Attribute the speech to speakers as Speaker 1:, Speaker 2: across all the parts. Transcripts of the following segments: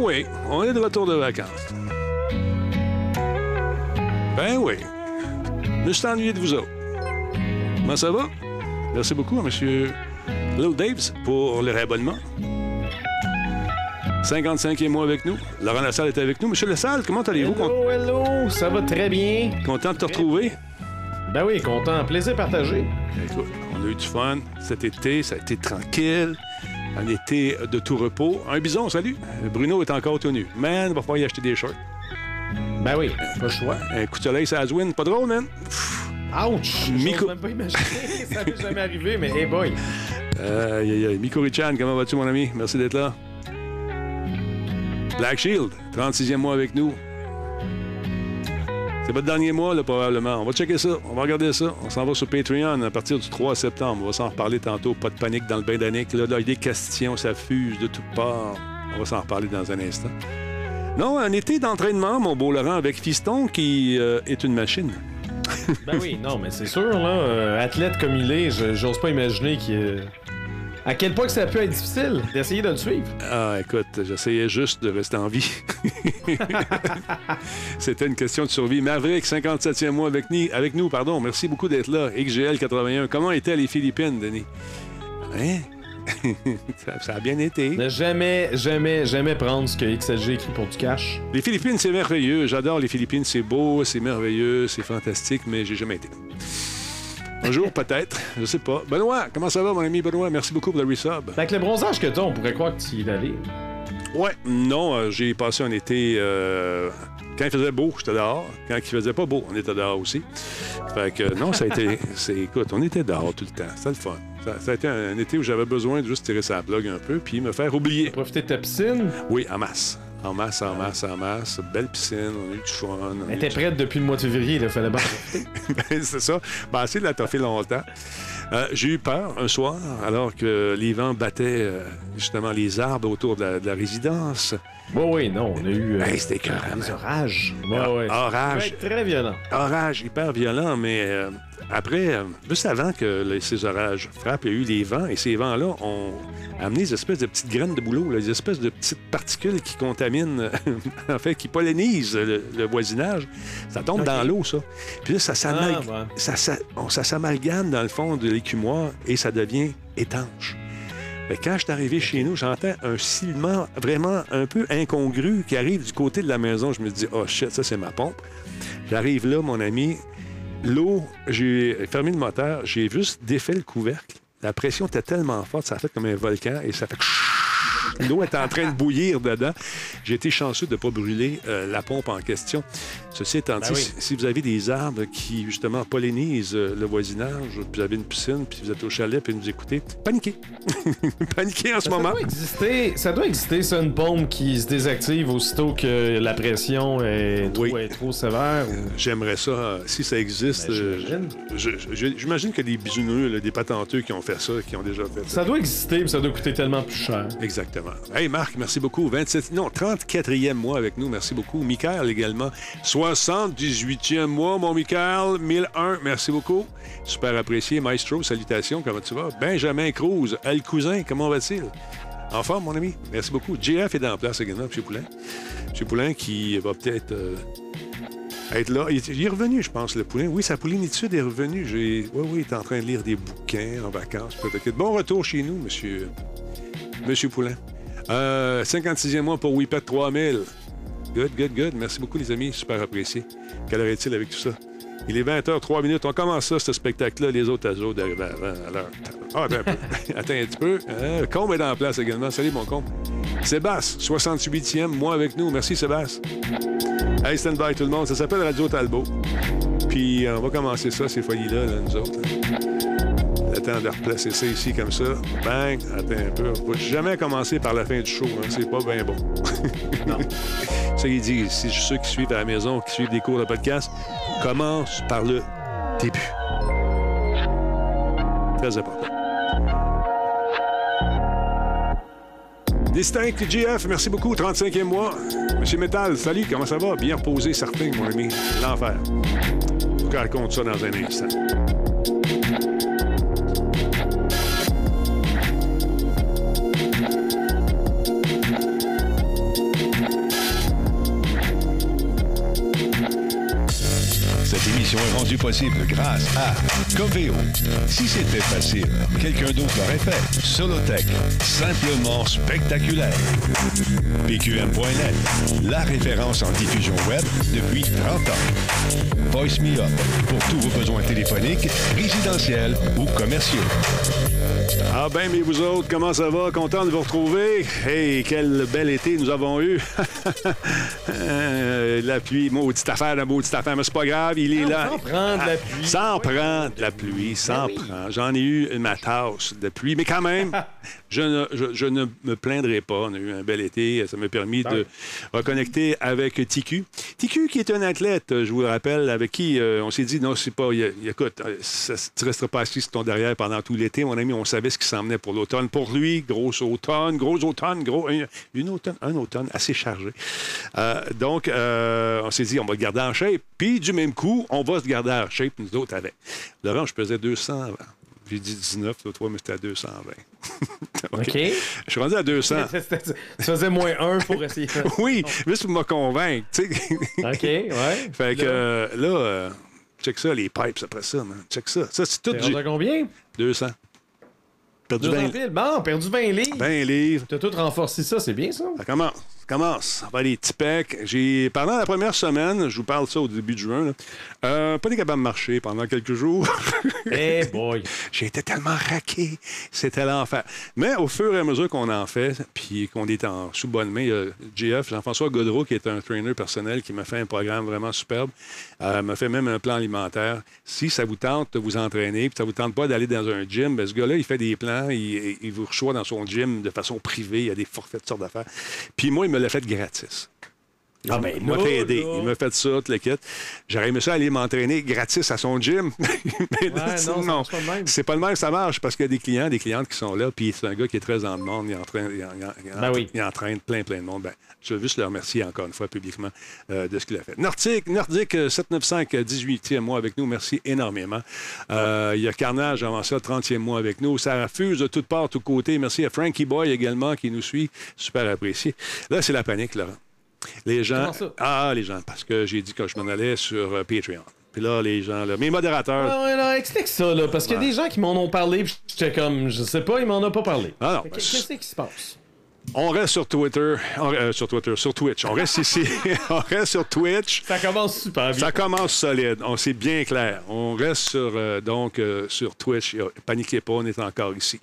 Speaker 1: Ben oui, on est de retour de vacances. Ben oui. Je suis ennuyé de vous autres. Comment ça va? Merci beaucoup à M. Lil Daves pour le réabonnement. 55e mois avec nous. Laurent Lassalle est avec nous. Monsieur Lassalle, comment allez-vous?
Speaker 2: Hello, hello, ça va très bien.
Speaker 1: Content de te retrouver?
Speaker 2: Ben oui, content, plaisir partagé.
Speaker 1: Écoute, on a eu du fun cet été, ça a été tranquille. Un été de tout repos. Un bison, salut. Bruno est encore tenu. Man, va falloir y acheter des shorts.
Speaker 2: Ben oui, pas le choix.
Speaker 1: Un coup de soleil, ça Aswin. Pas drôle, man.
Speaker 2: Ouch!
Speaker 1: Miko-
Speaker 2: même pas imaginer. ça m'est jamais arrivé, mais hey boy.
Speaker 1: Aïe, aïe, aïe. Miko Richan, comment vas-tu, mon ami? Merci d'être là. Black Shield, 36e mois avec nous. C'est votre dernier mois, là, probablement. On va checker ça. On va regarder ça. On s'en va sur Patreon à partir du 3 septembre. On va s'en reparler tantôt. Pas de panique dans le bain d'Annick. Là, là, il y a des questions, ça fuse de toutes parts. On va s'en reparler dans un instant. Non, un été d'entraînement, mon beau Laurent, avec Fiston, qui euh, est une machine.
Speaker 2: Ben oui, non, mais c'est sûr, là, euh, athlète comme il est, j'ose pas imaginer qu'il, euh, à quel point que ça peut être difficile d'essayer de le suivre?
Speaker 1: Ah, écoute, j'essayais juste de rester en vie. C'était une question de survie. Maverick, 57e mois avec, ni- avec nous, pardon. Merci beaucoup d'être là. XGL 81. Comment étaient les Philippines, Denis? Hein? ça, ça a bien été.
Speaker 2: Ne jamais, jamais, jamais prendre ce que XLG écrit pour du cash.
Speaker 1: Les Philippines, c'est merveilleux. J'adore les Philippines. C'est beau, c'est merveilleux, c'est fantastique, mais j'ai jamais été. Un jour, peut-être. Je sais pas. Benoît, comment ça va, mon ami Benoît? Merci beaucoup pour le resub.
Speaker 2: Avec le bronzage que t'as, on pourrait croire que tu y allé.
Speaker 1: Ouais, non, euh, j'ai passé un été. euh, quand il faisait beau, j'étais dehors. Quand il faisait pas beau, on était dehors aussi. Fait que non, ça a été. c'est, écoute, on était dehors tout le temps. C'était le fun. Ça, ça a été un, été où j'avais besoin de juste tirer sa blog un peu puis me faire oublier.
Speaker 2: Profiter de ta piscine?
Speaker 1: Oui, en masse. En masse, en masse, en masse. Belle piscine, on a eu du fun.
Speaker 2: Elle était
Speaker 1: du-
Speaker 2: prête depuis le mois de février, il fallait bien.
Speaker 1: Ben, c'est ça. Ben, assez de la toffer longtemps. Euh, j'ai eu peur un soir, alors que les vents battaient euh, justement les arbres autour de la, de la résidence.
Speaker 2: Oui, oui, non, on a eu euh,
Speaker 1: c'était
Speaker 2: des orages. Ouais,
Speaker 1: Ah,
Speaker 2: ouais. Ça
Speaker 1: orage.
Speaker 2: être très violent.
Speaker 1: Orage hyper violent, mais après, euh, juste avant que les- ces orages frappent, il y a eu les vents, et ces vents-là ont amené des espèces de petites graines de boulot, là, des espèces de petites particules qui contaminent, en fait, qui pollinisent le, le voisinage. Ça tombe dans l'eau, ça. Puis là, ça s'amalgame.
Speaker 2: Ah, ouais.
Speaker 1: ça, ça- on- ça s'amalgame dans le fond de l'écumoire et ça devient étanche. Quand je suis arrivé chez nous, j'entends un silement vraiment un peu incongru qui arrive du côté de la maison. Je me dis, oh shit, ça c'est ma pompe. J'arrive là, mon ami. L'eau, j'ai fermé le moteur, j'ai juste défait le couvercle. La pression était tellement forte, ça a fait comme un volcan et ça fait. L'eau est en train de bouillir dedans. J'ai été chanceux de ne pas brûler euh, la pompe en question. Ceci étant dit,
Speaker 2: Ben oui.
Speaker 1: si- vous avez des arbres qui, justement, pollinisent euh, le voisinage, puis vous avez une piscine, puis vous êtes au chalet, puis vous écoutez, paniquez. paniquez en ce
Speaker 2: Ça
Speaker 1: moment.
Speaker 2: doit exister, ça doit exister, ça, une pompe qui se désactive aussitôt que la pression est trop,
Speaker 1: Oui.
Speaker 2: est trop sévère. ou-
Speaker 1: J'aimerais ça, euh, si ça existe.
Speaker 2: Ben, j'imagine.
Speaker 1: que des bisouneux, des patenteux qui ont fait ça, qui ont déjà fait ça.
Speaker 2: Ça doit exister, mais ça doit coûter tellement plus cher.
Speaker 1: Exactement. Hey Marc, merci beaucoup. 27, non, 34e mois avec nous, merci beaucoup. Michael également. 78e mois, mon Michael. 1001, merci beaucoup. Super apprécié. Maestro, salutations, comment tu vas? Benjamin Cruz, El Cousin, comment va-t-il? En forme, mon ami? Merci beaucoup. JF est en place également, M. Poulain. M. Poulain qui va peut-être euh, être là. Il est, revenu, je pense, le Poulain. Oui, sa poulinitude est revenue. Oui, oui, il est en train de lire des bouquins en vacances. Bon retour chez nous, monsieur, monsieur Poulain. Euh, 56e mois pour Whippet 3000. Good, good, good. Merci beaucoup, les amis. Super apprécié. Quelle heure est-il avec tout ça? Il est 20h03 minutes. On commence ça, ce spectacle-là. Les autres azos d'arriver avant. Ah, attends un peu. attends un petit peu. Euh, Combe est en place également. Salut, mon combe. Sébastien, 68e, moi avec nous. Merci, Sébastien. Hey, stand by tout le monde. Ça s'appelle Radio Talbot. Puis, euh, on va commencer ça, ces folies-là, là, nous autres. là. Temps de replacer ça ici comme ça. Bang, attends un peu. On va jamais commencer par la fin du show. hein. C'est pas bien bon.
Speaker 2: Non.
Speaker 1: Ça, il dit, si ceux qui suivent à la maison, qui suivent des cours de podcast, commence par le début. Très important. Distinct GF, merci beaucoup. 35e mois. Monsieur Metal, salut, comment ça va? Bien reposé, certain, mon ami. L'enfer. Je vous raconte ça dans un instant.
Speaker 3: Émission est rendue possible grâce à Coveo. Si c'était facile, quelqu'un d'autre l'aurait fait. Solotech, simplement spectaculaire. PQM.net, la référence en diffusion web depuis 30 ans. Voice Me Up, pour tous vos besoins téléphoniques, résidentiels ou commerciaux.
Speaker 1: Ah ben, mais vous autres, comment ça va? Content de vous retrouver. Hey, quel bel été nous avons eu. Euh, la pluie, maudite affaire, la maudite affaire, mais c'est pas grave, il est là.
Speaker 2: Sans prendre la pluie.
Speaker 1: Sans prendre la pluie, sans
Speaker 2: oui.
Speaker 1: prendre. J'en ai eu ma tasse de pluie, mais quand même, je ne, je, je ne me plaindrai pas. On a eu un bel été. Ça m'a permis de reconnecter avec TQ. TQ qui est un athlète, je vous le rappelle, avec qui euh, on s'est dit, non, c'est pas... Écoute, euh, ça, tu resteras pas assis sur ton derrière pendant tout l'été, mon ami. On savait ce qui s'en venait pour l'automne. Pour lui, gros automne, gros automne, gros, un, une automne, un automne assez chargé. Euh, donc, euh, on s'est dit, on va le garder en shape. Puis, du même coup, on va se garder en shape, nous autres, avec. Laurent, je pesais 200. J'ai dit 19, toi, toi, mais c'était à 220. OK.
Speaker 2: OK.
Speaker 1: Je suis rendu à 200.
Speaker 2: tu faisais moins un pour essayer.
Speaker 1: Oui, juste pour me convaincre. tu sais.
Speaker 2: OK, ouais.
Speaker 1: fait que
Speaker 2: Là,
Speaker 1: euh, là, euh, check ça, les pipes après ça, man. Check ça. Ça, c'est tout
Speaker 2: T'es
Speaker 1: du
Speaker 2: combien?
Speaker 1: 200. Perdu
Speaker 2: 200
Speaker 1: 20,
Speaker 2: piles. Bon, perdu 20 livres.
Speaker 1: 20 livres.
Speaker 2: T'as tout renforcé ça, c'est bien ça?
Speaker 1: Ça commence. Commence. Ça va aller petits pecs. J'ai, pendant la première semaine, je vous parle ça au début de juin, là, euh, pas été capable de marcher pendant quelques jours.
Speaker 2: Eh boy.
Speaker 1: J'ai été tellement raqué. C'était l'enfer. Mais au fur et à mesure qu'on en fait, puis qu'on est en sous bonne main, il y a GF, Jean-François Godreau, qui est un trainer personnel, qui m'a fait un programme vraiment superbe, euh, m'a fait même un plan alimentaire. Si ça vous tente de vous entraîner, puis ça vous tente pas d'aller dans un gym, ben, ce gars-là, il fait des plans, il, il vous reçoit dans son gym de façon privée, il y a des forfaits de sortes d'affaires. Puis moi, il me l'a fait gratis.
Speaker 2: Ah ben
Speaker 1: il m'a
Speaker 2: là,
Speaker 1: fait aider. Il m'a fait ça, toute le kit. J'aurais aimé ça aller m'entraîner gratis à son gym. Mais
Speaker 2: Ouais, non,
Speaker 1: c'est pas le même, ça marche parce qu'il y a des clients, des clientes qui sont là, puis c'est un gars qui est très en demande, il entraîne, il, en- il en- il en-
Speaker 2: Ben oui.
Speaker 1: il entraîne plein, plein de monde. Ben, je veux juste le remercier encore une fois publiquement euh, de ce qu'il a fait. Nordique, Nordique euh, 795, euh, 18e mois avec nous, merci énormément. Euh, il y a Carnage avant ça, 30e mois avec nous. Ça refuse de toutes parts, de tous côtés. Merci à Frankie Boy également qui nous suit, super apprécié. Là, c'est la panique, Laurent. Les gens.
Speaker 2: Ça?
Speaker 1: Ah, les gens, parce que j'ai dit que je m'en allais sur euh, Patreon. Puis là, les gens, là, mes modérateurs.
Speaker 2: Ah ouais, là, explique ça, là, parce qu'il y a des gens qui m'en ont parlé, puis j'étais comme, je sais pas, ils m'en ont pas parlé.
Speaker 1: Ah non,
Speaker 2: Fait que
Speaker 1: ben,
Speaker 2: Qu'est-ce qui se passe?
Speaker 1: On reste sur Twitter, on- euh, sur Twitter, sur Twitch. On reste ici, on reste sur Twitch.
Speaker 2: Ça commence super bien.
Speaker 1: Ça commence solide, on c'est bien clair. On reste sur euh, donc euh, sur Twitch. Paniquez pas, on est encore ici.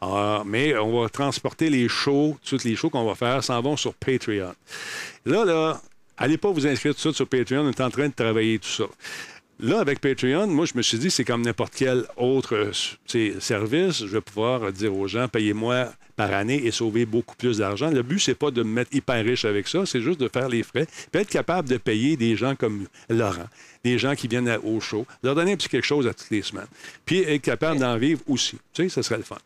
Speaker 1: Ah, mais on va transporter les shows, tous les shows qu'on va faire s'en vont sur Patreon. Là, là, allez pas vous inscrire tout suite sur Patreon, on est en train de travailler tout ça. Là, avec Patreon, moi, je me suis dit, c'est comme n'importe quel autre euh, service. Je vais pouvoir dire aux gens, payez-moi par année et sauver beaucoup plus d'argent. Le but, c'est pas de me mettre hyper riche avec ça, c'est juste de faire les frais, puis être capable de payer des gens comme Laurent, des gens qui viennent au show, leur donner un petit quelque chose à toutes les semaines, puis être capable d'en vivre aussi. Tu sais, ça serait le fun.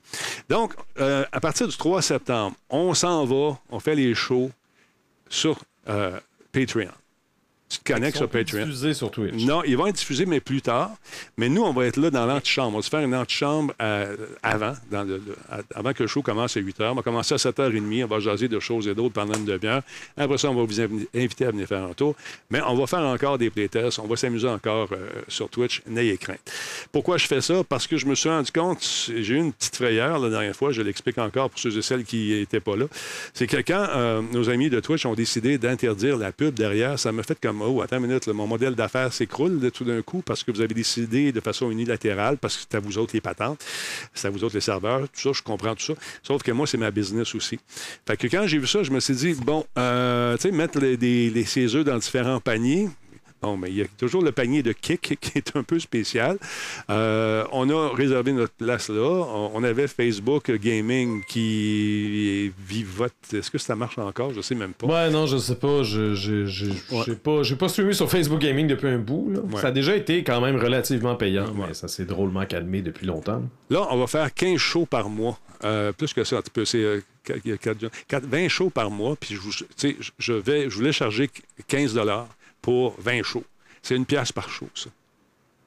Speaker 1: Donc, euh, à partir du 3 septembre, on s'en va, on fait les shows sur Uh, Patreon. Tu te connectes sur Patreon.
Speaker 2: diffusés sur Twitch.
Speaker 1: Non, ils vont être diffusés, mais plus tard. Mais nous, on va être là dans l'antichambre. On va se faire une antichambre euh, avant, dans le- le- à- avant que le show commence à 8 h. On va commencer à 7h30. On va jaser de choses et d'autres pendant une demi-heure. Après ça, on va vous invi- inviter à venir faire un tour. Mais on va faire encore des playtests. On va s'amuser encore euh, sur Twitch. N'ayez crainte. Pourquoi je fais ça? Parce que je me suis rendu compte, j'ai eu une petite frayeur la dernière fois. Je l'explique encore pour ceux et celles qui n'étaient pas là. C'est que quand euh, nos amis de Twitch ont décidé d'interdire la pub derrière, ça me fait comme, oh, attends une minute, mon modèle d'affaires s'écroule tout d'un coup parce que vous avez décidé de façon unilatérale, parce que c'est à vous autres les patentes, c'est à vous autres les serveurs, tout ça, je comprends tout ça. Sauf que moi, c'est ma business aussi. Fait que quand j'ai vu ça, je me suis dit, bon, euh, tu sais, mettre les, les, œufs dans différents paniers, Bon, mais il y a toujours le panier de kick qui est un peu spécial. Euh, on a réservé notre place là. On, avait Facebook Gaming qui vivote. Est-ce que ça marche encore? Je sais même pas.
Speaker 2: Ouais, non, je sais pas. Je
Speaker 1: Ouais.
Speaker 2: j'ai pas, suivi sur Facebook Gaming depuis un bout. là.
Speaker 1: Ouais.
Speaker 2: Ça a déjà été quand même relativement payant,
Speaker 1: Ouais.
Speaker 2: mais ça s'est drôlement calmé depuis longtemps.
Speaker 1: Là, on va faire 15 shows par mois. Euh, plus que ça, un petit peu. C'est euh, quatre- il y a quatre- quatre- 20 shows par mois. Puis vais, je voulais charger 15 pour 20 shows. C'est une pièce par show, ça.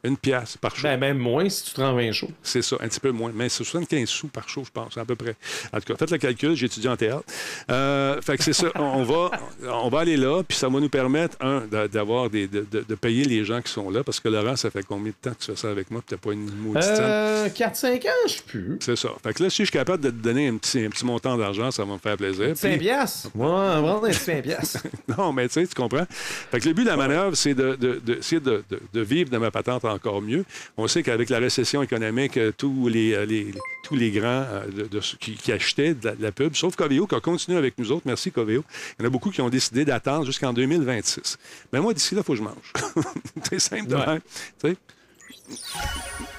Speaker 1: Une pièce par show.
Speaker 2: Ben, même moins si tu te rends 20 shows.
Speaker 1: C'est ça, un petit peu moins. Mais c'est 75 sous par show, je pense, à peu près. En tout cas, faites le calcul, j'ai étudié en théâtre. Euh, fait que c'est ça. On va, on va aller là, puis ça va nous permettre, un, d'avoir des, de, de- de payer les gens qui sont là. Parce que Laurent, ça fait combien de temps que tu fais ça avec moi, puis t'as pas une maudite?
Speaker 2: Euh, 4-5 ans, je sais plus.
Speaker 1: C'est ça. Fait que là, si je suis capable de te donner un petit, un petit montant d'argent, ça va me faire plaisir.
Speaker 2: 5
Speaker 1: Puis-
Speaker 2: piastres? Ouais, on va prendre un petit 5 piastres.
Speaker 1: Non, mais tu sais, tu comprends. Fait que le but de la manœuvre, c'est de, de, de- de, de- de vivre de ma patente encore mieux. On sait qu'avec la récession économique, euh, tous les, euh, les- tous les grands euh, de- de ceux qui, qui achetaient de la, de la pub, sauf Coveo qui a continué avec nous autres. Merci, Coveo. Il y en a beaucoup qui ont décidé d'attendre jusqu'en 2026. Mais moi, d'ici là, il faut que je mange. c'est simple de
Speaker 2: Ouais.
Speaker 1: même.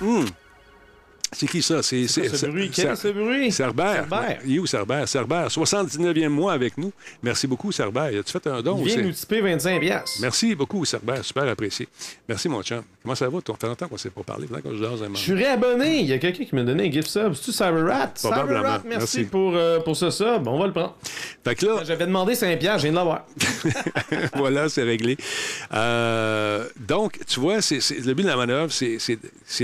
Speaker 1: Hum. C'est qui ça? C'est,
Speaker 2: ce bruit?
Speaker 1: c'est-
Speaker 2: Quel est ce bruit?
Speaker 1: Cerbère. Il est où Cerbère? Cerbère, 79e mois avec nous. Merci beaucoup, Cerbère. As-tu fait un don aussi?
Speaker 2: nous typer 25 piastres.
Speaker 1: Merci beaucoup, Cerbère. Super apprécié. Merci, mon chum. Comment ça va? Ça fait longtemps qu'on ne s'est pas parlé. Que je moment.
Speaker 2: Je suis réabonné. Il y a quelqu'un qui m'a donné un gift sub. C'est-tu CyberRat?
Speaker 1: Probablement.
Speaker 2: CyberRat, merci,
Speaker 1: Merci.
Speaker 2: Pour, euh, pour ce sub. On va le prendre.
Speaker 1: Fait que là,
Speaker 2: J'avais demandé 5 piastres, je viens de l'avoir.
Speaker 1: voilà, c'est réglé. Euh, donc, tu vois, c'est, le but de la manœuvre, c'est,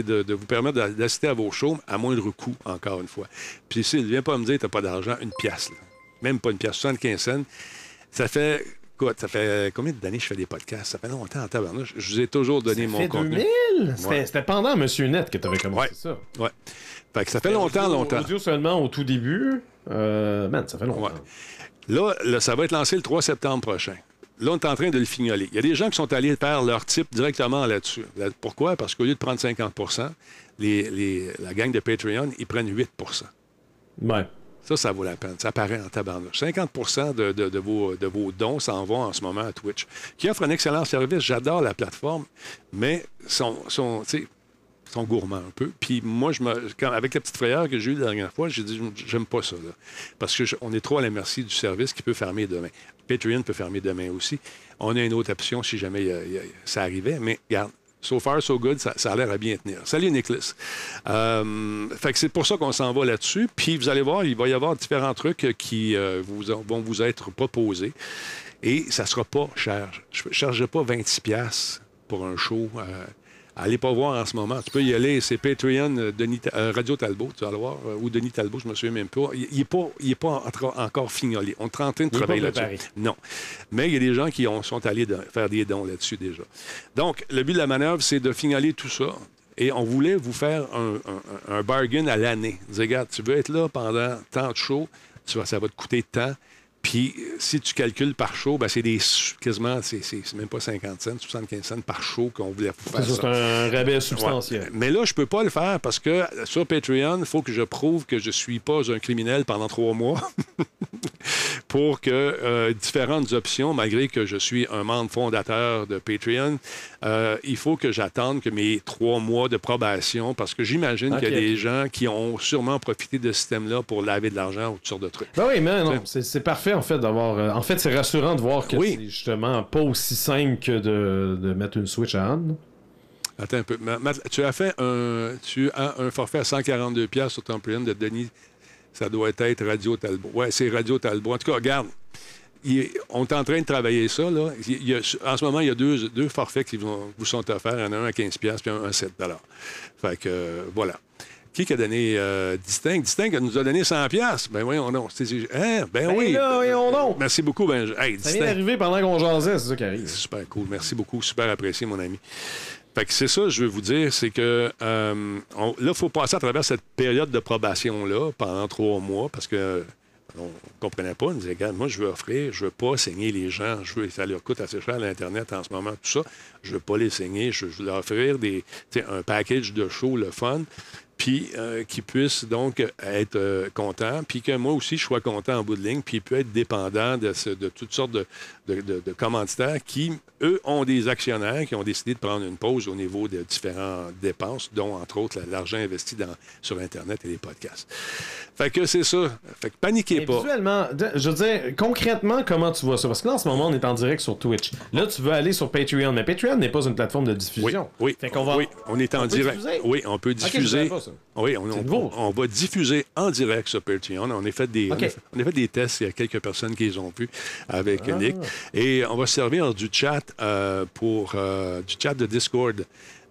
Speaker 1: de, de vous permettre d'a- d'assister à vos shows à moindre coût, encore une fois. Puis s'il ne vient pas me dire que tu n'as pas d'argent, une pièce, là. même pas une pièce, 75 cents, ça fait... Ça fait combien d'années que je fais des podcasts? Ça fait longtemps en tabarnouche. Je vous ai toujours donné mon contenu.
Speaker 2: 2000? C'était
Speaker 1: Ouais.
Speaker 2: c'était pendant Monsieur Net que tu avais commencé
Speaker 1: Ouais.
Speaker 2: ça.
Speaker 1: Ouais. Fait que ça fait longtemps,
Speaker 2: Audio-
Speaker 1: longtemps.
Speaker 2: Audio seulement au tout début. Euh, man, ça fait longtemps.
Speaker 1: Ouais. Là, là, ça va être lancé le 3 septembre prochain. Là, on est en train de le fignoler. Il y a des gens qui sont allés faire leur type directement là-dessus. Là- pourquoi? Parce qu'au lieu de prendre 50 les, les- la gang de Patreon, ils prennent 8
Speaker 2: Ouais.
Speaker 1: Ça, ça vaut la peine. Ça paraît en tabarnouche. 50 de, de- de vos, de vos dons s'en vont en ce moment à Twitch, qui offre un excellent service. J'adore la plateforme, mais tu sais, sont gourmands un peu. Puis moi, je me, quand- avec la petite frayeur que j'ai eue la dernière fois, j'ai dit, j'aime pas ça. là. parce qu'on est trop à la merci du service qui peut fermer demain. Patreon peut fermer demain aussi. On a une autre option si jamais il y a- il y a- ça arrivait, mais regarde. So far, so good, ça, a l'air à bien tenir. Salut, Nicholas. Euh, c'est pour ça qu'on s'en va là-dessus. Puis vous allez voir, il va y avoir différents trucs qui euh, vont vous être proposés. Et ça sera pas cher. Je ne chargerai pas 26$ piastres pour un show. Euh, allez pas voir en ce moment. Tu peux y aller. C'est Patreon euh, Denis euh, Radio Talbot, tu vas le voir. euh, ou Denis Talbot, je me souviens même pas. Il n'est pas, il est pas en- encore fignolé. On est en train de travailler là-dessus. Non. Mais il y a des gens qui ont- sont allés de- faire des dons là-dessus déjà. Donc, le but de la manœuvre, c'est de fignoler tout ça. Et on voulait vous faire un, un- un bargain à l'année. Dire, regarde, tu veux être là pendant tant de shows, ça va te coûter tant. Puis, si tu calcules par show, ben, c'est des quasiment, c'est, même pas 50 cents, 75 cents par show qu'on voulait faire.
Speaker 2: C'est un rabais substantiel.
Speaker 1: Ouais. Mais là, je peux pas le faire parce que sur Patreon, il faut que je prouve que je suis pas un criminel pendant trois mois pour que euh, différentes options, malgré que je suis un membre fondateur de Patreon, euh, il faut que j'attende que mes trois mois de probation, parce que j'imagine qu'il y a des gens qui ont sûrement profité de ce système-là pour laver de l'argent ou toutes sortes de trucs.
Speaker 2: Ben oui, mais non, c'est c'est parfait en fait d'avoir. euh, en fait, c'est rassurant de voir que
Speaker 1: Oui.
Speaker 2: c'est justement pas aussi simple que de, de mettre une Switch à on.
Speaker 1: Attends un peu. Matt, tu as fait un, tu as un forfait à 142 pièces sur ton Patreon de Denis. Ça doit être Radio Talbot. Oui, c'est Radio Talbot. En tout cas, regarde, il on est en train de travailler ça. Là. Il y a- en ce moment, il y a deux, deux forfaits qui vont- vous sont offerts. Il y en a un à 15 pièces puis un à 7 Fait que, euh, voilà. Qui qui a donné euh, Distinct? Distinct nous a donné 100 pièces. Ben oui, on a. Hein? Ben,
Speaker 2: Ben
Speaker 1: oui.
Speaker 2: là, voyons donc.
Speaker 1: Merci beaucoup, ben, hey,
Speaker 2: Ça vient d'arriver pendant qu'on jasait, c'est ça qui arrive.
Speaker 1: Super cool. Merci beaucoup. Super apprécié, mon ami. Fait que c'est ça, je veux vous dire, c'est que euh, on- là, il faut passer à travers cette période de probation-là pendant trois mois parce que on ne comprenait pas. On disait, regarde, moi, je veux offrir, je veux pas saigner les gens. Je veux, ça leur coûte assez cher à l'Internet en ce moment, tout ça. Je veux pas les saigner. Je veux leur offrir des, un package de show, le fun, puis euh, qu'ils puissent donc être euh, contents, puis que moi aussi, je sois content en bout de ligne, puis il peut être dépendant de, ce- de toutes sortes de, de- de- de commanditaires qui, eux, ont des actionnaires qui ont décidé de prendre une pause au niveau de différentes dépenses, dont, entre autres, la- l'argent investi dans, sur Internet et les podcasts. Fait que c'est ça. Fait que paniquez
Speaker 2: Mais
Speaker 1: pas.
Speaker 2: visuellement, je veux dire, concrètement, comment tu vois ça? Parce que là, en ce moment, on est en direct sur Twitch. Là, tu veux aller sur Patreon, mais Patreon n'est pas une plateforme de
Speaker 1: Oui,
Speaker 2: diffusion.
Speaker 1: oui,
Speaker 2: Fait qu'on va...
Speaker 1: oui, on est en
Speaker 2: on
Speaker 1: direct. Oui, on peut diffuser.
Speaker 2: savais pas ça.
Speaker 1: Oui, on, on-
Speaker 2: nouveau.
Speaker 1: on va diffuser en direct sur Patreon. On a fait des, on a fait- on a fait des tests. Il y a quelques personnes qui les ont vus avec
Speaker 2: Ah.
Speaker 1: Nick. Et on va se servir du chat euh, pour euh, du chat de Discord.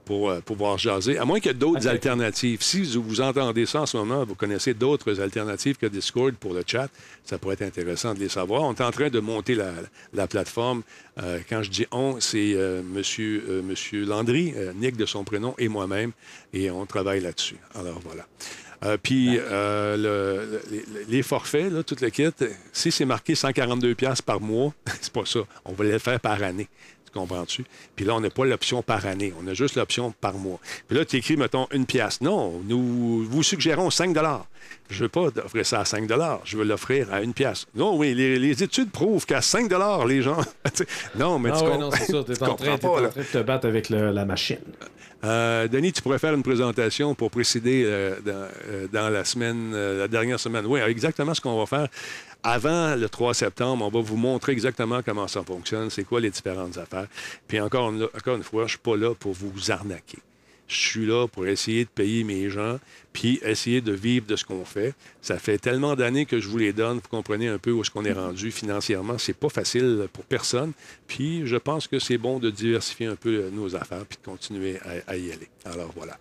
Speaker 1: Pour euh, pouvoir jaser, à moins qu'il y ait d'autres alternatives. Si vous, entendez ça en ce moment, vous connaissez d'autres alternatives que Discord pour le chat, ça pourrait être intéressant de les savoir. On est en train de monter la, la plateforme. Euh, quand je dis on, c'est euh, monsieur, euh, monsieur Landry, Nick de son prénom, et moi-même, et on travaille là-dessus. Alors voilà. Euh, puis euh, le- le- les, forfaits, là, tout le kit, si c'est marqué 142$ piastres par mois, c'est pas ça. On va le faire par année. Tu comprends-tu? Puis là, on n'a pas l'option par année. On a juste l'option par mois. Puis là, tu écris, mettons, une pièce. Non, nous vous suggérons 5 Je ne veux pas offrir ça à 5 Je veux l'offrir à une pièce. Non, oui, les, les études prouvent qu'à 5 les gens. non, mais
Speaker 2: Ah
Speaker 1: tu
Speaker 2: ouais, non, ça. T'es
Speaker 1: tu
Speaker 2: en, train,
Speaker 1: comprends pas,
Speaker 2: en de te battre avec le- la machine.
Speaker 1: Euh, Denis, tu pourrais faire une présentation pour précéder euh, dans, euh, dans la semaine, la dernière semaine. Oui, exactement ce qu'on va faire. Avant le 3 septembre, on va vous montrer exactement comment ça fonctionne, c'est quoi les différentes affaires. Puis encore une, encore une fois, je ne suis pas là pour vous arnaquer. Je suis là pour essayer de payer mes gens, puis essayer de vivre de ce qu'on fait. Ça fait tellement d'années que je vous les donne, vous comprenez un peu où est-ce qu'on est rendu financièrement. C'est pas facile pour personne. Puis je pense que c'est bon de diversifier un peu nos affaires, puis de continuer à, à y aller. Alors voilà.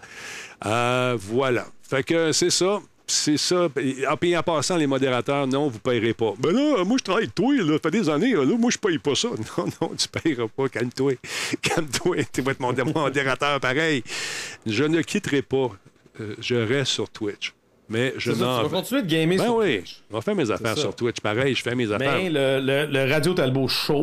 Speaker 1: Euh, voilà. Fait que c'est ça. C'est ça. Ah, en passant, les modérateurs, non, vous ne payerez pas. Ben là, moi, je travaille toi, là, ça fait des années, là, moi, je paye pas ça. Non, non, tu ne payeras pas. Calme-toi. Calme-toi. Tu vas être mon modérateur pareil. Je ne quitterai pas. Euh, je reste sur Twitch. Mais je
Speaker 2: ça, tu
Speaker 1: n'en.
Speaker 2: vas continuer de gamer
Speaker 1: Ben
Speaker 2: sur
Speaker 1: oui,
Speaker 2: Twitch.
Speaker 1: je vais faire mes affaires sur Twitch. Pareil, je fais mes affaires.
Speaker 2: Mais le, le- le Radio Talbot Show,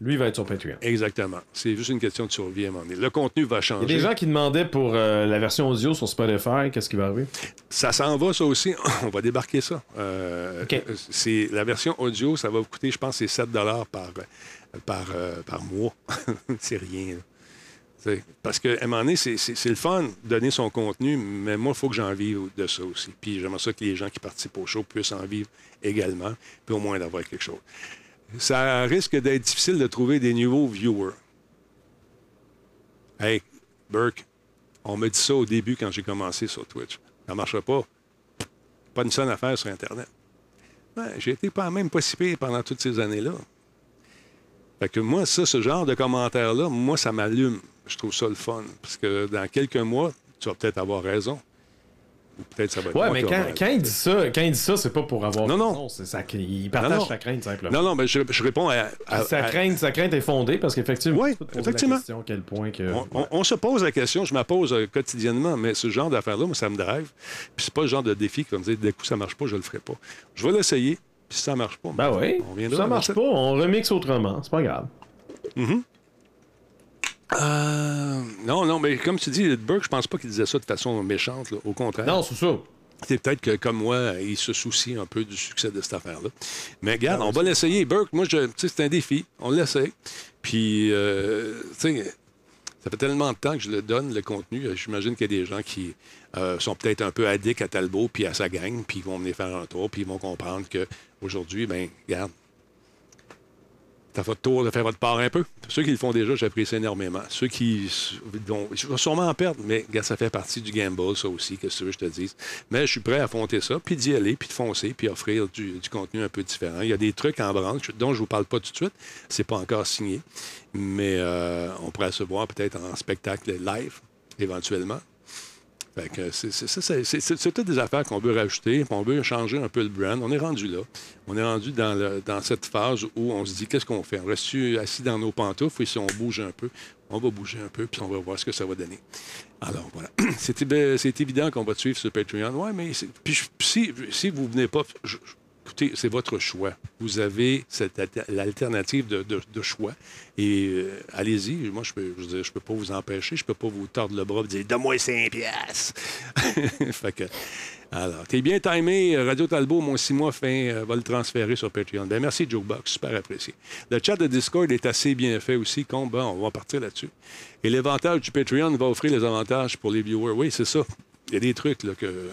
Speaker 2: lui, va être sur Patreon.
Speaker 1: Exactement. C'est juste une question de survie à un moment donné. Le contenu va
Speaker 2: Il y
Speaker 1: changer.
Speaker 2: a des gens qui demandaient pour euh, la version audio sur Spotify, qu'est-ce qui va arriver?
Speaker 1: Ça s'en va, ça aussi. On va débarquer ça. Euh, c'est La version audio, ça va vous coûter, je pense, c'est 7 par, par, euh, par mois. c'est rien. là. Parce qu'à un moment donné, c'est- le fun de donner son contenu, mais moi, il faut que j'en vive de ça aussi. Puis j'aimerais ça que les gens qui participent au show puissent en vivre également, puis au moins d'avoir quelque chose. Ça risque d'être difficile de trouver des nouveaux viewers. Hey, Burke, on me dit ça au début quand j'ai commencé sur Twitch. Ça ne marchera pas. Pas une seule affaire sur Internet. Ouais, j'ai été pas même pas si pire pendant toutes ces années-là. Fait que moi, ça, ce genre de commentaires-là, moi, ça m'allume. Je trouve ça le fun. Parce que dans quelques mois, tu vas peut-être avoir raison. Ou peut-être ça va être
Speaker 2: Ouais, mais quand, il dit ça, quand il dit ça, c'est pas pour avoir
Speaker 1: Non, non.
Speaker 2: raison, c'est ça, il partage
Speaker 1: Non, non.
Speaker 2: sa crainte simplement.
Speaker 1: Non, non, mais je, je réponds à. à-
Speaker 2: sa,
Speaker 1: à-
Speaker 2: crainte, sa crainte est fondée parce qu'effectivement, poser
Speaker 1: effectivement.
Speaker 2: la question à quel point que.
Speaker 1: On, on- on se pose la question, je me pose euh, quotidiennement, mais ce genre d'affaires-là, moi, ça me drive. Puis c'est pas le genre de défi qui va me dire, d'un coup, ça marche pas, je le ferai pas. Je vais l'essayer, puis si ça marche pas,
Speaker 2: Ben oui,
Speaker 1: on viendra
Speaker 2: ça marche pas, on remixe autrement, c'est pas grave.
Speaker 1: Euh, non, non, mais comme tu dis, Burke, je pense pas qu'il disait ça de façon méchante, là. au contraire.
Speaker 2: Non, c'est ça.
Speaker 1: C'est peut-être que, comme moi, il se soucie un peu du succès de cette affaire-là. Mais regarde, on va l'essayer. Burke, moi, je- c'est un défi. On l'essaie. Puis, euh, tu sais, ça fait tellement de temps que je le donne, le contenu. Euh, J'imagine qu'il y a des gens qui euh, sont peut-être un peu addicts à Talbot puis à sa gang, puis ils vont venir faire un tour, puis ils vont comprendre qu'aujourd'hui, ben regarde, T'as votre tour de faire votre part un peu. Ceux qui le font déjà, j'apprécie énormément. Ceux qui vont, sûrement en perdre, mais ça fait partie du gamble, ça aussi, que tu veux que je te dise. Mais je suis prêt à affronter ça, puis d'y aller, puis de foncer, puis offrir du, du contenu un peu différent. Il y a des trucs en branche dont je ne vous parle pas tout de suite. C'est pas encore signé. Mais euh, on pourrait se voir peut-être en spectacle live, éventuellement. C'est, toutes des affaires qu'on veut rajouter, on veut changer un peu le brand. On est rendu là. On est rendu dans, cette phase où on se dit qu'est-ce qu'on fait? On reste assis dans nos pantoufles et si on bouge un peu, on va bouger un peu, puis on va voir ce que ça va donner. Alors voilà. C'est, évi- c'est évident qu'on va te suivre sur Patreon. Oui, mais si, si vous venez pas, c'est votre choix. Vous avez cette alter- l'alternative de, choix. Et euh, allez-y. Moi, je peux, je peux pas vous empêcher. Je peux pas vous tordre le bras et dire Donne-moi 5 piastres. fait que. Alors, t'es bien timé. Radio Talbot, mon six mois fin, euh, va le transférer sur Patreon. Ben, merci, Jokebox. Super apprécié. Le chat de Discord est assez bien fait aussi. Bon, on va partir là-dessus. Et l'avantage du Patreon va offrir les avantages pour les viewers. Oui, c'est ça. Il y a des trucs là, que.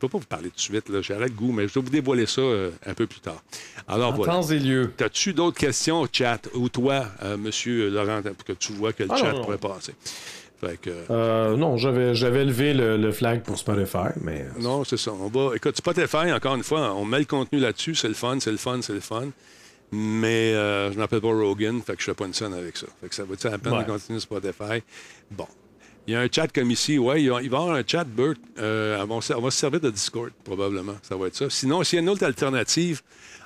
Speaker 1: Je peux pas vous parler tout de suite. J'arrête goût, mais je vais vous dévoiler ça euh, un peu plus tard. Alors,
Speaker 2: En
Speaker 1: voilà.
Speaker 2: temps et lieu.
Speaker 1: T'as-tu d'autres questions au chat? Ou toi, euh, monsieur Laurent, pour que tu vois que le
Speaker 2: Ah,
Speaker 1: chat
Speaker 2: non, non.
Speaker 1: pourrait passer? Fait que.
Speaker 2: Euh, non, j'avais, j'avais levé le, le flag pour Spotify, mais. euh,
Speaker 1: Non, c'est ça. On va. Écoute, Spotify, encore une fois, on met le contenu là-dessus, c'est le fun, c'est le fun, c'est le fun. Mais euh, je m'appelle pas Rogan, fait que je fais pas une scène avec ça. Fait que ça vaut-tu la peine
Speaker 2: Ouais.
Speaker 1: de continuer Spotify? Bon. Il y a un chat comme ici. Oui, il, va y avoir un chat, Bert. Euh, on, va, se servir de Discord, probablement. Ça va être ça. Sinon, s'il y a une autre alternative,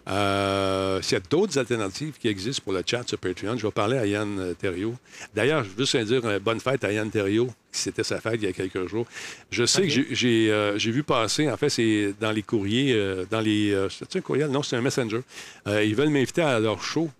Speaker 1: euh, s'il y a d'autres alternatives qui existent pour le chat sur Patreon, je vais parler à Yann euh, Thériault. D'ailleurs, je veux juste dire euh, bonne fête à Yann Thériault, qui c'était sa fête il y a quelques jours. Je sais que j'ai- euh, vu passer, en fait, c'est dans les courriers, dans les. c'est un courriel? Non, c'est un messenger. Ils veulent m'inviter à leur show.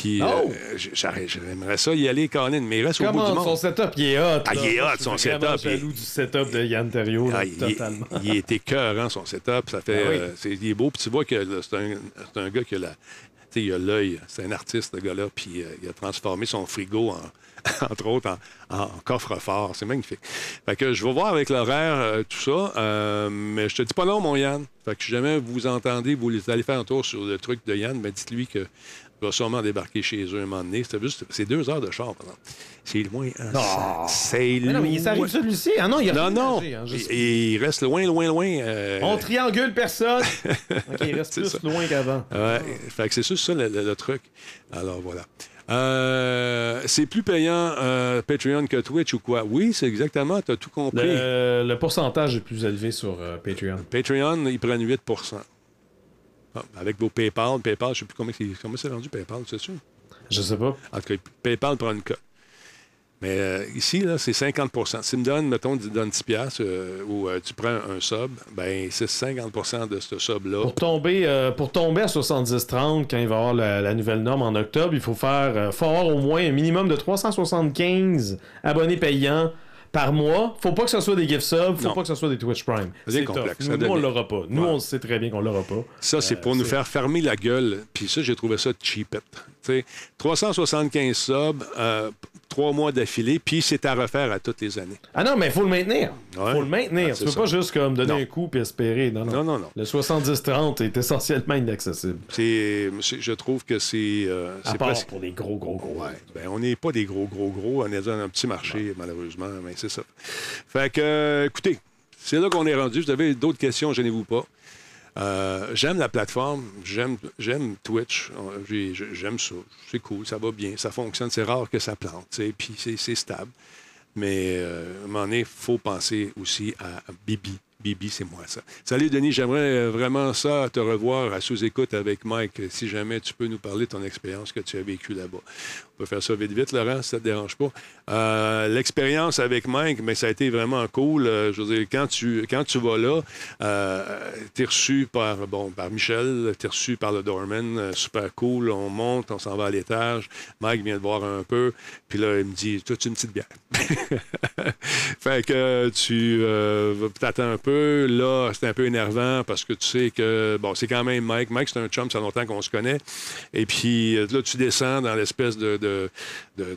Speaker 1: Puis,
Speaker 2: Oh!
Speaker 1: euh, j'aimerais ça y aller, Colin, mais il reste au bout du
Speaker 2: Comment
Speaker 1: monde.
Speaker 2: son setup, il est hot.
Speaker 1: Ah, il est hot,
Speaker 2: je
Speaker 1: son
Speaker 2: suis
Speaker 1: setup, il-
Speaker 2: jaloux du setup de Yann Terriot,
Speaker 1: Ah, il,
Speaker 2: totalement.
Speaker 1: il, il est écœurant, son setup. Ça fait,
Speaker 2: Ah oui.
Speaker 1: euh, c'est, il est beau. Puis tu vois que c'est un, c'est un gars qui a la. Tu sais, il a l'œil. C'est un artiste, le gars-là. Puis euh, il a transformé son frigo, en, entre autres, en, en coffre-fort. C'est magnifique. Fait que je vais voir avec l'horaire euh, tout ça. euh, mais je te dis pas non, mon Yann. Fait que si jamais vous entendez, vous allez faire un tour sur le truc de Yann, ben dites-lui que je vais sûrement débarquer chez eux un moment donné. C'est juste, c'est deux heures de char, par exemple. C'est loin. hein,
Speaker 2: Non.
Speaker 1: ça- C'est
Speaker 2: Mais non, mais il
Speaker 1: loin.
Speaker 2: s'arrive celui-ci. Ah non, il a
Speaker 1: Non, non.
Speaker 2: hein, juste-
Speaker 1: il, il reste loin, loin, loin. euh,
Speaker 2: On triangule personne. OK, il reste plus
Speaker 1: ça.
Speaker 2: loin qu'avant.
Speaker 1: ouais, fait que c'est juste ça le, le- le truc. Alors voilà. Euh, c'est plus payant euh, Patreon que Twitch ou quoi? Oui, c'est exactement, tu as tout compris.
Speaker 2: Le, le pourcentage est plus élevé sur euh, Patreon.
Speaker 1: Patreon, ils prennent 8 Ah, Avec vos PayPal, PayPal, je ne sais plus comment c'est, comment c'est rendu PayPal, c'est sûr?
Speaker 2: Je sais pas.
Speaker 1: En tout cas, PayPal prend une cote. Mais euh, ici, là, c'est 50% Si tu me donnes, mettons, tu donnes 10 piastres, euh, ou euh, tu prends un sub, ben c'est 50% de ce sub-là.
Speaker 2: Pour tomber, euh, pour tomber à 70-30, quand il va y avoir la, la nouvelle norme en octobre, il faut faire faut avoir au moins un minimum de 375 abonnés payants par mois. Faut pas que ce soit des gift subs, faut
Speaker 1: Non.
Speaker 2: pas que ce soit des Twitch Prime.
Speaker 1: C'est complexe,
Speaker 2: Nous, nous, on l'aura pas. Nous,
Speaker 1: Ouais.
Speaker 2: on sait très bien qu'on l'aura pas.
Speaker 1: Ça, c'est pour nous
Speaker 2: c'est-
Speaker 1: faire fermer la gueule. Puis ça, j'ai trouvé ça cheapette. Tu sais, 375 subs, euh, trois mois d'affilée, puis c'est à refaire à toutes les années.
Speaker 2: Ah non, mais il faut le maintenir.
Speaker 1: Ouais.
Speaker 2: faut le maintenir.
Speaker 1: Ah,
Speaker 2: tu
Speaker 1: c'est
Speaker 2: peux
Speaker 1: ça.
Speaker 2: pas juste comme donner
Speaker 1: Non.
Speaker 2: un coup puis espérer. Non, non.
Speaker 1: Non, non, non.
Speaker 2: Le 70-30 est essentiellement inaccessible.
Speaker 1: C'est, je trouve que c'est, euh,
Speaker 2: À
Speaker 1: c'est
Speaker 2: part
Speaker 1: presque.
Speaker 2: pour des gros, gros, gros.
Speaker 1: Ouais. Ben, on n'est pas des gros, gros, gros. On est dans un petit marché, malheureusement, mais c'est ça. Fait que, euh, écoutez, c'est là qu'on est rendu. Vous avez d'autres questions, gênez-vous pas. Euh, j'aime la plateforme, j'aime, Twitch, Euh, j'ai- j'aime ça, c'est cool, ça va bien, ça fonctionne, c'est rare que ça plante, puis c'est, stable. Mais euh, à un moment donné, il faut penser aussi à, Bibi. Bibi, c'est moi, ça. Salut, Denis. J'aimerais vraiment ça, te revoir à sous-écoute avec Mike. Si jamais tu peux nous parler de ton expérience que tu as vécue là-bas. Faire ça vite, vite, Laurent, si ça te dérange pas. Euh, L'expérience avec Mike, mais ça a été vraiment cool. Euh, je veux dire, quand tu, quand tu vas là, euh, tu es reçu par, bon, par Michel, tu es reçu par le doorman. super cool. On monte, on s'en va à l'étage. Mike vient de voir un peu. Puis là, il me dit Toi, tu une petite bière. fait que tu t'attends un peu. Là, c'est un peu énervant parce que tu sais que, bon, c'est quand même Mike. Mike, c'est un chum, ça fait longtemps qu'on se connaît. Et puis là, tu descends dans l'espèce de, de- de-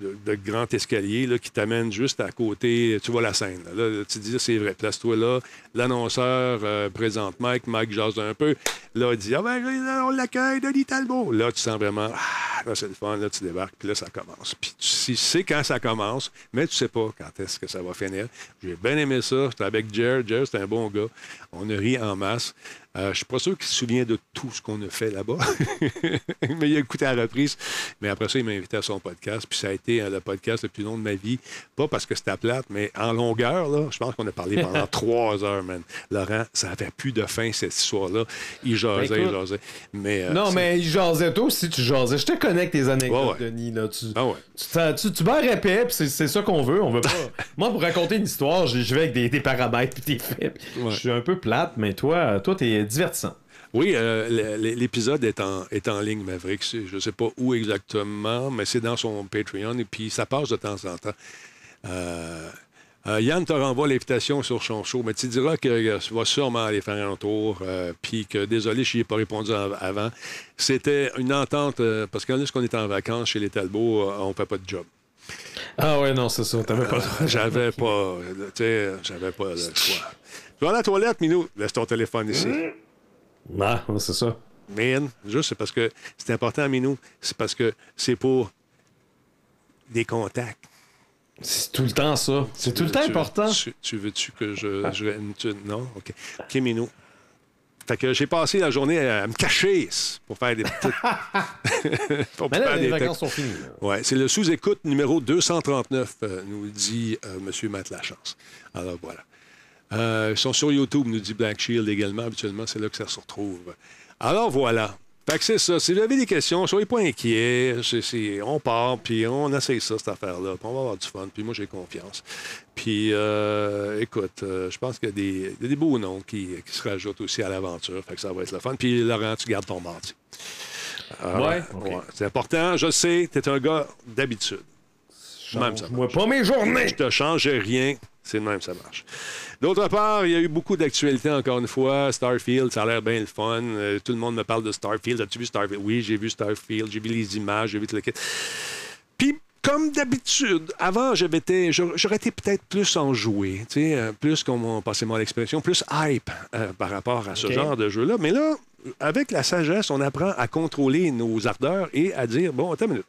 Speaker 1: de- de grand escalier là, qui t'amène juste à côté. Tu vois la scène. Là, tu dis, c'est vrai, place-toi là. L'annonceur euh, présente Mike. Mike jase un peu. Là, il dit, ah ben, on l'accueille, Denis Talbot. Là, tu sens vraiment, ah, là, c'est le fun. Là, tu débarques. Puis là, ça commence. Puis tu sais- sais quand ça commence, mais tu sais pas quand est-ce que ça va finir. J'ai bien aimé ça. J'étais avec Jer. Jer, c'est un bon gars. On a ri en masse. Euh, je suis pas sûr qu'il se souvient de tout ce qu'on a fait là-bas. mais il a écouté à la reprise. Mais après ça, il m'a invité à son podcast. Puis ça a été euh, le podcast le plus long de ma vie. Pas parce que c'était plate, mais en longueur, là, je pense qu'on a parlé pendant trois heures, man. Laurent, ça avait plus de fin, cette histoire-là. Il jasait,
Speaker 2: Ben,
Speaker 1: il
Speaker 2: écoute.
Speaker 1: jasait. Mais, euh,
Speaker 2: Non, mais il jasait toi aussi, tu jasais. Je te avec tes anecdotes,
Speaker 1: Ouais, ouais.
Speaker 2: Denis. Là. Tu,
Speaker 1: Ah ouais.
Speaker 2: tu, répéter, puis c'est, ça qu'on veut. On veut pas. Moi, pour raconter une histoire, je vais avec des, des paramètres puis des faits. Je suis un peu plate, mais toi, toi, t'es divertissant.
Speaker 1: Oui, euh, l'épisode est en, est en ligne, Maverick. Je ne sais pas où exactement, mais c'est dans son Patreon et puis ça passe de temps en temps. Euh, euh, Yann te renvoie l'invitation sur son show, mais tu diras que euh, tu vas sûrement aller faire un tour, euh, puis que désolé, je n'y ai pas répondu av- avant. C'était une entente, euh, parce que lorsqu'on est en vacances chez les Talbots, euh, on ne fait pas de job.
Speaker 2: Ah ouais, non, c'est ça. T'avais pas.
Speaker 1: J'avais pas, euh, tu sais, j'avais pas le choix. Tu vas à la toilette, Minou. Laisse ton téléphone ici.
Speaker 2: Ah, ouais, c'est ça.
Speaker 1: Man, juste c'est parce que c'est important, Minou. C'est parce que c'est pour des contacts.
Speaker 2: C'est tout le temps ça. C'est tout le temps
Speaker 1: Tu-
Speaker 2: important.
Speaker 1: Tu, tu veux-tu que je. je tu- non? OK. OK, Minou. Fait que j'ai passé la journée à, me cacher pour faire des petites.
Speaker 2: pour Mais là, faire les des vacances sont finies.
Speaker 1: Ouais, c'est le sous-écoute numéro 239, euh, nous dit euh, M. Matt Lachance. Alors voilà. Euh, ils sont sur YouTube, nous dit Black Shield également. Habituellement, c'est là que ça se retrouve. Alors voilà. Fait que c'est ça. Si vous avez des questions, soyez pas inquiets. on part, puis on essaye ça, cette affaire-là. Puis on va avoir du fun. Puis moi, j'ai confiance. Puis, euh, écoute, euh, je pense qu'il y, a des beaux noms qui, se rajoutent aussi à l'aventure. Fait que ça va être le fun. Puis, Laurent, tu gardes ton mardi.
Speaker 2: ouais,
Speaker 1: C'est important. Je sais, tu es un gars d'habitude.
Speaker 2: Même ça. Moi, pas mes journées.
Speaker 1: Je te change rien. C'est le même, ça marche. D'autre part, il y a eu beaucoup d'actualités, encore une fois. Starfield, ça a l'air bien le fun. Euh, tout le monde me parle de Starfield. As-tu vu Starfield? Oui, j'ai vu Starfield. J'ai vu les images, j'ai vu tout le Puis, comme d'habitude, avant, j'aurais été peut-être plus enjoué, euh, plus, comme passait moi l'expression, plus hype euh, par rapport à ce genre de jeu-là. Mais là, avec la sagesse, on apprend à contrôler nos ardeurs et à dire, bon, attends une minute.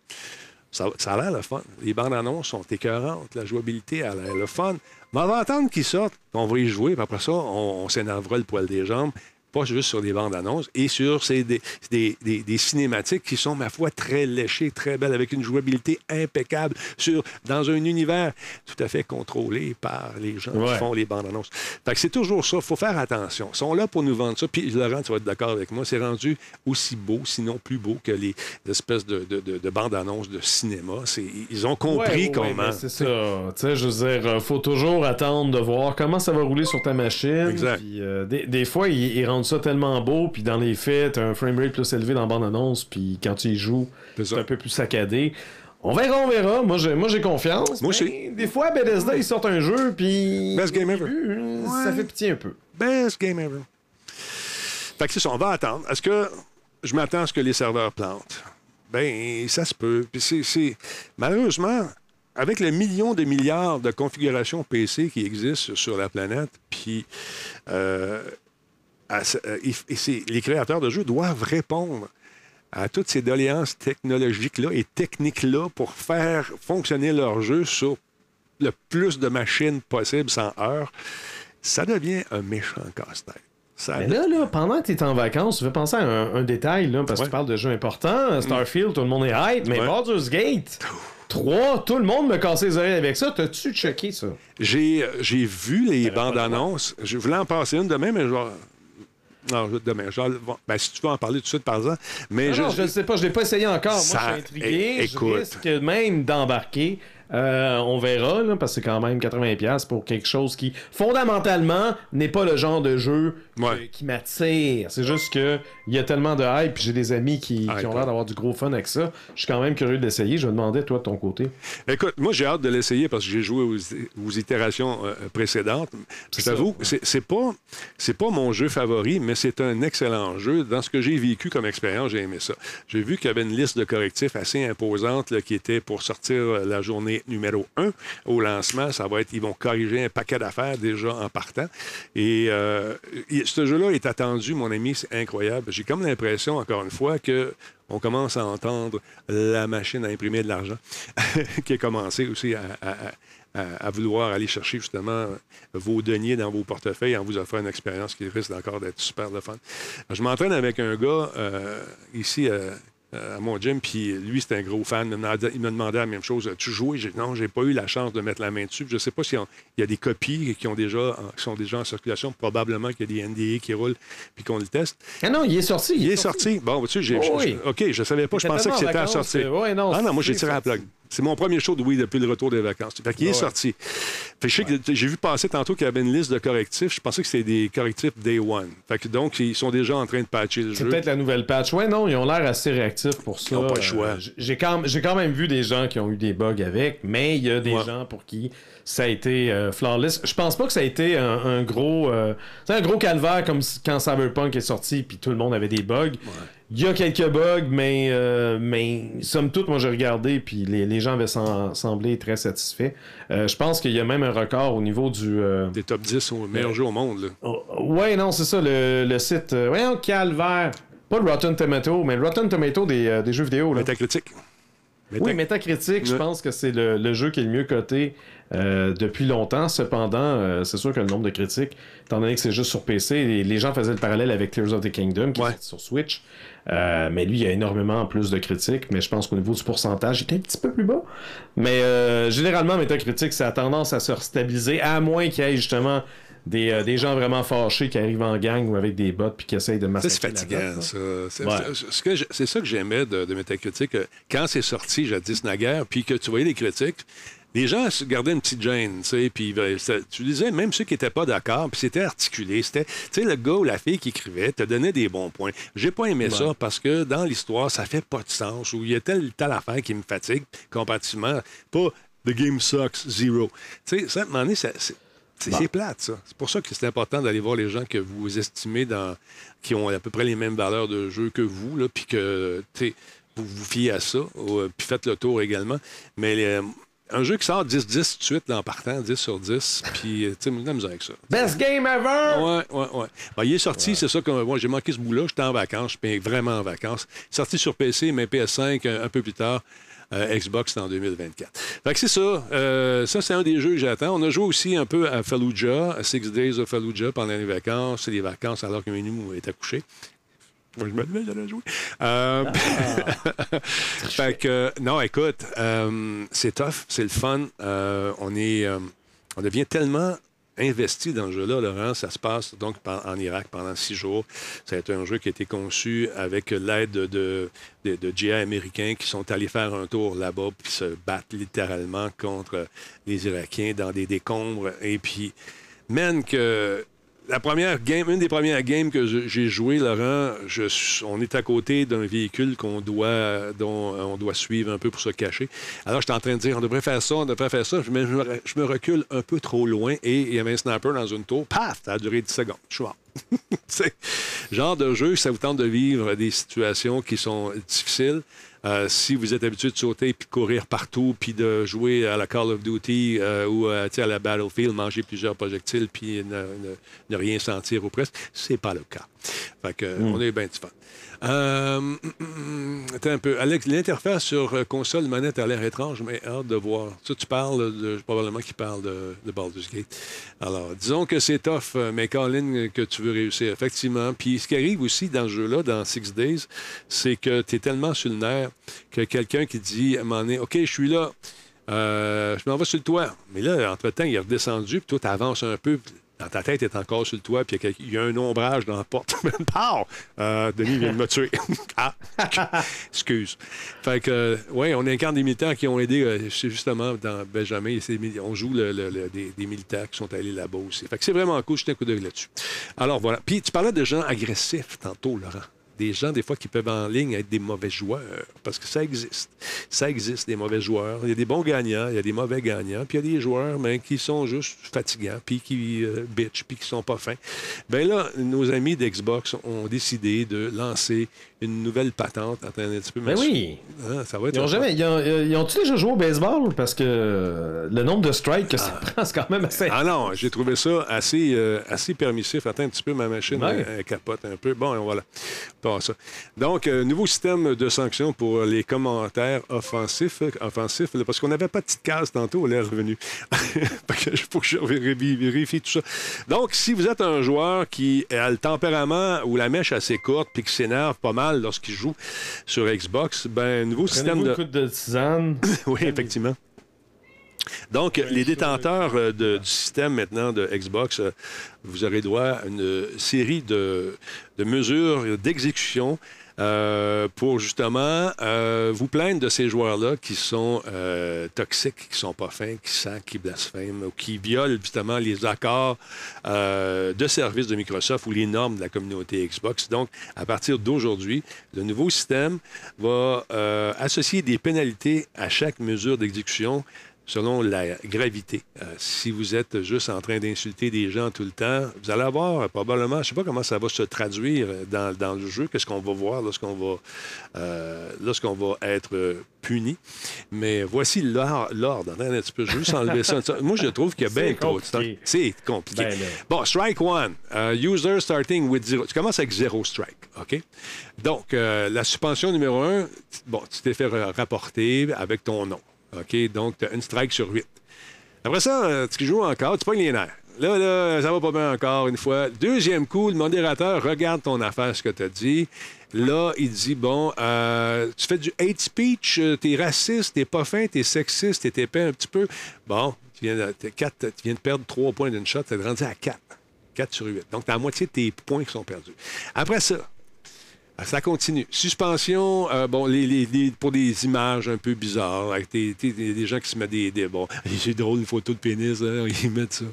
Speaker 1: Ça, a l'air le fun. Les bandes annonces sont écœurantes. La jouabilité a l'air le fun. Mais on va attendre qu'ils sortent. On va y jouer. Puis après ça, on, on s'énervera le poil des jambes pas juste sur des bandes annonces, et sur ces, des, des, cinématiques qui sont, ma foi, très léchées, très belles, avec une jouabilité impeccable, sur, dans un univers tout à fait contrôlé par les gens qui font les bandes annonces. Fait que c'est toujours ça, il faut faire attention. Ils sont là pour nous vendre ça. Puis Laurent, tu vas être d'accord avec moi, c'est rendu aussi beau, sinon plus beau que les espèces de, de, bandes annonces de cinéma. Ils ont compris comment.
Speaker 2: c'est ça. Tu sais, je veux dire, faut toujours attendre de voir comment ça va rouler sur ta machine.
Speaker 1: Exact.
Speaker 2: Euh, des, fois, ils, ils rendent ça tellement beau, puis dans les faits, t'as un framerate plus élevé dans la bande-annonce, puis quand tu y joues, c'est un peu plus saccadé. On verra, on verra. Moi, j'ai, moi, j'ai confiance.
Speaker 1: Moi aussi.
Speaker 2: Des fois, Bethesda, ils sortent un jeu, puis...
Speaker 1: Best game ever.
Speaker 2: Ça fait pitié un peu.
Speaker 1: Best game ever. Fait que c'est ça, on va attendre. Est-ce que je m'attends à ce que les serveurs plantent? Ben, ça se peut. Puis c'est... Malheureusement, avec les millions de milliards de configurations PC qui existent sur la planète, puis euh, euh, les créateurs de jeux doivent répondre à toutes ces doléances technologiques-là et techniques-là pour faire fonctionner leur jeu sur le plus de machines possible sans heurts, ça devient un méchant casse-tête.
Speaker 2: Mais là, là, pendant que tu es en vacances, tu veux penser à un, détail, là, parce que tu parles de jeux importants. Starfield, tout le monde est hype, mais Baldur's Gate 3, tout le monde me cassait les oreilles avec ça. T'as-tu checké ça?
Speaker 1: J'ai, euh, vu les bandes annonces. Je voulais en passer une demain, mais je non, demain. ben, si tu veux en parler tout de suite, par exemple. Mais
Speaker 2: je, ne sais pas, je ne l'ai pas essayé encore. Moi, je suis intrigué. Écoute. Je risque même d'embarquer. Euh, on verra, là, parce que c'est quand même 80$ pour quelque chose qui, fondamentalement, n'est pas le genre de jeu qui m'attire. C'est juste que il y a tellement de hype, puis j'ai des amis qui, ont l'air d'avoir du gros fun avec ça. Je suis quand même curieux de l'essayer. Je me demandais, toi, de ton côté.
Speaker 1: Écoute, moi, j'ai hâte de l'essayer parce que j'ai joué aux, itérations euh, précédentes. Je t'avoue, c'est pas, pas mon jeu favori, mais c'est un excellent jeu. Dans ce que j'ai vécu comme expérience, j'ai aimé ça. J'ai vu qu'il y avait une liste de correctifs assez imposante qui était pour sortir euh, la journée numéro 1 au lancement. Ça va être, ils vont corriger un paquet d'affaires déjà en partant. Et euh, ce jeu-là est attendu, mon ami, c'est incroyable. J'ai comme l'impression, encore une fois, que on commence à entendre la machine à imprimer de l'argent qui a commencé aussi à, vouloir aller chercher justement vos deniers dans vos portefeuilles en vous offrant une expérience qui risque encore d'être super de fun. Je m'entraîne avec un gars euh, ici euh, à mon gym, puis lui, c'est un gros fan. Il me demandait la même chose. Tu joues? Non, j'ai pas eu la chance de mettre la main dessus. Je sais pas s'il y a des copies qui, ont déjà, qui sont déjà en circulation. Probablement qu'il y a des NDA qui roulent puis qu'on le teste.
Speaker 2: Ah non, il est sorti.
Speaker 1: Il, est sorti. Bon, tu sais, j'ai, oh OK, je savais pas. Je pensais que c'était à sortir.
Speaker 2: ah
Speaker 1: non, moi, j'ai tiré la plug. C'est mon premier show de oui depuis le retour des vacances. Fait qu'il est sorti. Fait que j'ai vu passer tantôt qu'il y avait une liste de correctifs. Je pensais que c'était des correctifs Day One. Fait que donc, ils sont déjà en train de patcher le jeu.
Speaker 2: C'est peut-être la nouvelle patch. Ouais, non, ils ont l'air assez réactifs pour ça. Ils
Speaker 1: n'ont pas le choix. Euh,
Speaker 2: j'ai quand, quand, même vu des gens qui ont eu des bugs avec, mais il y a des gens pour qui ça a été euh, flawless. Je pense pas que ça a été un, gros euh, un gros calvaire comme quand Cyberpunk est sorti puis tout le monde avait des bugs. Il y a quelques bugs, mais, euh, mais somme toute, moi j'ai regardé, puis les, gens avaient semblé très satisfaits. Euh, je pense qu'il y a même un record au niveau du. Euh,
Speaker 1: des top 10 au meilleur jeu au monde. Là.
Speaker 2: Oh, ouais, non, c'est ça, le, site. voyons, Calvaire. Pas le Rotten Tomato, mais le Rotten Tomato des, des jeux vidéo. Là.
Speaker 1: Metacritic.
Speaker 2: Oui, Metacritic, je pense que c'est le, le jeu qui est le mieux coté euh, depuis longtemps. Cependant, euh, c'est sûr que le nombre de critiques, étant donné que c'est juste sur PC, les, les gens faisaient le parallèle avec Tears of the Kingdom qui
Speaker 1: Ouais.
Speaker 2: est sur Switch. Euh, mais lui, il y a énormément plus de critiques. Mais je pense qu'au niveau du pourcentage, il est un petit peu plus bas. Mais euh, généralement, Metacritic, ça a tendance à se stabiliser, à moins qu'il y ait justement des, euh, des gens vraiment fâchés qui arrivent en gang ou avec des bots puis qui essayent de massacrer
Speaker 1: c'est
Speaker 2: la
Speaker 1: fatigant, ça. C'est
Speaker 2: Ouais.
Speaker 1: ce ça que j'aimais de, de Metacritic. Quand c'est sorti, jadis naguère, puis que tu voyais les critiques, les gens se gardaient une petite gêne, tu sais, puis ça- tu disais, même ceux qui n'étaient pas d'accord, puis c'était articulé, c'était, tu sais, le gars ou la fille qui écrivait te donnait des bons points. J'ai pas aimé ça parce que dans l'histoire, ça fait pas de sens, ou il y a telle telle affaire qui me fatigue, comparativement, pas « The game sucks, zero ». Tu sais, ça, à un moment donné, ça- c'est... C'est c'est plate, ça. C'est pour ça que c'est important d'aller voir les gens que vous estimez dans, qui ont à peu près les mêmes valeurs de jeu que vous, là, puis que tu vous vous fiez à ça, ou, euh, puis faites le tour également. Mais euh, un jeu qui sort 10-10 tout de suite là, en partant, 10 sur 10, puis euh, tu sais, de la misère avec ça.
Speaker 2: Best game ever!
Speaker 1: Ouais, ouais, ouais. Ben, il est sorti, c'est ça que moi, j'ai manqué ce bout-là. J'étais en vacances, puis vraiment en vacances. Sorti sur PC, mais PS5 un, un peu plus tard. Euh, Xbox en 2024. Fait que c'est ça. Euh, ça, c'est un des jeux que j'attends. On a joué aussi un peu à Fallujah, à Six Days of Fallujah pendant les vacances. C'est les vacances alors que Minou est accouché. Moi, je me levais, j'allais jouer. Euh, fait que, non, écoute, euh, c'est tough, c'est le fun. Euh, on est, on devient tellement investi dans ce jeu-là, Laurent. Ça se passe donc en Irak pendant six jours. Ça a été un jeu qui a été conçu avec l'aide de, de, GI américains qui sont allés faire un tour là-bas puis se battre littéralement contre les Irakiens dans des décombres. Et puis, man, que la première game, une des premières games que j'ai joué, Laurent, on est à côté d'un véhicule qu'on doit, dont on doit suivre un peu pour se cacher. Alors, j'étais en train de dire, on devrait faire ça, on devrait faire ça, je me, recule un peu trop loin et il y avait un sniper dans une tour. Paf! Ça a duré 10 secondes. Je suis mort. Genre de jeu, ça vous tente de vivre des situations qui sont difficiles. Euh, si vous êtes habitué de sauter puis de courir partout puis de jouer à la Call of Duty euh, ou euh, à la Battlefield, manger plusieurs projectiles puis ne, ne- ne rien sentir ou presque, c'est pas le cas. Fait que, on est bien du fun. Euh, attends un peu. Alex, l'interface sur euh, console manette a l'air étrange, mais hâte de voir. Ça, tu parles de, probablement qu'il parle de, de Baldur's Gate. Alors, disons que c'est tough, euh, mais Colin, que tu veux réussir, effectivement. Puis ce qui arrive aussi dans ce jeu-là, dans Six Days, c'est que tu es tellement sur le nerf que quelqu'un qui dit à un moment donné, OK, je suis là, euh, je m'en vais sur le toit. Mais là, entre-temps, il est redescendu, puis toi, tu avances un peu. Dans ta tête, tu es encore sur le toit, puis il y a un ombrage dans la porte. Pow! Euh, Denis vient de me tuer. ah! Excuse. Fait que, oui, on incarne des militaires qui ont aidé, euh, justement, dans Benjamin, on joue des, militaires qui sont allés là-bas aussi. Fait que c'est vraiment cool, jetez un coup d'œil là-dessus. Alors voilà. Puis tu parlais de gens agressifs tantôt, Laurent. Des gens, des fois, qui peuvent en ligne être des mauvais joueurs. Parce que ça existe. Ça existe, des mauvais joueurs. Il y a des bons gagnants, il y a des mauvais gagnants. Puis il y a des joueurs ben, qui sont juste fatigants, puis qui euh, bitch, puis qui sont pas fins. Ben là, nos amis d'Xbox ont décidé de lancer une nouvelle patente. Attends un petit peu.
Speaker 2: Ben
Speaker 1: monsieur.
Speaker 2: oui!
Speaker 1: Ah, ça va être
Speaker 2: Ils ont jamais. Ils ont, ils ont-tu déjà joué au baseball? Parce que euh, le nombre de strikes que ça prend, c'est quand même assez.
Speaker 1: Ah non, j'ai trouvé ça assez, euh, assez permissif. Attends un petit peu, ma machine
Speaker 2: Ouais.
Speaker 1: elle- elle capote un peu. Bon, voilà. Pas ça. Donc, euh, nouveau système de sanctions pour les commentaires offensifs, offensifs là, parce qu'on n'avait pas de petite case tantôt, on est revenu. Il faut que je vérifie tout ça. Donc, si vous êtes un joueur qui a le tempérament ou la mèche assez courte puis qui s'énerve pas mal lorsqu'il joue sur Xbox, ben, nouveau système de...
Speaker 2: de tisane.
Speaker 1: Oui, effectivement. Donc, les détenteurs euh, de- du système maintenant de Xbox, euh, vous aurez droit à une série de, de mesures d'exécution euh, pour justement euh, vous plaindre de ces joueurs-là qui sont euh, toxiques, qui sont pas fins, qui sentent, qui blasphèment ou qui violent justement les accords de service de Microsoft ou les normes de la communauté Xbox. Donc, à partir d'aujourd'hui, le nouveau système va associer des pénalités à chaque mesure d'exécution selon la gravité. Euh, si vous êtes juste en train d'insulter des gens tout le temps, vous allez avoir euh, probablement, je ne sais pas comment ça va se traduire dans, dans le jeu, qu'est-ce qu'on va voir lorsqu'on va, euh, lorsqu'on va être puni. Mais voici l'or- l'ordre. Attends un petit peu, je veux juste enlever ça. Moi, je trouve qu'il y a bien trop de. C'est compliqué.
Speaker 2: Ben.
Speaker 1: Bon, strike one. Euh, user starting with zero. Tu commences avec zéro strike. OK? Donc, la suspension numéro un, bon, tu t'es fait ra- rapporter avec ton nom. OK? Donc, tu as une strike sur huit. Après ça, euh, tu joues encore, tu pognes les nerfs. Là, là, ça va pas bien encore une fois. Deuxième coup, le modérateur regarde ton affaire, ce que tu as dit. Là, il dit bon, euh, tu fais du hate speech, euh, t'es raciste, t'es pas fin, t'es sexiste, t'es épais un petit peu. Bon, tu viens de, perdre trois points d'une shot, t'es rendu à 4. 4 sur 8. Donc, t'as la moitié de tes points qui sont perdus. Après ça, ça continue. Suspension, euh, bon, pour des images un peu bizarres, avec des, des- gens qui se mettent des. bon, c'est drôle, une photo de pénis, hein, ils mettent ça.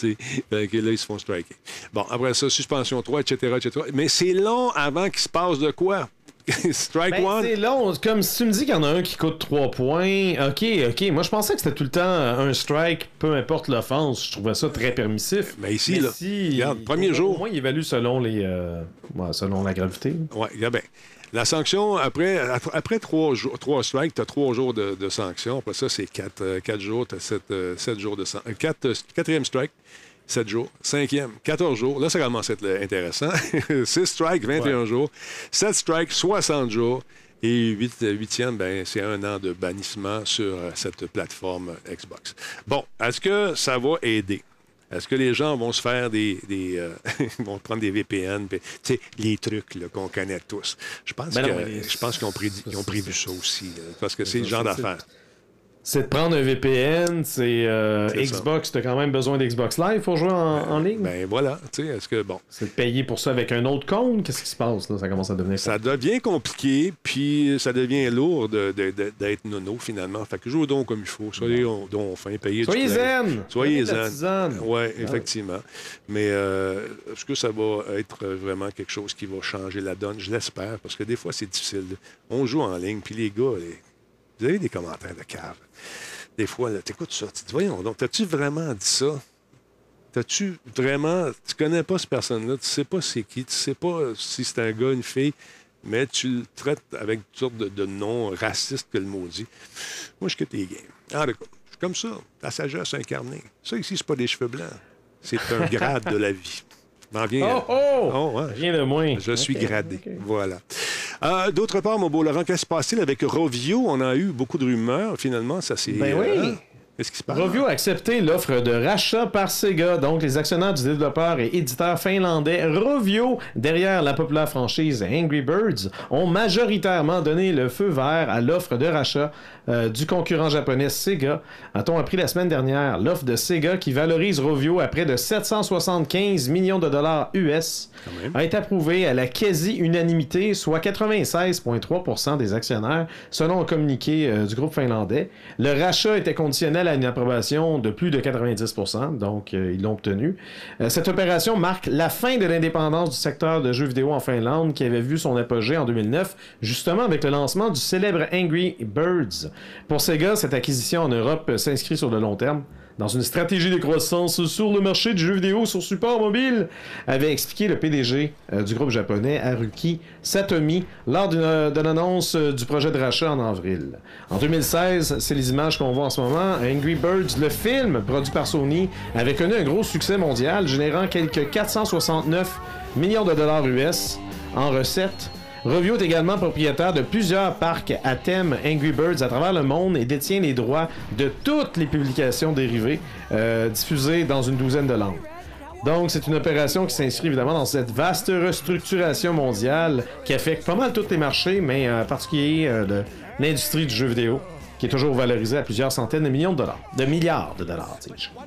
Speaker 1: Que là, ils se font striker. Bon, après ça, suspension 3, etc., etc. Mais c'est long avant qu'il se passe de quoi? Strike
Speaker 2: Ben,
Speaker 1: one.
Speaker 2: c'est long. Comme si tu me dis qu'il y en a un qui coûte 3 points. Ok, ok. Moi, je pensais que c'était tout le temps un strike, peu importe l'offense. Je trouvais ça très permissif.
Speaker 1: Mais ici, là,
Speaker 2: si-
Speaker 1: regarde, premier
Speaker 2: au-
Speaker 1: jour.
Speaker 2: Au moins, il évalue selon, les, euh, ouais, selon la gravité.
Speaker 1: Oui, regarde bien. La sanction, après, après trois, jours, trois strikes, tu as trois jours de, de sanction. Après ça, c'est quatre, euh, quatre jours, tu as sept, euh, sept jours de sanction. quatrième strike, 7 jours. Cinquième, 14 jours. Là, ça commence à être euh, intéressant. 6 strikes, 21 jours. 7 strikes, 60 jours. Et 8, huitième, ben, c'est un an de bannissement sur euh, cette plateforme Xbox. Bon, est-ce que ça va aider? Est-ce que les gens vont se faire des. des euh, vont prendre des VPN, puis, tu sais, les trucs qu'on connaît tous? Je pense
Speaker 2: Ben
Speaker 1: que-
Speaker 2: non, mais-
Speaker 1: je pense qu'ils ont, prévu ça aussi, là, parce que c'est le genre
Speaker 2: c'est-
Speaker 1: d'affaire.
Speaker 2: C'est de prendre un VPN, c'est euh. Xbox, t'as quand même besoin d'Xbox Live pour jouer en, en ligne?
Speaker 1: Ben voilà, tu sais, est-ce que, bon,
Speaker 2: c'est de payer pour ça avec un autre compte? Qu'est-ce qui se passe là? Ça commence à devenir
Speaker 1: ça devient compliqué, puis ça devient lourd d'être nono, finalement. Fait que jouez donc comme il faut. Soyez on- donc fin, payez
Speaker 2: Soyez zen!
Speaker 1: Soyez zen. Oui, effectivement. Mais euh, est-ce que ça va être vraiment quelque chose qui va changer la donne? Je l'espère, parce que des fois, c'est difficile. On joue en ligne, puis les gars, les- vous avez des commentaires de cave. Des fois, tu écoutes ça, tu te dis, voyons, donc, t'as-tu vraiment dit ça? T'as-tu vraiment. Tu connais pas cette personne-là, tu sais pas c'est qui, tu sais pas si c'est un gars, une fille, mais tu le traites avec toutes sortes de, de noms racistes que le mot dit. Moi, je quitte les games. Ah, d'accord. Je suis comme ça, la sagesse incarnée. Ça ici, c'est pas des cheveux blancs. C'est un grade de la vie. M'en viens.
Speaker 2: Oh oh!
Speaker 1: Oh, ouais.
Speaker 2: Rien de moins.
Speaker 1: Je suis gradé. Voilà. Euh, D'autre part, mon beau Laurent, qu'est-ce qui se passe avec Rovio? On a eu beaucoup de rumeurs. Finalement, ça s'est.
Speaker 2: Ben oui.
Speaker 1: hein? Qu'est-ce qui se passe?
Speaker 2: Rovio a accepté l'offre de rachat par Sega, donc les actionnaires du développeur et éditeur finlandais Rovio, derrière la populaire franchise Angry Birds, ont majoritairement donné le feu vert à l'offre de rachat euh, du concurrent japonais Sega. A-t-on appris la semaine dernière l'offre de Sega qui valorise Rovio à près de 775 millions de dollars US a été approuvée à la quasi-unanimité, soit 96,3% des actionnaires, selon un communiqué euh, du groupe finlandais. Le rachat était conditionnel à une approbation de plus de 90%, donc euh, ils l'ont obtenu. Euh, cette opération marque la fin de l'indépendance du secteur de jeux vidéo en Finlande, qui avait vu son apogée en 2009, justement avec le lancement du célèbre Angry Birds. Pour Sega, cette acquisition en Europe s'inscrit sur le long terme dans une stratégie de croissance sur le marché du jeu vidéo sur support mobile, avait expliqué le PDG euh, du groupe japonais Haruki Satomi lors d'une euh, de l'annonce euh, du projet de rachat en avril. En 2016, c'est les images qu'on voit en ce moment. Angry Birds, le film produit par Sony, avait connu un gros succès mondial, générant quelques 469 millions de dollars US en recettes. Review est également propriétaire de plusieurs parcs à thème Angry Birds à travers le monde et détient les droits de toutes les publications dérivées euh, diffusées dans une douzaine de langues. Donc, c'est une opération qui s'inscrit évidemment dans cette vaste restructuration mondiale qui affecte pas mal tous les marchés, mais euh, en particulier euh, l'industrie du jeu vidéo, qui est toujours valorisée à plusieurs centaines de millions de dollars. De milliards de dollars.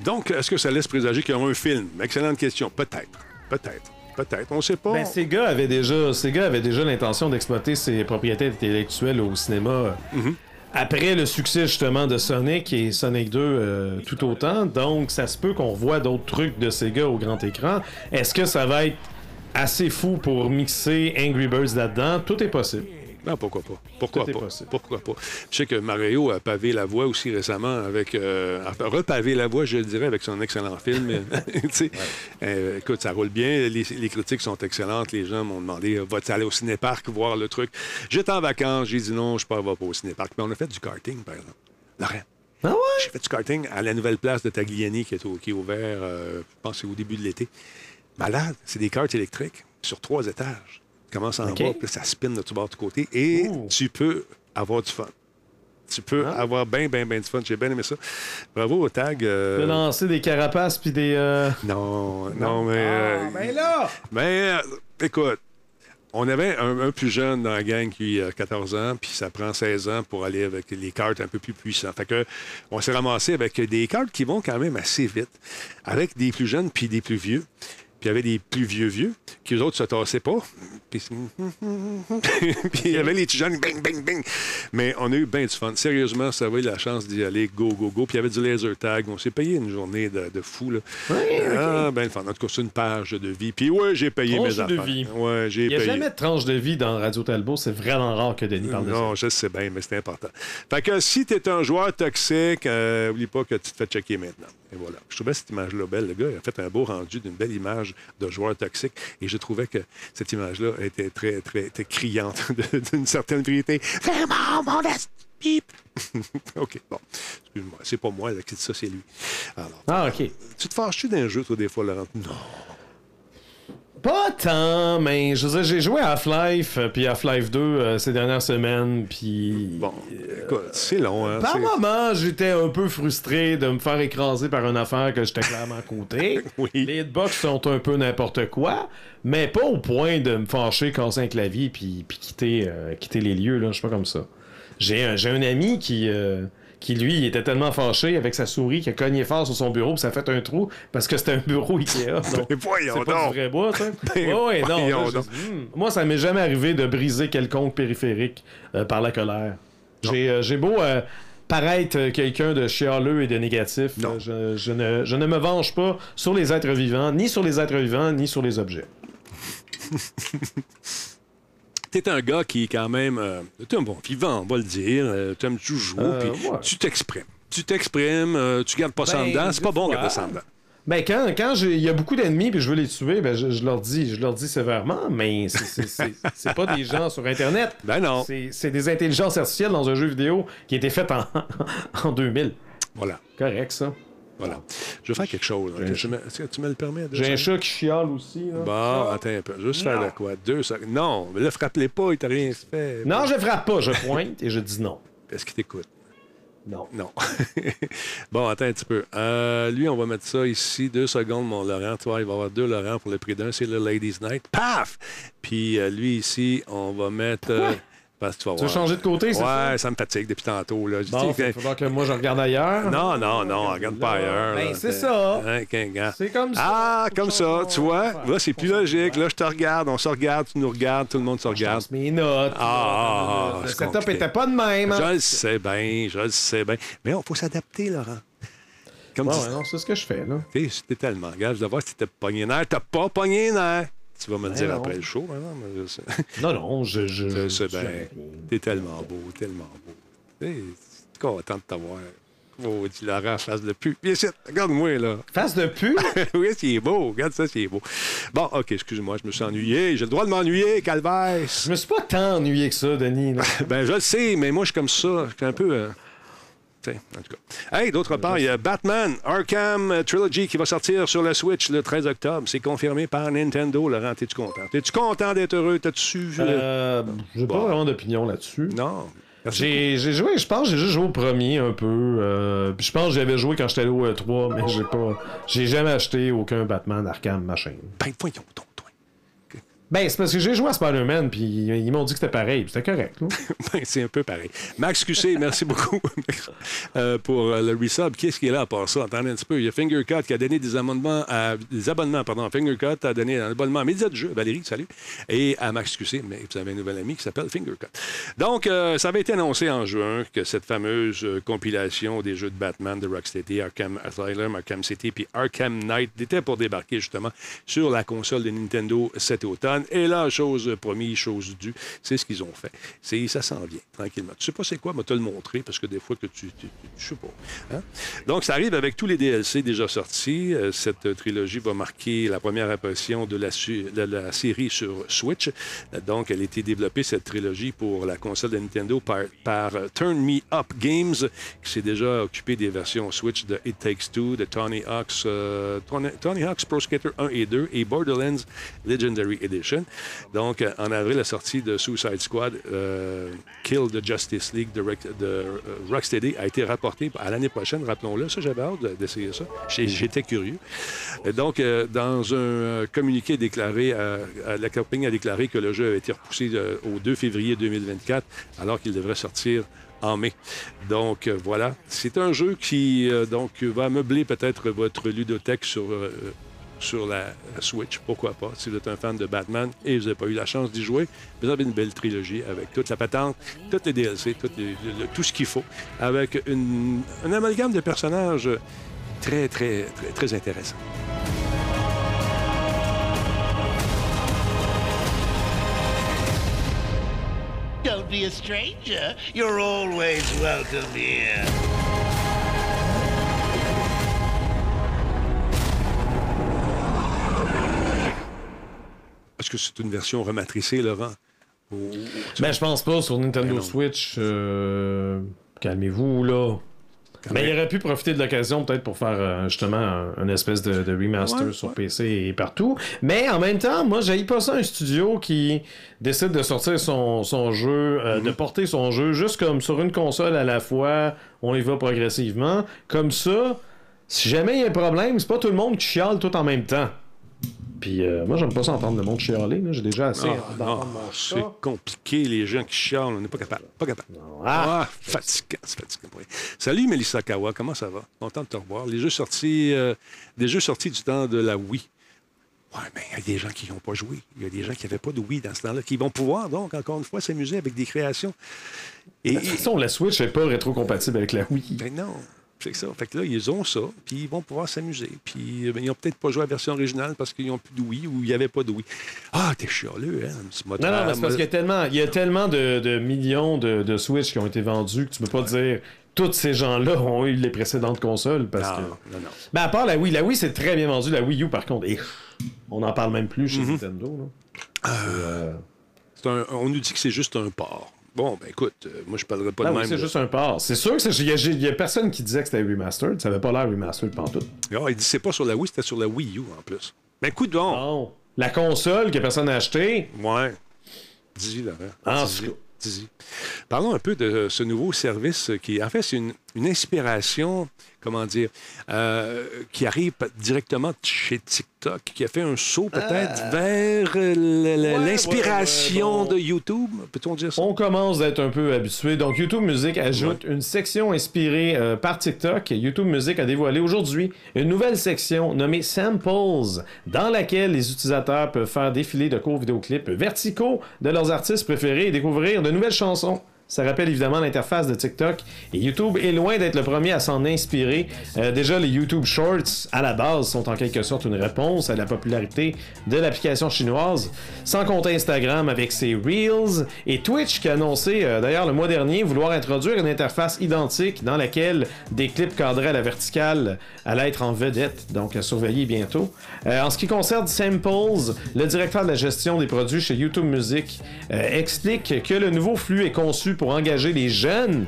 Speaker 1: Donc, est-ce que ça laisse présager qu'il y aura un film? Excellente question. Peut-être. Peut-être. Peut-être. On ne sait pas.
Speaker 2: Ben, Sega avait déjà, l'intention d'exploiter ses propriétés intellectuelles au cinéma
Speaker 1: Mhm.
Speaker 2: après le succès justement de Sonic et Sonic 2 euh, tout autant. Donc, ça se peut qu'on voit d'autres trucs de Sega au grand écran. Est-ce que ça va être assez fou pour mixer Angry Birds là-dedans? Tout est possible.
Speaker 1: Non, pourquoi pas? Pourquoi pas?
Speaker 2: possible.
Speaker 1: Pourquoi pas? Je sais que Mario a pavé la voie aussi récemment avec. Euh, a repavé la voie, je le dirais, avec son excellent film. Euh, écoute, ça roule bien. Les, les critiques sont excellentes. Les gens m'ont demandé euh, vas-tu aller au cinéparc voir le truc? J'étais en vacanance. J'ai dit non, je ne peux pas au cinéparc. Mais on a fait du karting, par exemple. Laurent.
Speaker 2: Ah ouais?
Speaker 1: J'ai fait du karting à la nouvelle place de Tagliani qui est, au- qui est ouvert, euh, je pense que c'est au début de l'été. Malade, c'est des karts électriques sur trois étages. Tu commences en
Speaker 2: OK.
Speaker 1: bas, puis ça spinne de tout bord de côté. Et tu peux avoir du fun. Tu peux
Speaker 2: Ah.
Speaker 1: avoir bien, bien, bien du fun. J'ai bien aimé ça. Bravo au tag. euh,
Speaker 2: De lancer des carapaces puis des. euh,
Speaker 1: Non, non, mais. euh,
Speaker 2: Ah, ben là!
Speaker 1: mais euh, écoute, on avait un, un plus jeune dans la gang qui a 14 ans, puis ça prend 16 ans pour aller avec les cartes un peu plus puissants. Fait que on s'est ramassé avec des cartes qui vont quand même assez vite, avec des plus jeunes puis des plus vieux. Puis il y avait des plus vieux vieux, qui eux autres se tassaient pas. Puis puis il y avait les petits jeunes, bing, bing, bing. Mais on a eu bien du fun. Sérieusement, ça avait eu la chance d'y aller, go, go, go. Puis il y avait du laser tag. On s'est payé une journée de, de fou. Là. Ah, ben le fun. En tout cas, c'est une page de vie. Puis ouais, j'ai payé
Speaker 2: Tranche
Speaker 1: mes
Speaker 2: de
Speaker 1: affaires.
Speaker 2: vie.
Speaker 1: Ouais, j'ai
Speaker 2: Il n'y a
Speaker 1: payé.
Speaker 2: jamais de tranche de vie dans Radio Talbot. C'est vraiment rare que Denis parle de ça.
Speaker 1: Non, je sais bien, mais c'est important. Fait que si tu es un joueur toxique, euh, oublie pas que tu te fais checker maintenant. Et voilà. Je trouvais cette image-là belle. Le gars il a fait un beau rendu d'une belle image de joueur toxique. Et je trouvais que cette image-là était très, très était criante d'une certaine vérité. Vraiment, mon Pip! OK, bon. Excuse-moi. C'est pas moi là, qui dit ça, c'est lui. Alors,
Speaker 2: Ah, OK.
Speaker 1: tu te fâches-tu d'un jeu, toi, des fois, Laurent? Non.
Speaker 2: Pas tant, mais je veux dire, j'ai joué à Half-Life, euh, puis Half-Life 2 euh, ces dernières semaines, puis...
Speaker 1: Bon, écoute, c'est long, hein?
Speaker 2: Par moment, j'étais un peu frustré de me faire écraser par une affaire que j'étais clairement à côté.
Speaker 1: Oui.
Speaker 2: Les hitbox sont un peu n'importe quoi, mais pas au point de me fâcher, casser un clavier puis, puis quitter, euh, quitter les lieux. Là. Je suis pas comme ça. J'ai un, j'ai un ami qui, euh, qui, lui, il était tellement fâché avec sa souris qu'il a cogné fort sur son bureau puis ça a fait un trou parce que c'était un bureau Ikea. donc c'est pas
Speaker 1: donc.
Speaker 2: du vrai bois, ça?
Speaker 1: Ben,
Speaker 2: ouais, non. là, hmm. Moi, ça m'est jamais arrivé de briser quelconque périphérique euh, par la colère. J'ai euh, j'ai beau euh, paraître quelqu'un de chialeux et de négatif, je, je ne, je ne me venge pas sur les êtres vivants, ni sur les êtres vivants, ni sur les objets.
Speaker 1: T'es un gars qui est quand même. Euh, t'es un bon vivant, on va le dire. Euh, tu aimes jouer,
Speaker 2: Euh,
Speaker 1: puis
Speaker 2: ouais.
Speaker 1: tu t'exprimes. Tu t'exprimes, tu gardes pas ça en
Speaker 2: Ben,
Speaker 1: dedans. C'est pas bon garder ça en dedans.
Speaker 2: Ben, quand, quand il y a beaucoup d'ennemis puis je veux les tuer, ben, je, je leur dis, je leur dis sévèrement, mais c'est- pas des gens sur Internet.
Speaker 1: Ben non.
Speaker 2: C'est c'est des intelligences artificielles dans un jeu vidéo qui a été fait en, en 2000.
Speaker 1: Voilà.
Speaker 2: Correct, ça.
Speaker 1: Voilà. Je vais faire quelque chose. Me- Est-ce que tu me le permets?
Speaker 2: J'ai un chat qui chiale aussi. Là.
Speaker 1: Bon, attends un peu. Juste faire de quoi? Deux secondes. Non, mais là, frappe-les pas, il t'a rien fait.
Speaker 2: Non, je frappe pas, je pointe et je dis non.
Speaker 1: Est-ce qu'il t'écoute?
Speaker 2: Non.
Speaker 1: Non. bon, attends un petit peu. Euh, lui, on va mettre ça ici. Deux secondes, mon Laurent. Tu vois, il va y avoir deux Laurent pour le prix d'un. C'est le Ladies Night. Paf! Puis euh, lui, ici, on va mettre. euh, parce que tu vas
Speaker 2: Tu veux
Speaker 1: voir.
Speaker 2: changer de côté, c'est
Speaker 1: Ouais,
Speaker 2: ça?
Speaker 1: ça me fatigue depuis tantôt. Là. Je
Speaker 2: Bon,
Speaker 1: dis,
Speaker 2: il faudra que moi je regarde ailleurs.
Speaker 1: Non, non, non, regarde pas ailleurs.
Speaker 2: Ben, c'est ça.
Speaker 1: Hein.
Speaker 2: C'est comme ça.
Speaker 1: Ah, comme ça, tu vois? Là, c'est plus logique. Là, je te regarde, on se regarde, tu nous regardes, tout le monde se
Speaker 2: Je
Speaker 1: regarde.
Speaker 2: passe mes notes.
Speaker 1: Ah, ah, ah,
Speaker 2: le
Speaker 1: c'est
Speaker 2: setup
Speaker 1: compliqué.
Speaker 2: était pas de même.
Speaker 1: Je
Speaker 2: hein.
Speaker 1: le sais bien, je le sais bien. Mais il faut s'adapter, Laurent. Comme
Speaker 2: Ouais,
Speaker 1: tu
Speaker 2: ouais, non, c'est ce que je fais, là.
Speaker 1: sais, c'était tellement gage de voir si t'étais pogné nerf. T'as pas pogné nerf. Tu vas me le dire
Speaker 2: non.
Speaker 1: après le show, maintenant, mais je sais.
Speaker 2: Non, non, je. Je,
Speaker 1: Je bien. T'es tellement beau, tellement beau. T'es content de t'avoir. Oh, dit Laurent, face de pu. Bien sûr, regarde-moi, là.
Speaker 2: Face de pu.
Speaker 1: oui, c'est beau. Regarde ça, c'est beau. Bon, OK, excuse-moi, je me suis ennuyé. J'ai le droit de m'ennuyer, Calvaire.
Speaker 2: Je me suis pas tant ennuyé que ça, Denis.
Speaker 1: Ben, je le sais, mais moi, je suis comme ça. Je suis un peu. euh, tu sais, en tout cas. Hey, d'autre part, il y a Batman Arkham euh, Trilogy qui va sortir sur la Switch le 13 octobre. C'est confirmé par Nintendo. Laurent, es-tu content? Es-tu content d'être heureux? T'as-tu?
Speaker 2: Euh, j'ai pas vraiment d'opinion là-dessus.
Speaker 1: Non.
Speaker 2: J'ai j'ai joué, je pense j'ai juste joué au premier un peu. euh, puis je pense que j'avais joué quand j'étais allé au E3, mais j'ai pas. J'ai jamais acheté aucun Batman Arkham machin.
Speaker 1: Ben, voyons donc.
Speaker 2: Ben, c'est parce que j'ai joué à Spider-Man, puis ils m'ont dit que c'était pareil, c'était correct.
Speaker 1: Ben, c'est un peu pareil. Max QC, merci beaucoup euh, pour euh, le resub. Qu'est-ce qui est là à part ça? Attendez un petit peu. Il y a Fingercut qui a donné des abonnements à, des abonnements, pardon. Fingercut a donné un abonnement à Média de jeu. Valérie, salut. Et à Max QC, mais vous avez un nouvel ami qui s'appelle Fingercut. Donc, euh, ça avait été annoncé en juin que cette fameuse compilation des jeux de Batman de Rocksteady, Arkham Asylum, Arkham City puis Arkham Knight était pour débarquer justement sur la console de Nintendo cet automne. Et là, chose promise, chose due, c'est ce qu'ils ont fait. C'est, ça s'en vient, tranquillement. Tu sais pas c'est quoi, mais te le montrer, parce que des fois que tu... tu, je sais pas. Hein? Donc, ça arrive avec tous les DLC déjà sortis. Euh, cette trilogie va marquer la première apparition de la, de la série sur Switch. Donc, elle a été développée, cette trilogie, pour la console de Nintendo par, par Turn Me Up Games, qui s'est déjà occupé des versions Switch de It Takes Two, de Tony Hawk's, euh, Tony, Hawk's Pro Skater 1 et 2 et Borderlands Legendary Edition. Donc, euh, en avril, la sortie de Suicide Squad, euh, Kill the Justice League de, de Rocksteady a été rapportée à l'année prochaine, rappelons-le. Ça, j'avais hâte d'essayer ça. J'étais curieux. Donc, dans un communiqué déclaré, la compagnie a déclaré que le jeu a été repoussé au 2 février 2024, alors qu'il devrait sortir en mai. Donc euh, voilà, c'est un jeu qui euh, donc va meubler peut-être votre ludothèque sur, euh, sur la, Switch, pourquoi pas. Si vous êtes un fan de Batman et vous n'avez pas eu la chance d'y jouer, vous avez une belle trilogie avec toute la patente, toutes les DLC, tout, ce qu'il faut, avec un amalgame de personnages très, très, très, très intéressant. Don't be a stranger. You're always welcome here. Est-ce que c'est une version rematricée, Laurent?
Speaker 2: Ben, je pense pas sur Nintendo ben Switch. Euh, calmez-vous, là. Mais il aurait pu profiter de l'occasion peut-être pour faire euh, justement une espèce de, remaster sur PC et partout. Mais en même temps, moi, j'ai pas ça un studio qui décide de sortir son, jeu, euh, de mhm. porter son jeu juste comme sur une console à la fois. On y va progressivement. Comme ça, si jamais il y a un problème, c'est pas tout le monde qui chiale tout en même temps. Puis euh, moi, j'aime pas ça entendre le monde chialer. J'ai déjà assez
Speaker 1: ah, C'est compliqué, les gens qui chialent. On n'est pas capable. Pas capable. Ah, ah fatigant, c'est fatigant. Salut, Melissa Kawa. Comment ça va? Content de te revoir. Les jeux sortis, euh, des jeux sortis du temps de la Wii. Ouais, mais il y a des gens qui n'ont pas joué. Il y a des gens qui n'avaient pas de Wii dans ce temps-là, qui vont pouvoir, donc, encore une fois, s'amuser avec des créations.
Speaker 2: Et, de toute façon, la Switch n'est pas rétro-compatible avec la Wii.
Speaker 1: Ben non. C'est ça. Fait que là, ils ont ça, puis ils vont pouvoir s'amuser. Puis ben, ils n'ont peut-être pas joué à la version originale parce qu'ils n'ont plus de Wii ou il n'y avait pas de Wii. Ah, t'es chialeux, hein?
Speaker 2: Non, non, mais c'est parce qu'il y a tellement, il y a tellement de, millions de, de, Switch qui ont été vendus que tu peux pas dire tous ces gens-là ont eu les précédentes consoles. Parce non, que... non, non. Ben, à part la Wii. La Wii, c'est très bien vendu. La Wii U, par contre, on n'en parle même plus chez mm-hmm. Nintendo.
Speaker 1: Là. Euh, on nous dit que c'est juste un port. Bon, ben écoute, euh, moi je parlerai pas de même.
Speaker 2: C'est juste un port. C'est sûr qu'il y, a personne qui disait que c'était remastered. Ça n'avait pas l'air remastered tout.
Speaker 1: Ah, il dit c'est pas sur la Wii, c'était sur la Wii U en plus. Ben écoute donc. Non.
Speaker 2: La console que personne n'a acheté.
Speaker 1: Ouais. Dis-y, là. Ah, Dis-y. Parlons un peu de ce nouveau service qui, en fait, c'est une, une inspiration comment dire, euh, qui arrive directement chez TikTok, qui a fait un saut peut-être ah. vers l'inspiration de YouTube, peut-on dire ça?
Speaker 2: On commence d'être un peu habitué. Donc, YouTube Music ajoute une section inspirée euh, par TikTok. YouTube Music a dévoilé aujourd'hui une nouvelle section nommée Samples, dans laquelle les utilisateurs peuvent faire défiler de courts vidéoclips verticaux de leurs artistes préférés et découvrir de nouvelles chansons. Ça rappelle évidemment l'interface de TikTok. Et YouTube est loin d'être le premier à s'en inspirer. Euh, déjà, les YouTube Shorts, à la base, sont en quelque sorte une réponse à la popularité de l'application chinoise. Sans compter Instagram avec ses Reels. Et Twitch qui a annoncé, euh, d'ailleurs, le mois dernier, vouloir introduire une interface identique dans laquelle des clips cadrés à la verticale allaient être en vedette. Donc, à surveiller bientôt. Euh, en ce qui concerne Samples, le directeur de la gestion des produits chez YouTube Music explique que le nouveau flux est conçu pour engager les jeunes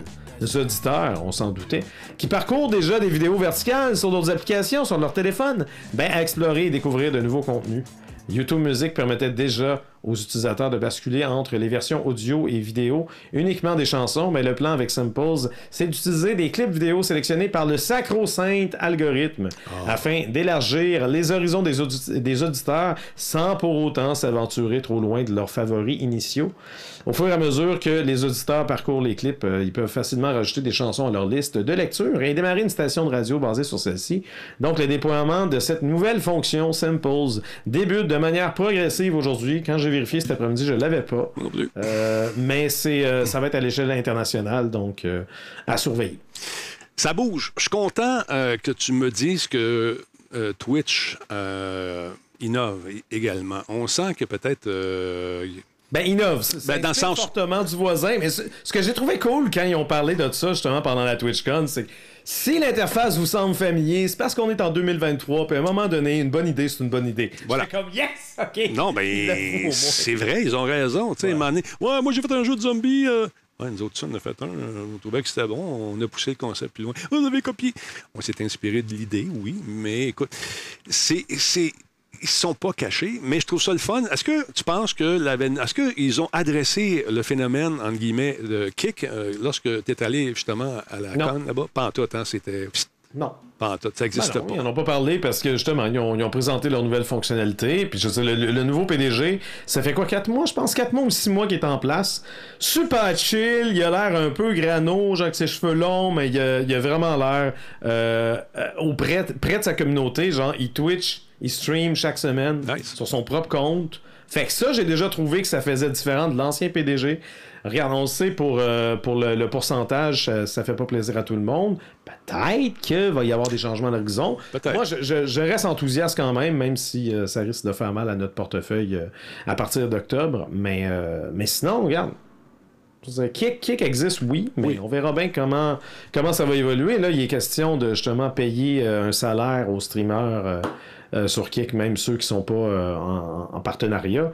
Speaker 2: auditeurs, on s'en doutait, qui parcourent déjà des vidéos verticales sur d'autres applications, sur leur téléphone, ben à explorer et découvrir de nouveaux contenus. YouTube Music permettait déjà aux utilisateurs de basculer entre les versions audio et vidéo uniquement des chansons, mais le plan avec Samples, c'est d'utiliser des clips vidéo sélectionnés par le sacro-saint algorithme ah. afin d'élargir les horizons des, des, auditeurs sans pour autant s'aventurer trop loin de leurs favoris initiaux. Au fur et à mesure que les auditeurs parcourent les clips, euh, ils peuvent facilement rajouter des chansons à leur liste de lecture et démarrer une station de radio basée sur celle-ci. Donc le déploiement de cette nouvelle fonction Samples débute de manière progressive aujourd'hui. Quand j'ai vérifié cet après-midi, je ne l'avais pas. Euh, mais c'est, euh, ça va être à l'échelle internationale, donc à surveiller.
Speaker 1: Ça bouge. Je suis content que tu me dises que Twitch innove également. On sent que peut-être. euh,
Speaker 2: Ben, innove.
Speaker 1: Ben, dans le sens-
Speaker 2: fortement du voisin. Mais ce, ce que j'ai trouvé cool quand ils ont parlé de ça, justement, pendant la TwitchCon, c'est que si l'interface vous semble familier, c'est parce qu'on est en 2023, puis à un moment donné, une bonne idée, c'est une bonne idée.
Speaker 1: Voilà.
Speaker 2: Comme, yes! OK!
Speaker 1: Non, ben, c'est vrai, ils ont raison. Tu sais, donné, ouais, moi, j'ai fait un jeu de zombies. euh. Ouais, nous autres, on a fait un. euh, On trouvait que c'était bon. On a poussé le concept plus loin. Vous avez copié. On s'est inspiré de l'idée, oui, mais écoute, c'est. Ils sont pas cachés, mais je trouve ça le fun. Est-ce que tu penses que l'avène- est-ce qu'ils ont adressé le phénomène, entre guillemets, de kick euh, lorsque tu es allé justement à la
Speaker 2: Non.
Speaker 1: con là-bas? Pas en tout, hein, c'était.
Speaker 2: Non.
Speaker 1: Pas en tout, ça
Speaker 2: Ben
Speaker 1: n'existe
Speaker 2: non,
Speaker 1: pas.
Speaker 2: Ils n'en ont pas parlé parce que justement, ils ont, ils ont présenté leurs nouvelles fonctionnalités. Puis je sais, le, le- nouveau PDG, ça fait quoi, 4 mois, je pense, 4 mois ou 6 mois qu'il est en place. Super chill, il a l'air un peu grano, genre avec ses cheveux longs, mais il a, il a vraiment l'air euh, euh, auprès près de sa communauté. Genre, il Twitch, il stream chaque semaine
Speaker 1: Nice.
Speaker 2: sur son propre compte. Fait que ça, j'ai déjà trouvé que ça faisait différent de l'ancien PDG. Regarde, on le sait, pour, euh, pour le, le pourcentage, ça, ça fait pas plaisir à tout le monde. Peut-être qu'il va y avoir des changements à l'horizon. Moi, je, je- je reste enthousiaste quand même, même si euh, ça risque de faire mal à notre portefeuille euh, à partir d'octobre. Mais, mais sinon, regarde. Kick, Kick existe, oui, mais
Speaker 1: Oui.
Speaker 2: on verra bien comment, comment ça va évoluer. Là, il est question de justement payer euh, un salaire aux streamers euh, sur Kick, même ceux qui sont pas euh, en, en partenariat.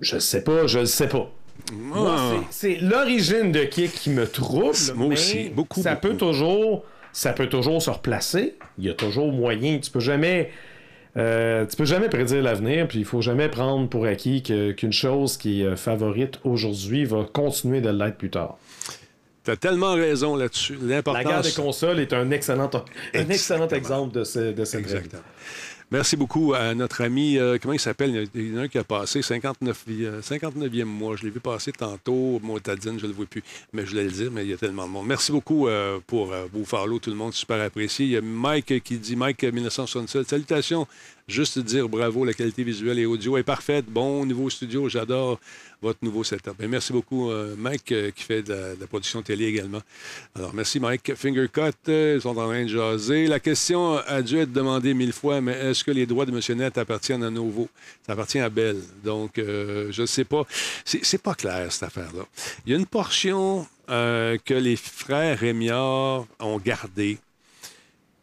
Speaker 2: Je sais pas, je le sais pas.
Speaker 1: Ah.
Speaker 2: c'est l'origine de Kick qui me trouble.
Speaker 1: Moi
Speaker 2: mais
Speaker 1: aussi, beaucoup,
Speaker 2: Ça
Speaker 1: beaucoup.
Speaker 2: peut toujours, ça peut toujours se replacer. Il y a toujours moyen. Tu peux jamais, euh, tu peux jamais prédire l'avenir. Puis il faut jamais prendre pour acquis que- qu'une chose qui est euh, favorite aujourd'hui va continuer de l'être plus tard.
Speaker 1: T'as tellement raison là-dessus.
Speaker 2: La guerre des
Speaker 1: L'importance.
Speaker 2: consoles est un excellent, un excellent exemple de, ce, de cette
Speaker 1: Exactement. Merci beaucoup à notre ami, euh, comment il s'appelle? Il y en a un qui a passé 59, euh, 59e mois. Je l'ai vu passer tantôt. Motadine, je ne le vois plus. Mais je voulais le dire, mais il y a tellement de monde. Merci beaucoup euh, pour euh, vos follow, tout le monde, super apprécié. Il y a Mike qui dit, Mike euh, 1967, salutations. Juste dire bravo, la qualité visuelle et audio est parfaite. Bon nouveau studio, j'adore votre nouveau setup. Et merci beaucoup, euh, Mike, euh, qui fait de la, production télé également. Alors, merci, Mike. Fingercut, euh, ils sont en train de jaser. La question a dû être demandée mille fois, mais est-ce que les droits de M. Net appartiennent à Novo? Ça appartient à Bell. Donc, je ne sais pas. C'est pas clair, cette affaire-là. Il y a une portion que les frères Rémiard ont gardée.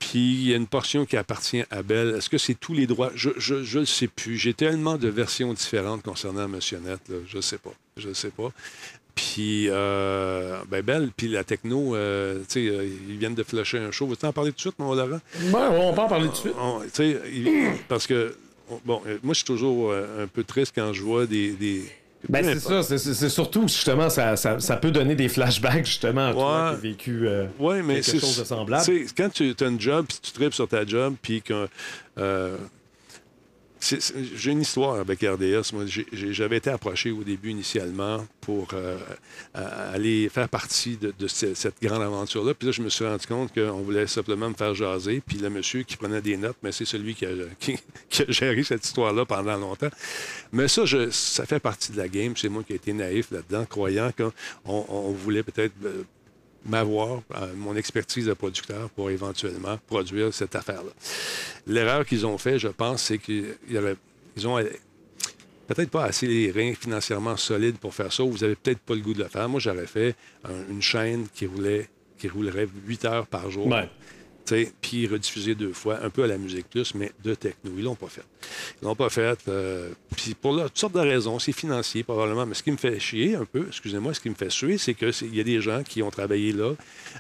Speaker 1: Puis il y a une portion qui appartient à Bell. Est-ce que c'est tous les droits? Je ne le sais plus. J'ai tellement de versions différentes concernant M. Net. là. Je ne sais pas. Je ne sais pas. Puis, euh, ben Bell, puis la techno, euh, tu sais, euh, ils viennent de flusher un show. Veux-tu en parler tout de suite, mon Laurent?
Speaker 2: Ouais, on peut en parler tout de suite.
Speaker 1: Tu sais, parce que, bon, euh, moi, je suis toujours un peu triste quand je vois des. des
Speaker 2: Ben, c'est ça, c'est- surtout justement, ça, ça, ça peut donner des flashbacks justement à toi
Speaker 1: Ouais.
Speaker 2: qui as vécu euh,
Speaker 1: Oui, mais
Speaker 2: quelque
Speaker 1: c'est
Speaker 2: chose de semblable.
Speaker 1: Quand tu as un job, puis tu tripes sur ta job, puis que. euh, J'ai une histoire avec RDS. Moi, j'avais été approché au début initialement pour euh, aller faire partie de, de ce- cette grande aventure-là. Puis là, je me suis rendu compte qu'on voulait simplement me faire jaser. Puis le monsieur qui prenait des notes, mais c'est celui qui a, géré cette histoire-là pendant longtemps. Mais ça, je, ça fait partie de la game. C'est moi qui ai été naïf là-dedans, croyant qu'on on voulait peut-être euh, m'avoir euh, mon expertise de producteur pour éventuellement produire cette affaire-là. L'erreur qu'ils ont fait, je pense, c'est qu'ils ont peut-être pas assez les reins financièrement solides pour faire ça, ou vous n'avez peut-être pas le goût de le faire. Moi, j'aurais fait un- une chaîne qui roulait qui roulerait 8 heures par jour. Puis rediffuser deux fois, un peu à la Musique Plus, mais de techno. Ils l'ont pas fait. Ils l'ont pas fait. euh, puis pour toutes sortes de raisons. C'est financier, probablement. Mais ce qui me fait chier un peu, excusez-moi, ce qui me fait suer, c'est qu'il y a des gens qui ont travaillé là,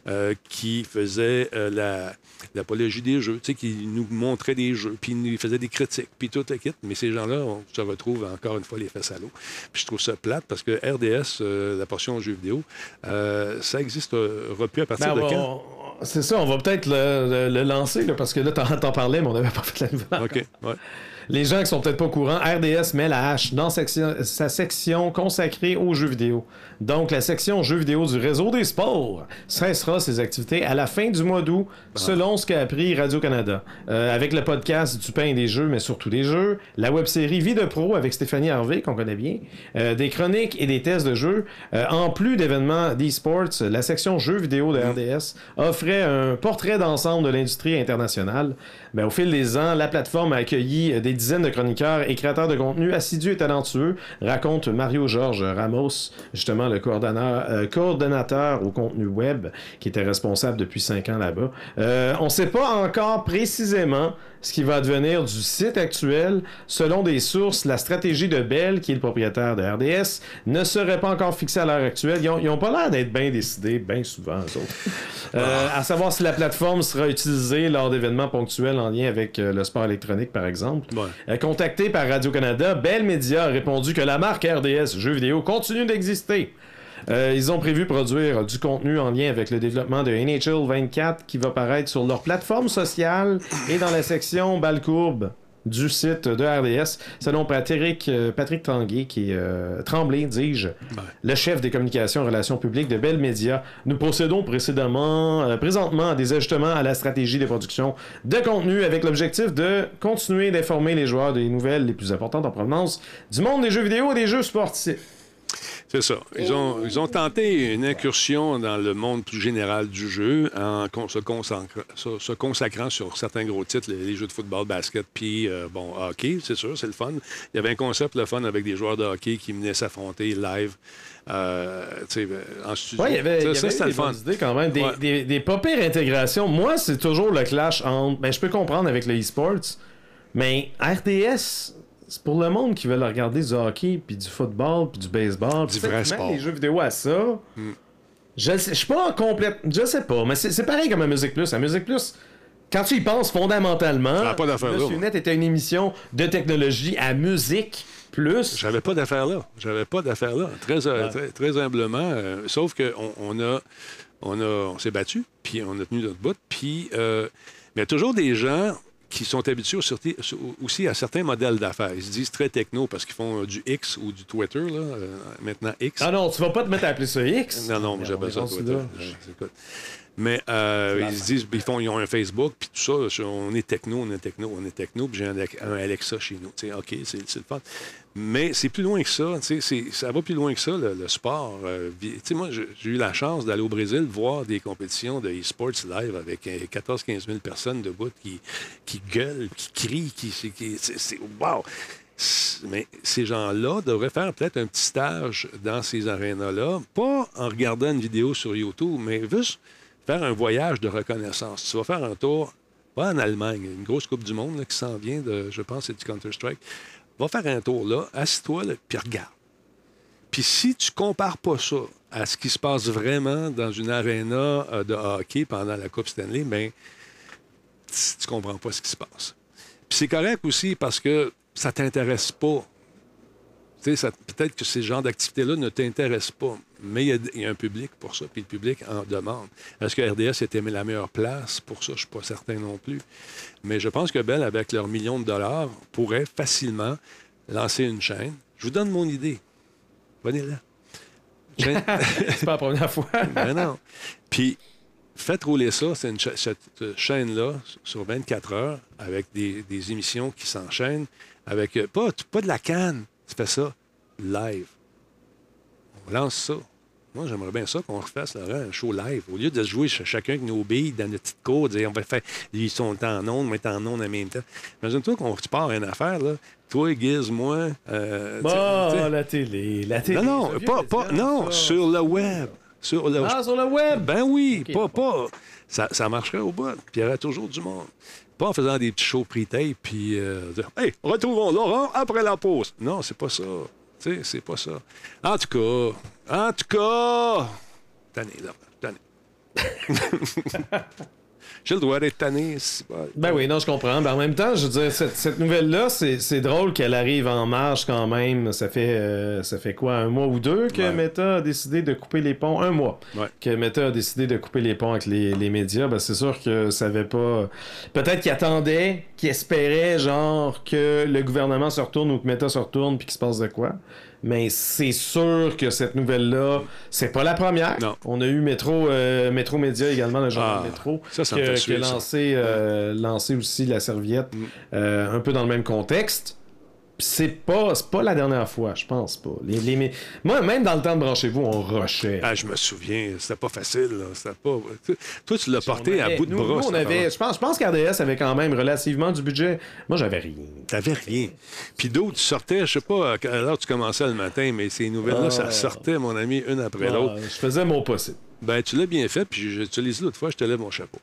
Speaker 1: euh, qui faisaient euh, la l'apologie des jeux, tu sais, qui nous montraient des jeux, puis ils nous faisaient des critiques, puis tout kit. Mais ces gens-là, on se retrouve encore une fois les fesses à l'eau. Puis je trouve ça plate parce que RDS, euh, la portion jeux vidéo, euh, ça existe plus à partir
Speaker 2: Ben,
Speaker 1: de quand?
Speaker 2: on- C'est ça, on va peut-être le, le- le lancer, là, parce que là, t'en, t'en parlais, mais on n'avait pas fait la nouvelle.
Speaker 1: OK, ouais.
Speaker 2: Les gens qui sont peut-être pas au courant, RDS met la hache dans sa section consacrée aux jeux vidéo. Donc, la section jeux vidéo du réseau des sports cessera ses activités à la fin du mois d'août, selon ce qu'a appris Radio-Canada. Euh, avec le podcast du pain et des jeux, mais surtout des jeux, la web-série Vie de pro avec Stéphanie Harvey, qu'on connaît bien, euh, des chroniques et des tests de jeux, euh, en plus d'événements d'e-sports, la section jeux vidéo de RDS offrait un portrait d'ensemble de l'industrie internationale. Ben, au fil des ans, la plateforme a accueilli des dizaines de chroniqueurs et créateurs de contenu assidus et talentueux, raconte Mario Georges Ramos, justement le coordonnateur, euh, coordonnateur au contenu web, qui était responsable depuis cinq ans là-bas. Euh, on ne sait pas encore précisément ce qui va devenir du site actuel. Selon des sources, la stratégie de Bell, qui est le propriétaire de RDS, ne serait pas encore fixée à l'heure actuelle. Ils ont, pas l'air d'être bien décidés, bien souvent, eux autres. Euh, à savoir si la plateforme sera utilisée lors d'événements ponctuels en lien avec euh, le sport électronique, par exemple. Euh, contacté par Radio-Canada, Bell Media a répondu que la marque RDS Jeux vidéo continue d'exister. Ils ont prévu produire du contenu en lien avec le développement de NHL 24 qui va paraître sur leur plateforme sociale et dans la section Balcourbe du site de RDS, selon Patrick, euh, Patrick Tanguay, qui est euh, Tremblay, dis-je, le chef des communications et relations publiques de Bell Media. Nous procédons précédemment, euh, présentement à des ajustements à la stratégie de production de contenu avec l'objectif de continuer d'informer les joueurs des nouvelles les plus importantes en provenance du monde des jeux vidéo et des jeux sportifs.
Speaker 1: C'est ça. Ils ont, ils ont tenté une incursion dans le monde plus général du jeu en se, se consacrant sur certains gros titres, les, jeux de football, basket, puis, euh, bon, hockey, c'est sûr, c'est le fun. Il y avait un concept, le fun, avec des joueurs de hockey qui venaient s'affronter live. Euh, en studio.
Speaker 2: Ouais, il y avait, ça, y avait des fun. idées quand même. Des, des, des, pas pires intégrations. Moi, c'est toujours le clash entre. Ben, je peux comprendre avec le e-sports, mais RDS, c'est pour le monde qui veut regarder du hockey, puis du football, puis du baseball.
Speaker 1: Du vrai sport.
Speaker 2: les jeux vidéo à ça. Hmm. Je, je suis pas en complète. Je sais pas, mais c'est pareil comme à Musique Plus. À Musique Plus, quand tu y penses fondamentalement,
Speaker 1: pas
Speaker 2: Monsieur Net était une émission de technologie à musique plus.
Speaker 1: J'avais pas d'affaire là. J'avais pas d'affaire là. Très, euh, très, humblement. Euh, sauf qu'on on a, on a, on s'est battu, puis on a tenu notre bout, puis euh, mais il y a toujours des gens qui sont habitués aussi à certains modèles d'affaires. Ils se disent très techno parce qu'ils font du X ou du Twitter, là, euh, maintenant X.
Speaker 2: Ah non, tu vas pas te mettre à appeler ça X?
Speaker 1: Non, non, j'ai besoin de Twitter. Mais euh, ils se disent, ils, font, ils ont un Facebook, puis tout ça, on est techno, on est techno, on est techno, puis j'ai un, Alexa chez nous. OK, c'est le fun. Mais c'est plus loin que ça. Ça va plus loin que ça, le, sport. Euh, moi, j'ai eu la chance d'aller au Brésil voir des compétitions de e-sports live avec 14-15 euh, 000 personnes debout qui, qui gueulent, qui crient. Qui, c'est, wow! Mais ces gens-là devraient faire peut-être un petit stage dans ces arénas-là, pas en regardant une vidéo sur YouTube, mais juste faire un voyage de reconnaissance. Tu vas faire un tour, pas en Allemagne, une grosse Coupe du Monde qui s'en vient, de, je pense, c'est du Counter-Strike. Va faire un tour là, assis-toi, puis regarde. Puis si tu compares pas ça à ce qui se passe vraiment dans une aréna euh, de hockey pendant la Coupe Stanley, bien, tu comprends pas ce qui se passe. Puis c'est correct aussi parce que ça t'intéresse pas peut-être que ces genres d'activités-là ne t'intéressent pas, mais il y, a un public pour ça, puis le public en demande. Est-ce que RDS était la meilleure place? Pour ça? Je ne suis pas certain non plus. Mais je pense que Bell, avec leurs millions de dollars, pourrait facilement lancer une chaîne. Je vous donne mon idée. Venez-là.
Speaker 2: c'est pas la première fois.
Speaker 1: ben non. Puis, faites rouler ça, c'est cette chaîne-là, sur 24 heures, avec des, émissions qui s'enchaînent, avec euh, pas, pas de la canne, tu fais ça live. On lance ça. Moi, j'aimerais bien ça qu'on refasse un show live. Au lieu de se jouer chacun avec nos billes dans notre petite cour, dire on va faire. Ils sont en ondes, on est en ondes en même temps. Imagine-toi qu'on repart une affaire, là. Toi, Giz, moi.
Speaker 2: Euh, bon, la télé. La télé.
Speaker 1: Non, non, pas, pas, non sur le web.
Speaker 2: Sur le... Ah, sur le web?
Speaker 1: Ben oui, pas, pas. Ça, ça marcherait au bout. Puis il y aurait toujours du monde. En faisant des petits shows pre-tape, puis euh, Hey, retrouvons Laurent après la pause. Non, c'est pas ça. Tu sais, c'est pas ça. En tout cas, en tout cas, tanné, là, tanné. J'ai le droit d'être tanné.
Speaker 2: Ben oui, non, je comprends. Ben en même temps, je veux dire, cette, nouvelle-là, c'est drôle qu'elle arrive en marche quand même. Ça fait, euh, ça fait quoi, un mois ou deux que Meta a décidé de couper les ponts? Un mois. Que Meta a décidé de couper les ponts avec les, les médias. Ben c'est sûr que ça avait pas... Peut-être qu'il attendait, qu'il espérait, genre, que le gouvernement se retourne ou que Meta se retourne puis qu'il se passe de quoi mais c'est sûr que cette nouvelle-là, c'est pas la première. On a eu Métro, euh, Métro Média également, le genre ah, Métro,
Speaker 1: ça, qui, a
Speaker 2: lancé, euh, lancé aussi la serviette, mm. euh, un peu dans le même contexte. C'est pas, pas la dernière fois, je pense pas. Les, les- mais- Moi, même dans le temps de branchez-vous, on rushait.
Speaker 1: Ah, je me souviens, c'était pas facile. Là. C'était pas... Toi, tu l'as porté à bout de
Speaker 2: nous-
Speaker 1: bras.
Speaker 2: nous, on avait, je pense, je pense qu'RDS avait quand même relativement du budget. Moi, j'avais rien.
Speaker 1: T'avais rien. Puis d'autres sortaient, je sais pas à quelle heure tu commençais le matin, mais ces nouvelles-là, ça sortait, mon ami, une après l'autre.
Speaker 2: Ah, je faisais mon possible.
Speaker 1: Ben, tu l'as bien fait, puis je te l'ai dit l'autre fois, je te lève mon chapeau.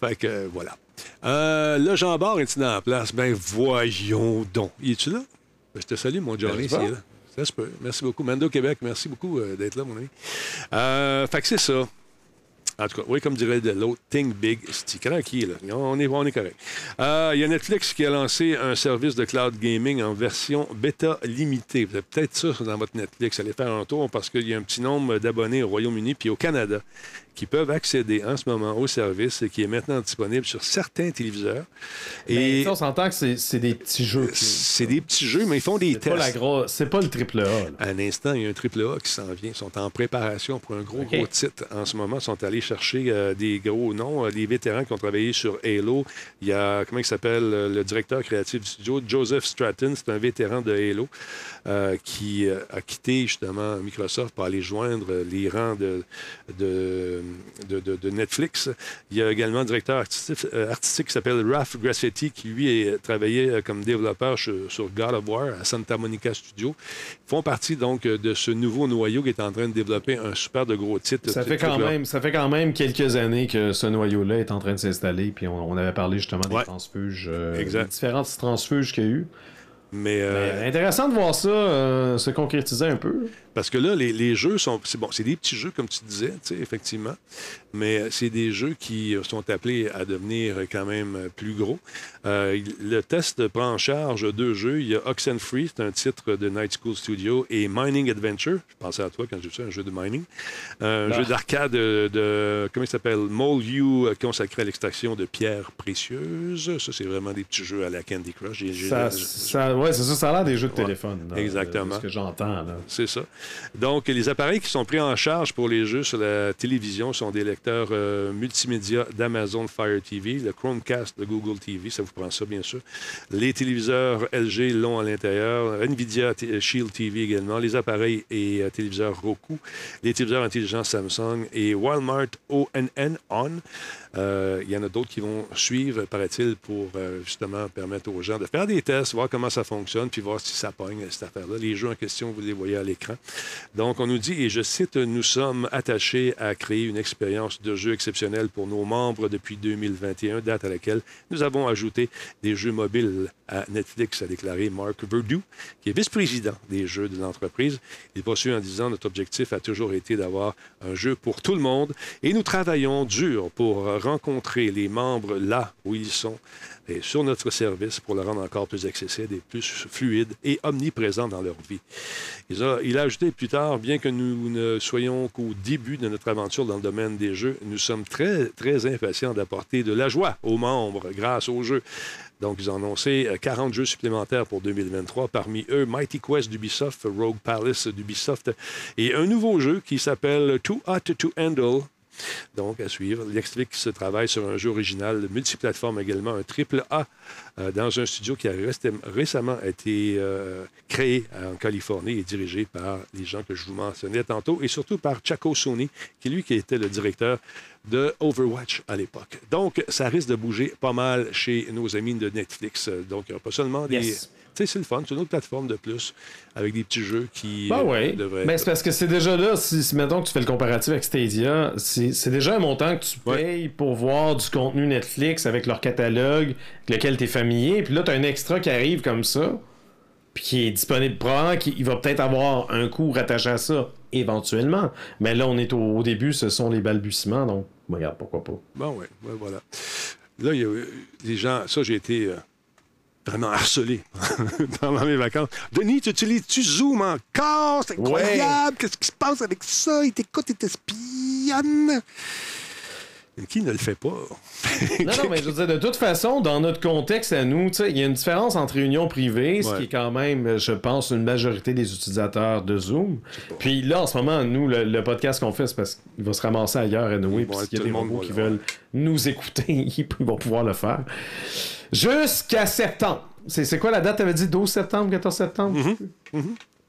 Speaker 1: Fait que, euh, voilà. Euh, là, Jean Bart est-il dans la place? Ben, voyons donc. Y es-tu là? Ben, je te salue, mon Johnny,
Speaker 2: Ben,
Speaker 1: s'il est là. Ça se peut. Merci beaucoup. Mando Québec, merci beaucoup euh, d'être là, mon ami. Euh, fait que c'est ça. En tout cas, oui, comme dirait l'autre, Think Big, c'est tranquille. là? On est, on est correct. Euh, Il y a Netflix qui a lancé un service de cloud gaming en version bêta limitée. Vous avez peut-être ça dans votre Netflix. Allez faire un tour parce qu'il y a un petit nombre d'abonnés au Royaume-Uni puis au Canada qui peuvent accéder en ce moment au service et qui est maintenant disponible sur certains téléviseurs.
Speaker 2: Et
Speaker 1: Et
Speaker 2: on s'entend que c'est des petits jeux. qui-
Speaker 1: c'est des petits jeux, mais ils font des
Speaker 2: C'est pas, la
Speaker 1: tests.
Speaker 2: gros- c'est pas le triple A.
Speaker 1: À un instant, il y a un triple A qui s'en vient. Ils sont en préparation pour un gros, gros titre. En ce moment, ils sont allés chercher euh, des gros noms, euh, des vétérans qui ont travaillé sur Halo. Il y a, comment il s'appelle, euh, le directeur créatif du studio, Joseph Stratton. C'est un vétéran de Halo euh, qui euh, a quitté justement Microsoft pour aller joindre les rangs de, de, de- de- de Netflix. Il y a également un directeur artistique, euh, artistique qui s'appelle Ralph Grassetti, qui lui a travaillé euh, comme développeur sur, sur God of War à Santa Monica Studio. Ils font partie donc euh, de ce nouveau noyau qui est en train de développer un super de gros titre.
Speaker 2: Ça fait, quand même, ça fait quand même quelques années que ce noyau-là est en train de s'installer. Puis on, on avait parlé justement des
Speaker 1: Ouais.
Speaker 2: transfuges, euh,
Speaker 1: Exact.
Speaker 2: des différentes transfuges qu'il y a eu.
Speaker 1: Mais, euh,
Speaker 2: Mais intéressant de voir ça euh, se concrétiser un peu.
Speaker 1: Parce que là, les, les jeux sont. C'est bon, c'est des petits jeux, comme tu disais, tu sais, effectivement. Mais euh, c'est des jeux qui sont appelés à devenir quand même plus gros. Euh, le test prend en charge deux jeux. Il y a Oxenfree, c'est un titre de Night School Studio, et Mining Adventure. Je pensais à toi quand j'ai vu ça, un jeu de mining. Un
Speaker 2: Ah.
Speaker 1: jeu d'arcade de, de- Comment il s'appelle? Molyu, euh, consacré à l'extraction de pierres précieuses. Ça, c'est vraiment des petits jeux à la Candy Crush.
Speaker 2: Ça, ça- ouais, c'est ça, ça a l'air des jeux de
Speaker 1: Ouais,
Speaker 2: téléphone. là,
Speaker 1: exactement.
Speaker 2: de ce que j'entends.
Speaker 1: C'est ça. Donc, les appareils qui sont pris en charge pour les jeux sur la télévision sont des lecteurs euh, multimédia d'Amazon Fire TV, le Chromecast de Google TV, ça vous prend ça, bien sûr. Les téléviseurs LG l'ont à l'intérieur, NVIDIA T- Shield TV également, les appareils et euh, téléviseurs Roku, les téléviseurs intelligents Samsung et Walmart ONN On. Euh, Il y en a d'autres qui vont suivre, paraît-il, pour euh, justement permettre aux gens de faire des tests, voir comment ça fonctionne, puis voir si ça pogne, cette affaire-là. Les jeux en question, vous les voyez à l'écran. Donc, on nous dit, et je cite, Nous sommes attachés à créer une expérience de jeu exceptionnelle pour nos membres depuis 2021, date à laquelle nous avons ajouté des jeux mobiles à Netflix, a déclaré Mark Verdu, qui est vice-président des jeux de l'entreprise. Il poursuit en disant Notre objectif a toujours été d'avoir un jeu pour tout le monde et nous travaillons dur pour rencontrer les membres là où ils sont et sur notre service pour le rendre encore plus accessible et plus fluide et omniprésent dans leur vie. Il a, ajouté plus tard, bien que nous ne soyons qu'au début de notre aventure dans le domaine des jeux, nous sommes très, très impatients d'apporter de la joie aux membres grâce aux jeux. Donc, ils ont annoncé euh, 40 jeux supplémentaires pour 2023. Parmi eux, Mighty Quest d'Ubisoft, Rogue Palace d'Ubisoft et un nouveau jeu qui s'appelle Too Hot to Handle. Donc, à suivre. Netflix travaille sur un jeu original multiplateforme également, un triple A, euh, dans un studio qui a récemment été euh, créé en Californie et dirigé par les gens que je vous mentionnais tantôt, et surtout par Chaco Sony, qui lui qui était le directeur de Overwatch à l'époque. Donc, ça risque de bouger pas mal chez nos amis de Netflix. Donc, il n'y aura pas seulement des... Sais, c'est le fun. C'est une autre plateforme de plus avec des petits jeux qui
Speaker 2: Ben
Speaker 1: euh,
Speaker 2: oui.
Speaker 1: devraient être-
Speaker 2: c'est parce que c'est déjà là, si, si mettons que tu fais le comparatif avec Stadia, c'est déjà un montant que tu
Speaker 1: Ouais.
Speaker 2: payes pour voir du contenu Netflix avec leur catalogue, avec lequel tu es familier. Puis là, tu as un extra qui arrive comme ça, puis qui est disponible. Probablement qu'il va peut-être avoir un coût rattaché à ça, éventuellement. Mais là, on est au, au début, ce sont les balbutiements, donc regarde, pourquoi pas.
Speaker 1: Bon, oui, ouais, voilà. Là, il y a euh, les gens, ça, j'ai été euh, vraiment harcelé pendant mes vacances. Denis, tu utilises-tu Zoom encore? C'est incroyable! Qu'est-ce qui se passe avec ça? Il t'écoute, il t'espionne. Qui ne le fait pas?
Speaker 2: non, non, mais je veux dire, de toute façon, dans notre contexte à nous, il y a une différence entre réunion privée, ce qui est quand même, je pense, une majorité des utilisateurs de Zoom. Puis là, en ce moment, nous, le, podcast qu'on fait, c'est parce qu'il va se ramasser ailleurs à Noé, puis s'il y a des robots qui veulent nous écouter, ils vont pouvoir le faire. Jusqu'à septembre. C'est quoi la date? Tu avais dit 12 septembre, 14 septembre? Mm ah,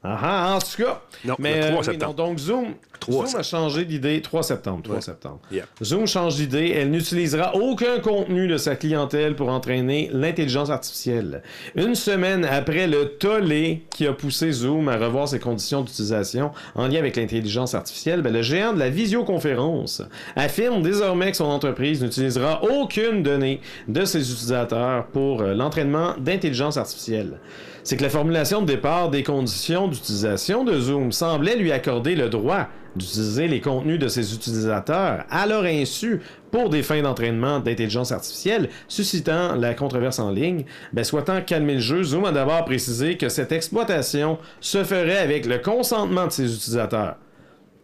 Speaker 2: ah, en tout cas.
Speaker 1: Non, mais, 3 euh, septembre.
Speaker 2: donc, Zoom, Zoom a changé d'idée. 3 septembre. 3 septembre. Zoom change d'idée. Elle n'utilisera aucun contenu de sa clientèle pour entraîner l'intelligence artificielle. Une semaine après le tollé qui a poussé Zoom à revoir ses conditions d'utilisation en lien avec l'intelligence artificielle, ben, le géant de la visioconférence affirme désormais que son entreprise n'utilisera aucune donnée de ses utilisateurs pour euh, l'entraînement d'intelligence artificielle c'est que la formulation de départ des conditions d'utilisation de Zoom semblait lui accorder le droit d'utiliser les contenus de ses utilisateurs à leur insu pour des fins d'entraînement d'intelligence artificielle, suscitant la controverse en ligne. Ben, souhaitant calmer le jeu, Zoom a d'abord précisé que cette exploitation se ferait avec le consentement de ses utilisateurs.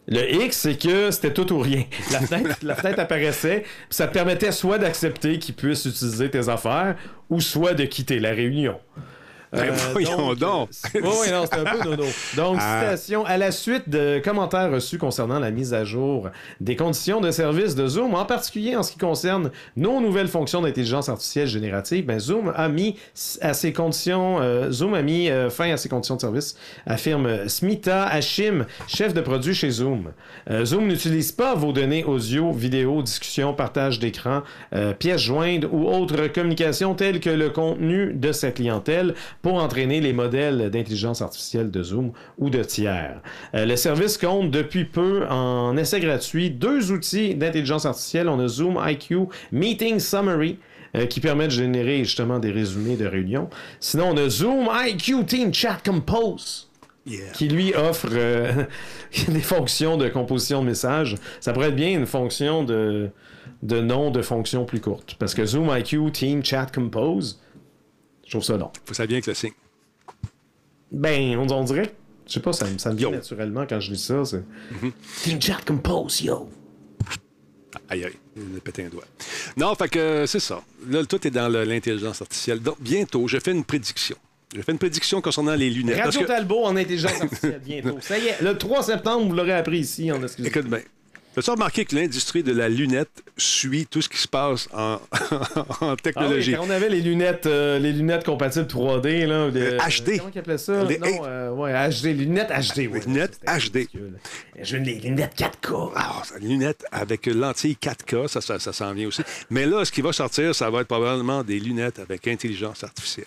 Speaker 2: Le X, c'est que c'était tout ou rien. La fenêtre, la fenêtre apparaissait, ça te permettait soit d'accepter qu'ils puissent utiliser tes affaires, ou soit de quitter la réunion.
Speaker 1: Ben, euh, voyons donc.
Speaker 2: oui, non, c'est un peu dodo. Donc, ah. citation à la suite de commentaires reçus concernant la mise à jour des conditions de service de Zoom, en particulier en ce qui concerne nos nouvelles fonctions d'intelligence artificielle générative, ben, Zoom a mis à ces conditions, euh, Zoom a mis euh, fin à ces conditions de service, affirme Smita Hashim, chef de produit chez Zoom. Zoom n'utilise pas vos données audio, vidéo, discussion, partage d'écran, pièces jointes ou autres communications telles que le contenu de sa clientèle pour entraîner les modèles d'intelligence artificielle de Zoom ou de tiers. Euh, le service compte depuis peu en essai gratuit deux outils d'intelligence artificielle. On a Zoom IQ Meeting Summary euh, qui permet de générer justement des résumés de réunions. Sinon, on a Zoom IQ Team Chat Compose. qui lui offre euh, des fonctions de composition de messages. Ça pourrait être bien une fonction de, de nom de fonction plus courte. Parce que Zoom IQ Team Chat Compose, je trouve ça long.
Speaker 1: Faut ça bien que le signe.
Speaker 2: Ben, on, dirait. Je sais pas, ça, ça me vient naturellement quand je lis ça. C'est.
Speaker 1: Team Chat Compose, yo! Aïe, aïe, il a pété un doigt. Non, fait que c'est ça. Là, tout est dans l'intelligence artificielle. Donc, bientôt, je fais une prédiction. Je fais une prédiction concernant les lunettes.
Speaker 2: Radio Talbot en intelligence artificielle, bientôt. ça y est, le 3 septembre, vous l'aurez appris ici en exclusivité.
Speaker 1: Écoute bien, As-tu remarqué que l'industrie de la lunette suit tout ce qui se passe en, technologie?
Speaker 2: Ah oui, quand on avait les lunettes, euh, les lunettes compatibles 3D, là,
Speaker 1: HD.
Speaker 2: Comment ils appelaient ça? non, euh, ouais, HD, lunettes HD.
Speaker 1: Ouais, lunettes HD.
Speaker 2: Je veux les lunettes 4K.
Speaker 1: Ah, lunettes avec lentille 4K, ça, ça, ça s'en vient aussi. Mais là, ce qui va sortir, ça va être probablement des lunettes avec intelligence artificielle.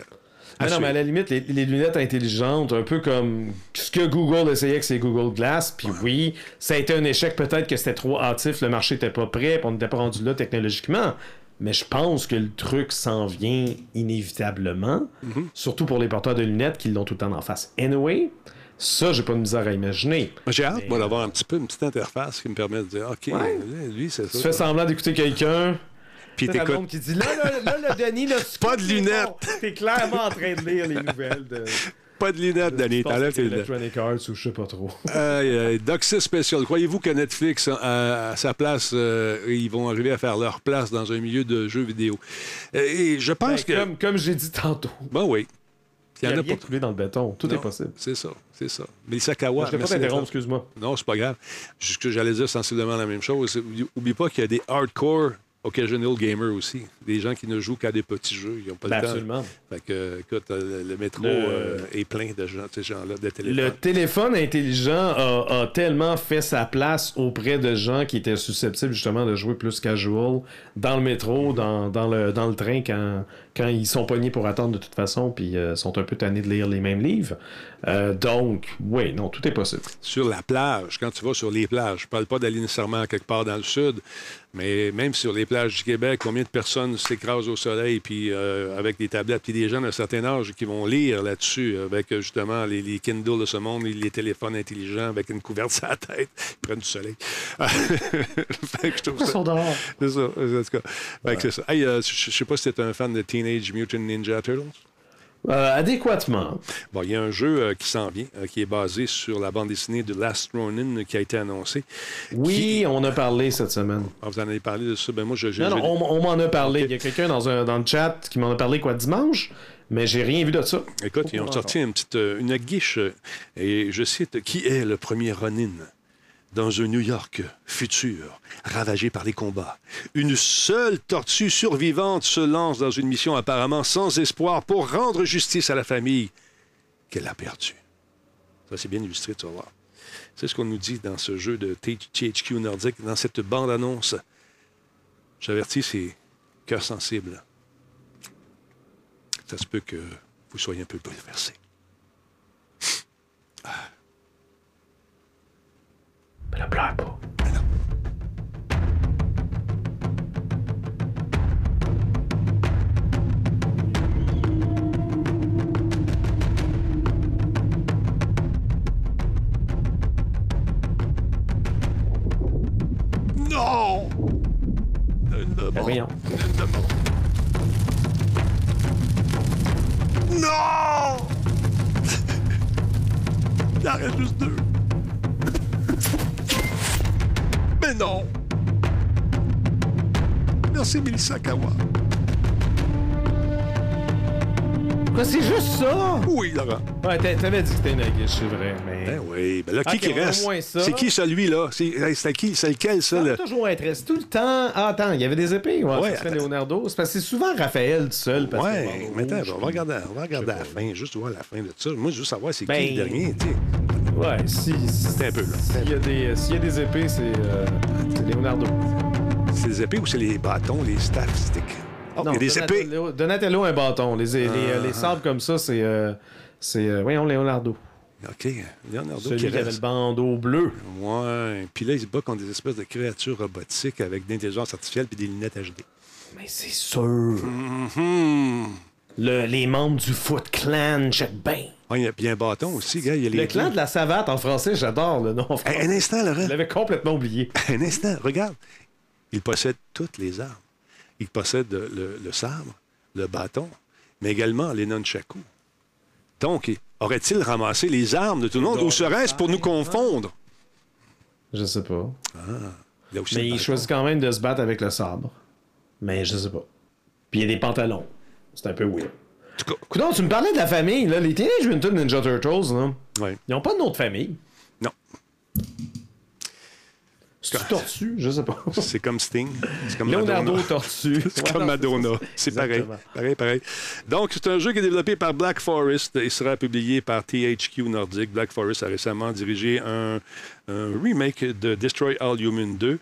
Speaker 2: Ah non, mais à la limite, les, lunettes intelligentes, un peu comme ce que Google essayait que c'est Google Glass, puis oui, ça a été un échec, peut-être que c'était trop hâtif, le marché n'était pas prêt, puis on n'était pas rendu là technologiquement. Mais je pense que le truc s'en vient inévitablement, mhm. surtout pour les porteurs de lunettes qui l'ont tout le temps en face. Anyway, ça, j'ai pas de misère à imaginer.
Speaker 1: J'ai hâte, moi, d'avoir un petit peu une petite interface qui me permet de dire, OK, lui, c'est ça.
Speaker 2: Tu fais semblant d'écouter quelqu'un,
Speaker 1: puis t'écoutes.
Speaker 2: qui dit là, là, là, le Denis, là,
Speaker 1: Pas de lunettes.
Speaker 2: T'es clairement en train de lire les nouvelles de.
Speaker 1: Pas de lunettes, Denis.
Speaker 2: T'enlèves tes lunettes. Electronic Arts ou je sais pas trop.
Speaker 1: euh, Doxy Special. Croyez-vous que Netflix, à, sa place, euh, ils vont arriver à faire leur place dans un milieu de jeux vidéo? Euh, et je pense ben,
Speaker 2: que. Comme, comme j'ai dit tantôt.
Speaker 1: Ben oui.
Speaker 2: Il y en a, pas coulé dans le béton. Tout est possible.
Speaker 1: C'est ça, c'est ça. Mais Sakawa.
Speaker 2: Je ne pas t'interrompre, excuse-moi.
Speaker 1: Non, c'est pas grave. Juste j'allais dire sensiblement la même chose. Oublie pas qu'il y a des hardcore occasional gamer aussi. Des gens qui ne jouent qu'à des petits jeux. Ils n'ont pas le
Speaker 2: ben, absolument. temps.
Speaker 1: Fait que, écoute, euh, le, métro euh, est plein de gens, ces gens-là, de téléphones.
Speaker 2: Le téléphone intelligent a, tellement fait sa place auprès de gens qui étaient susceptibles justement de jouer plus casual dans le métro, dans, dans, le, dans le train quand, quand ils sont pognés pour attendre de toute façon, puis euh, sont un peu tannés de lire les mêmes livres. donc, oui, non, tout est possible.
Speaker 1: Sur la plage, quand tu vas sur les plages, je parle pas d'aller nécessairement quelque part dans le sud, mais même sur les plages du Québec, combien de personnes s'écrasent au soleil puis euh, avec des tablettes, puis des gens d'un certain âge qui vont lire là-dessus avec justement les, les, Kindle de ce monde, les téléphones intelligents avec une couverte sur la tête, ils prennent du soleil.
Speaker 2: fait que je trouve ça.
Speaker 1: C'est ça, en tout cas. Fait que c'est ça. Hey, euh, je sais pas si tu un fan de Teenage Mutant Ninja Turtles.
Speaker 2: Euh, adéquatement.
Speaker 1: Bon, il y a un jeu euh, qui s'en vient, euh, qui est basé sur la bande dessinée de Last Ronin qui a été annoncé.
Speaker 2: Oui,
Speaker 1: Qui-
Speaker 2: on a parlé cette semaine.
Speaker 1: Ah, vous en avez parlé de ça? Ben moi, je, je-
Speaker 2: Non, non,
Speaker 1: je-
Speaker 2: on, on m'en a parlé. Il y a quelqu'un dans, un- dans le chat qui m'en a parlé quoi dimanche, mais j'ai rien vu de ça.
Speaker 1: Écoute, ils ont sorti une petite une guiche, et je cite, qui est le premier Ronin? Dans un New York futur, ravagé par les combats. Une seule tortue survivante se lance dans une mission apparemment sans espoir pour rendre justice à la famille qu'elle a perdue. Ça, c'est bien illustré, tu vas. C'est ce qu'on nous dit dans ce jeu de THQ Nordic, dans cette bande-annonce. J'avertis, c'est cœur sensible. Ça se peut que vous soyez un peu bouleversé.
Speaker 2: Mais ne pleure pas.
Speaker 1: Non!
Speaker 2: Quoi, c'est juste ça?
Speaker 1: Oui, Laurent.
Speaker 2: Ouais, t'a- t'avais dit que c'était une aguiche, c'est vrai, mais...
Speaker 1: Ben oui. Ben là, qui
Speaker 2: Ok,
Speaker 1: qui reste?
Speaker 2: moins ça.
Speaker 1: C'est qui celui-là? C'est hey, c'est qui? C'est lequel, ça?
Speaker 2: Va toujours être resté tout le temps. Ah, attends, il y avait des épées. Ouais,
Speaker 1: Ouais,
Speaker 2: ça serait
Speaker 1: attends.
Speaker 2: Leonardo. C'est parce que c'est souvent Raphaël tout seul. Parce
Speaker 1: Ouais, mais attends, on va regarder, on va regarder
Speaker 2: Je
Speaker 1: à la fin, juste voir la fin de ça. Moi, juste savoir c'est qui
Speaker 2: Ben,
Speaker 1: le dernier, tu sais.
Speaker 2: Ouais, si.
Speaker 1: C'est un peu, là.
Speaker 2: S'il y, a des- s'il y a des épées, c'est euh, c'est Leonardo.
Speaker 1: C'est les épées ou c'est les bâtons, les staff sticks? Oh, il y a des épées.
Speaker 2: Donatello, Donatello, un bâton. Les, les, euh, les sabres comme ça, c'est. euh, c'est euh, voyons, Leonardo.
Speaker 1: OK, Leonardo
Speaker 2: Celui
Speaker 1: qui
Speaker 2: avait le bandeau bleu.
Speaker 1: Ouais. Puis là, il se bat contre des espèces de créatures robotiques avec de l'intelligence artificielle puis des lunettes HD.
Speaker 2: Mais c'est sûr.
Speaker 1: Mhm.
Speaker 2: Le- les membres du Foot Clan, check bien.
Speaker 1: Ouais, il y a- a un bâton aussi, gars. Il y a les
Speaker 2: Le clan de la savate en français, j'adore le nom en français.
Speaker 1: Un, un instant, Laurent.
Speaker 2: Je l'avais complètement oublié.
Speaker 1: Un instant, regarde. Il possède toutes les armes. Il possède le, le sabre, le bâton, mais également les nunchakus. Donc, aurait-il ramassé les armes de tout le monde ou serait-ce pour nous confondre?
Speaker 2: Je sais pas.
Speaker 1: Il a aussi
Speaker 2: Mais il choisit quand même de se battre avec le sabre. Mais je sais pas. Puis il y a des pantalons. C'est un peu weird. Coudon, tu me parlais de la famille, là. Les Teenage Mutant Ninja Turtles, là.
Speaker 1: ouais.
Speaker 2: Ils ont pas de nom de famille.
Speaker 1: Non.
Speaker 2: C'est Tortue, je sais pas.
Speaker 1: C'est comme Sting. C'est comme
Speaker 2: Leonardo
Speaker 1: Madonna.
Speaker 2: Tortue.
Speaker 1: C'est comme Madonna. C'est pareil. Pareil, pareil. Donc, c'est un jeu qui est développé par Black Forest et sera publié par THQ Nordic. Black Forest a récemment dirigé un, un remake de Destroy All Human 2.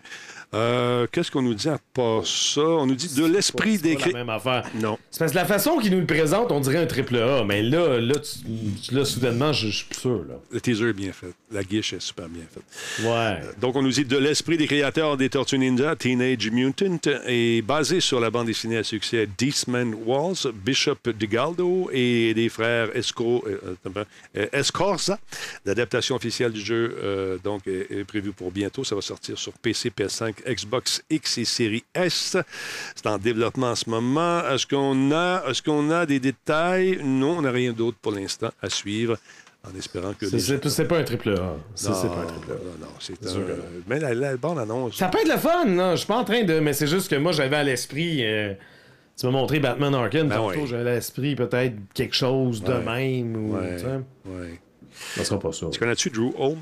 Speaker 1: Euh, Qu'est-ce qu'on nous dit à part ça? On nous dit de l'esprit
Speaker 2: C'est pas
Speaker 1: d'écrit.
Speaker 2: la même affaire.
Speaker 1: Non.
Speaker 2: C'est parce que la façon qu'ils nous le présentent, on dirait un triple A. Mais là, là, tu- là soudainement, je je suis plus sûr, là.
Speaker 1: Le teaser est bien fait. La guiche est super bien faite.
Speaker 2: Ouais.
Speaker 1: Donc, on nous dit de l'esprit des créateurs des Tortues Ninja, Teenage Mutant, est basé sur la bande dessinée à succès Deathman Walls, Bishop DiGaldo et des frères Esco, euh, euh, euh, Escorza. L'adaptation officielle du jeu euh, donc, est, est prévue pour bientôt. Ça va sortir sur PC, PS5, Xbox X et Série S. C'est en développement en ce moment. Est-ce qu'on a, est qu'on a des détails? Non, on n'a rien d'autre pour l'instant à suivre. En espérant que
Speaker 2: C'est- pas un triple A. C'est
Speaker 1: non,
Speaker 2: pas un triple A.
Speaker 1: non, non, c'est un...
Speaker 2: non.
Speaker 1: Mais la, la bande annonce.
Speaker 2: Ça peut être le fun, là. Je suis pas en train de. Mais c'est juste que moi, j'avais à l'esprit. euh, Tu m'as montré Batman Arkham.
Speaker 1: Ben ouais.
Speaker 2: j'avais à l'esprit peut-être quelque chose de
Speaker 1: Ouais.
Speaker 2: même. Ou,
Speaker 1: ouais.
Speaker 2: Ça sera pas ça.
Speaker 1: Tu connais-tu Drew Holmes?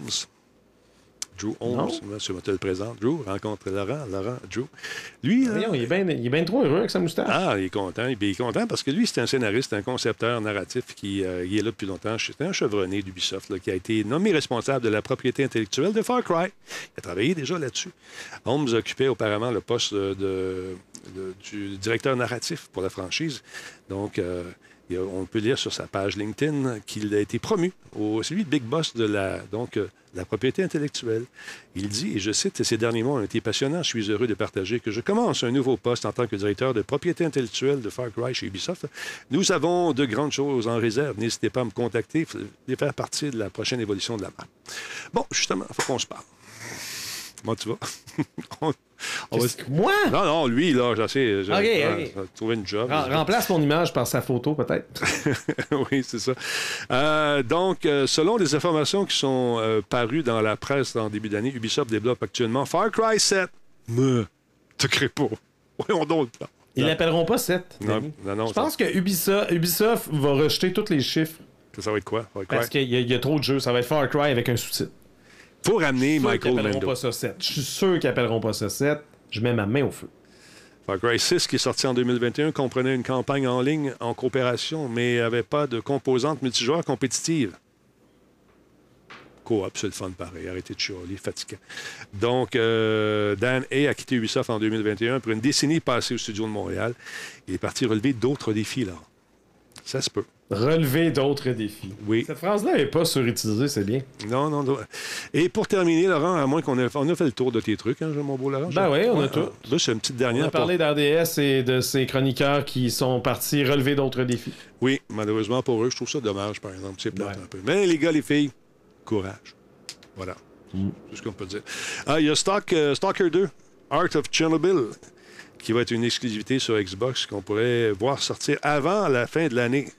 Speaker 1: Drew Holmes, je te le présente. Drew rencontre Laurent. Laurent, Drew. Lui, là,
Speaker 2: Voyons, il est bien il est ben trop heureux avec sa moustache.
Speaker 1: ah, il est content. Il est content parce que lui, c'est un scénariste, un concepteur narratif qui euh, il est là depuis longtemps. C'est un chevronné d'Ubisoft là, qui a été nommé responsable de la propriété intellectuelle de Far Cry. Il a travaillé déjà là-dessus. Holmes occupait auparavant le poste de- du directeur narratif pour la franchise. Donc, euh, a- on peut lire sur sa page LinkedIn qu'il a été promu au c'est lui le big boss de la donc euh, la propriété intellectuelle. Il dit, et je cite, ces derniers mois ont été passionnants. Je suis heureux de partager que je commence un nouveau poste en tant que directeur de propriété intellectuelle de Far Cry chez Ubisoft. Nous avons de grandes choses en réserve. N'hésitez pas à me contacter et faire partie de la prochaine évolution de la marque. Bon, justement, il faut qu'on se parle. Moi, tu vas. on, On va-
Speaker 2: Qu'est-ce que- Moi?
Speaker 1: Non, non, lui, là, j'essaie. j'ai-
Speaker 2: Ok,
Speaker 1: ouais,
Speaker 2: ok.
Speaker 1: trouver une job.
Speaker 2: Rem- remplace mon image par sa photo, peut-être.
Speaker 1: oui, c'est ça. Euh, donc, euh, selon les informations qui sont euh, parues dans la presse en début d'année, Ubisoft développe actuellement Far Cry 7. Me, te crées pas. Voyons donc le plan.
Speaker 2: Ils l'appelleront pas 7.
Speaker 1: Non, non, non,
Speaker 2: Je pense que Ubisoft, Ubisoft va rejeter tous les chiffres
Speaker 1: ça, ça va être quoi?
Speaker 2: Parce qu'il y, y a trop de jeux. Ça va être Far Cry avec un sous-titre.
Speaker 1: Faut ramener
Speaker 2: Je suis sûr qu'ils
Speaker 1: Michael Lando.
Speaker 2: pas ça 7. Je suis sûr qu'ils appelleront pas ça 7. Je mets ma main au feu.
Speaker 1: Far Cry 6, qui est sorti en 2021, comprenait une campagne en ligne en coopération, mais n'avait pas de composante multijoueur compétitive. Coop, c'est le fun pareil. Arrêtez de chialer, fatigant. Donc, euh, Dan Hay a quitté Ubisoft en 2021 après une décennie passée au studio de Montréal. Il est parti relever d'autres défis, là. Ça se peut.
Speaker 2: Relever d'autres défis.
Speaker 1: Oui.
Speaker 2: Cette phrase-là n'est pas surutilisée, c'est bien.
Speaker 1: Non, non, non. Et pour terminer, Laurent, à moins qu'on ait, on a fait le tour de tes trucs, hein, mon beau Laurent?
Speaker 2: Ben oui, on a tout.
Speaker 1: ah, Là, c'est une petite
Speaker 2: On
Speaker 1: dernière.
Speaker 2: a
Speaker 1: pour-
Speaker 2: parlé d'RDS et de ses chroniqueurs qui sont partis relever d'autres défis.
Speaker 1: Oui, malheureusement pour eux, je trouve ça dommage, par exemple. C'est plate
Speaker 2: Ouais.
Speaker 1: un peu. Mais les gars, les filles, courage. Voilà.
Speaker 2: Mm.
Speaker 1: C'est ce qu'on peut dire. Ah, il y a Stalk- euh, Stalker 2, Art of Chernobyl, qui va être une exclusivité sur Xbox qu'on pourrait voir sortir avant la fin de l'année.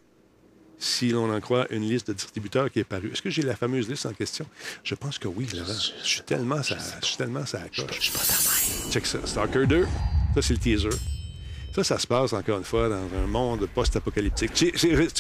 Speaker 1: Si l'on en croit une liste de distributeurs qui est parue. Est-ce que j'ai la fameuse liste en question? Je pense que oui, Laurent. Je suis tellement ça, je suis tellement ça coche. Check ça. Stalker 2. Ça, c'est le teaser. Ça, ça se passe encore une fois dans un monde post-apocalyptique. Tu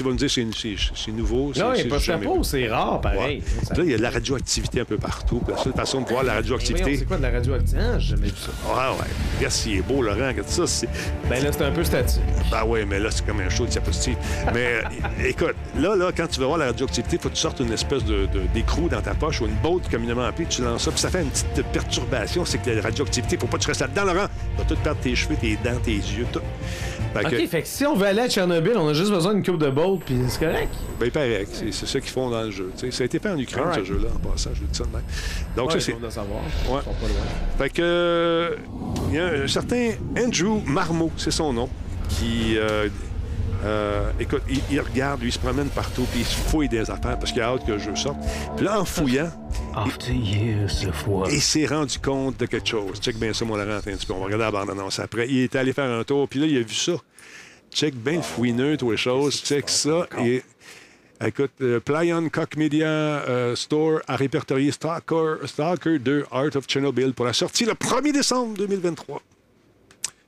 Speaker 1: vas me dire, c'est nouveau.
Speaker 2: Non, il
Speaker 1: c'est
Speaker 2: n'y a pas
Speaker 1: jamais
Speaker 2: de chapeau, c'est rare, pareil.
Speaker 1: Ouais.
Speaker 2: Ça-
Speaker 1: Là, il y a de la radioactivité un peu partout. La seule façon de voir la radioactivité.
Speaker 2: C'est quoi de la radioactivité? Ah, j'ai jamais vu ça.
Speaker 1: Ah ouais. Regarde s'il est beau, Laurent. Regarde ça. c'est-
Speaker 2: Ben là, c'est un peu statique.
Speaker 1: Ben ouais, mais là, c'est comme un show de diapositive. Mais euh, écoute, là, là, quand tu veux voir la radioactivité, il faut que tu sortes une espèce de, de- d'écrou dans ta poche ou une botte communément appelée, tu lances ça, puis ça fait une petite perturbation. C'est que la radioactivité, faut pas que tu restes là-dedans, Laurent. Tu vas tout perdre tes cheveux, tes dents, tes yeux, tout. Fait que,
Speaker 2: Ok, fait que si on veut aller à Tchernobyl, on a juste besoin d'une coupe de bolt, puis c'est correct.
Speaker 1: ben, il paraît que c'est, c'est ça qu'ils font dans le jeu. Ça a été fait en Ukraine, ce jeu-là, en passant, je dis ça de même. Donc,
Speaker 2: Ouais,
Speaker 1: ça, c'est.
Speaker 2: de savoir.
Speaker 1: Ouais.
Speaker 2: Ils sont pas loin.
Speaker 1: Fait que. euh, Il y a un certain Andrew Marmot, c'est son nom, qui. euh, euh, écoute, il, il regarde, lui, il se promène partout, puis il se fouille des affaires parce qu'il a hâte que le jeu sorte. Puis là, en fouillant,
Speaker 4: After years of work,
Speaker 1: il s'est rendu compte de quelque chose. Check bien ça, mon Laurent, attends un petit peu. On va regarder la bande-annonce après. Il est allé faire un tour, puis là, il a vu ça. Check bien le fouineux, toutes les choses. Check ça. Et, écoute, euh, Plyon Cock Media euh, Store a répertorié Stalker, Stalker 2 Art of Chernobyl pour la sortie le 1er décembre 2023.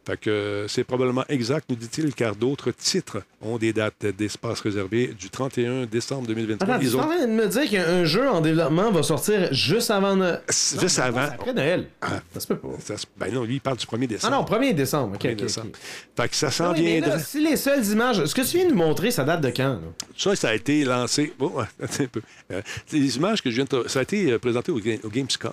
Speaker 1: Fait que c'est probablement exact, nous dit-il, car d'autres titres ont des dates d'espace réservés du 31 décembre 2023.
Speaker 2: Attends, tu
Speaker 1: Ils
Speaker 2: es en
Speaker 1: ont
Speaker 2: train de me dire qu'un jeu en développement va sortir juste avant... Noël?
Speaker 1: juste
Speaker 2: Non,
Speaker 1: avant.
Speaker 2: Après Noël. Ça se peut pas.
Speaker 1: Ça se- ben non, lui, il parle du 1er
Speaker 2: Ah
Speaker 1: décembre.
Speaker 2: non, 1er décembre. OK,
Speaker 1: 1er
Speaker 2: OK,
Speaker 1: décembre.
Speaker 2: OK.
Speaker 1: Fait que ça s'en
Speaker 2: Ah là, si les seules images... Ce que tu viens de nous montrer, ça date de quand? là?
Speaker 1: Ça, ça a été lancé. Bon, attends un peu. Euh, les images que je viens de. te- Ça a été euh, présenté au, au Gamescom.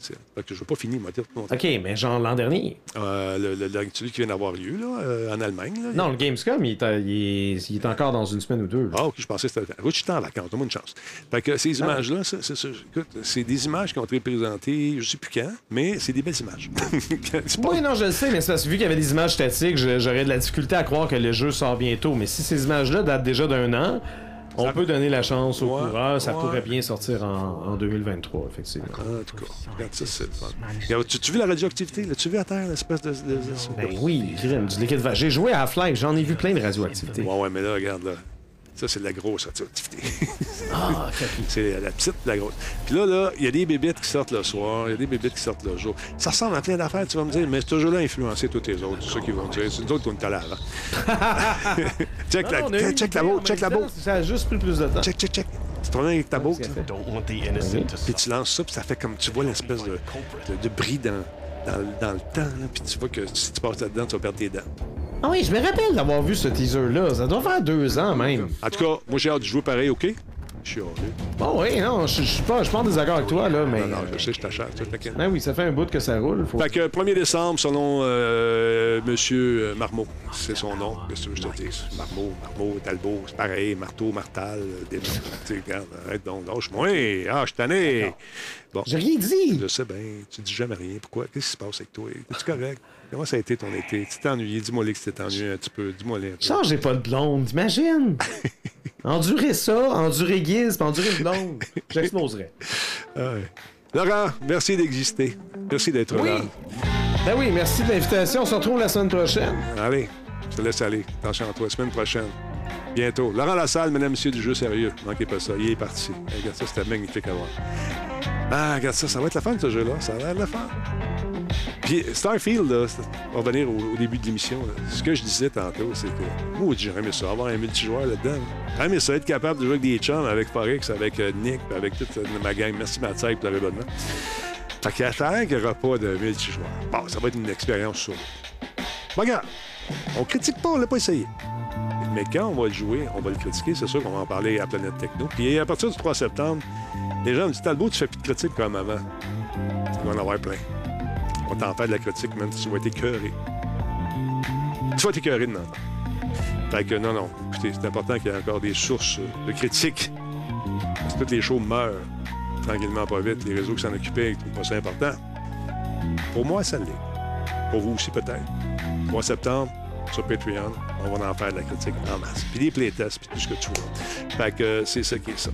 Speaker 1: Je ne vais pas finir, moi, dire.
Speaker 2: OK, mais genre l'an dernier.
Speaker 1: Euh, le, celui qui vient d'avoir lieu, là, euh, en Allemagne. Là,
Speaker 2: Non, le Gamescom, il est, à- il est- il est encore dans une semaine ou deux. là.
Speaker 1: Ah, OK, je pensais que c'était. Oui, je suis en vacances, donne-moi une chance. Fait que ces images-là, ça- c'est ça. Écoute, c'est des images qui ont été présentées, je ne sais plus quand, mais c'est des belles images. Pas-
Speaker 2: Oui, non, je le sais, mais c'est parce que vu qu'il y avait des images statiques, j'aurais de la difficulté à croire que le jeu sort bientôt. Mais si ces images-là datent déjà d'un an, on peut donner la chance au
Speaker 1: Ouais,
Speaker 2: coureur. Ça
Speaker 1: ouais.
Speaker 2: pourrait bien sortir en, en 2023, effectivement.
Speaker 1: En tout cas, regarde ça, c'est le fun. Regarde, Tu tu vu la radioactivité? L'as-tu vu à terre, l'espèce de. de- de-
Speaker 2: Ben oui, crime, du liquide. J'ai joué à Half-Life, j'en ai vu plein de radioactivité.
Speaker 1: Ouais, ouais, mais là, regarde, là. Ça, c'est de la grosse radioactivité.
Speaker 2: Ah.
Speaker 1: C'est la petite, la grosse. Puis là, là, il y a des bébites qui sortent le soir, il y a des bébites qui sortent le jour. Ça ressemble à plein d'affaires, tu vas me dire, mais ce jeu-là a influencé tous les autres. C'est ça qu'ils vont dire. C'est nous autres qu'on est allés avant. check
Speaker 2: Non,
Speaker 1: la,
Speaker 2: on a eu
Speaker 1: check la boat, check la boat.
Speaker 2: Ça a juste pris plus de temps.
Speaker 1: Check, check, check. Tu te avec ta
Speaker 4: to
Speaker 1: puis tu lances ça, puis ça fait comme tu vois l'espèce de, de, de bris dans, dans, le- dans le temps, là, puis tu vois que si tu passes là-dedans, tu vas perdre tes dents.
Speaker 2: Ah oui, je me rappelle d'avoir vu ce teaser-là. Ça doit faire deux ans même.
Speaker 1: En tout cas, moi, j'ai hâte de jouer pareil, OK? Je suis heureux.
Speaker 2: Bon, oui, non, je suis pas, en désaccord avec toi, là, mais.
Speaker 1: Non, non, je sais, je t'achète. t'inquiète.
Speaker 2: Ben oui, ça fait un bout que ça roule. Faut...
Speaker 1: Fait que 1er décembre, selon euh, Monsieur Marmot, c'est son nom, qu'est-ce que je te dis? Marmot, Marmot, Talbot, c'est pareil, Marteau, Martal, des tu sais, regarde, arrête donc, lâche-moi, ah, je suis tanné. Bon,
Speaker 2: J'ai rien dit.
Speaker 1: je sais bien, tu dis jamais rien, pourquoi? Qu'est-ce qui se passe avec toi? Es-tu correct? Comment ça a été ton été? Tu t'es ennuyé? Dis-moi que tu t'es ennuyé un petit peu, dis-moi les.
Speaker 2: Changez pas de blonde, imagine. endurer ça, endurer Guise, puis endurer une blonde. J'exploserais.
Speaker 1: Ah ouais. Laurent, merci d'exister. Merci d'être
Speaker 2: Oui.
Speaker 1: là.
Speaker 2: Ben oui, merci de l'invitation. On se retrouve la semaine prochaine.
Speaker 1: Allez, je te laisse aller. Attention à toi, semaine prochaine. Bientôt. Laurent Lassalle, mesdames, messieurs, du jeu sérieux. Manquez pas ça. Il est parti. Regarde ça, c'était magnifique à voir. Ah, regarde ça, ça va être la fin de ce jeu-là. Ça a l'air de la fin. Puis Starfield, là, on va revenir au, début de l'émission. Ce que je disais tantôt, c'est que moi, j'aurais aimé ça, avoir un multijoueur là-dedans. J'aurais aimé ça, être capable de jouer avec des chums, avec Forex, avec euh, Nick, avec toute euh, ma gang. Merci Mathieu pour l'abonnement. Fait a l'air qu'il n'y aura pas de multijoueur. Bon, ça va être une expérience. Bon, regarde, on critique pas, on l'a pas essayé. Mais quand on va le jouer, on va le critiquer. C'est sûr qu'on va en parler à Planète Techno. Puis à partir du 3 septembre, les gens me disent Talbot, tu fais plus de critiques comme avant. Il va en avoir plein. On t'en fait de la critique, même si tu vas être écœuré. Tu vas être écœuré de l'entendre. Fait que non, non. Écoutez, c'est important qu'il y ait encore des sources euh, de critiques. Parce que toutes les shows meurent tranquillement, pas vite. Les réseaux qui s'en occupaient, qui pas ça important. Pour moi, ça l'est. Pour vous aussi, peut-être. 3 septembre, sur Patreon, on va en faire de la critique en masse. Puis des playtests, puis tout ce que tu veux. Fait que euh, c'est ça qui est ça.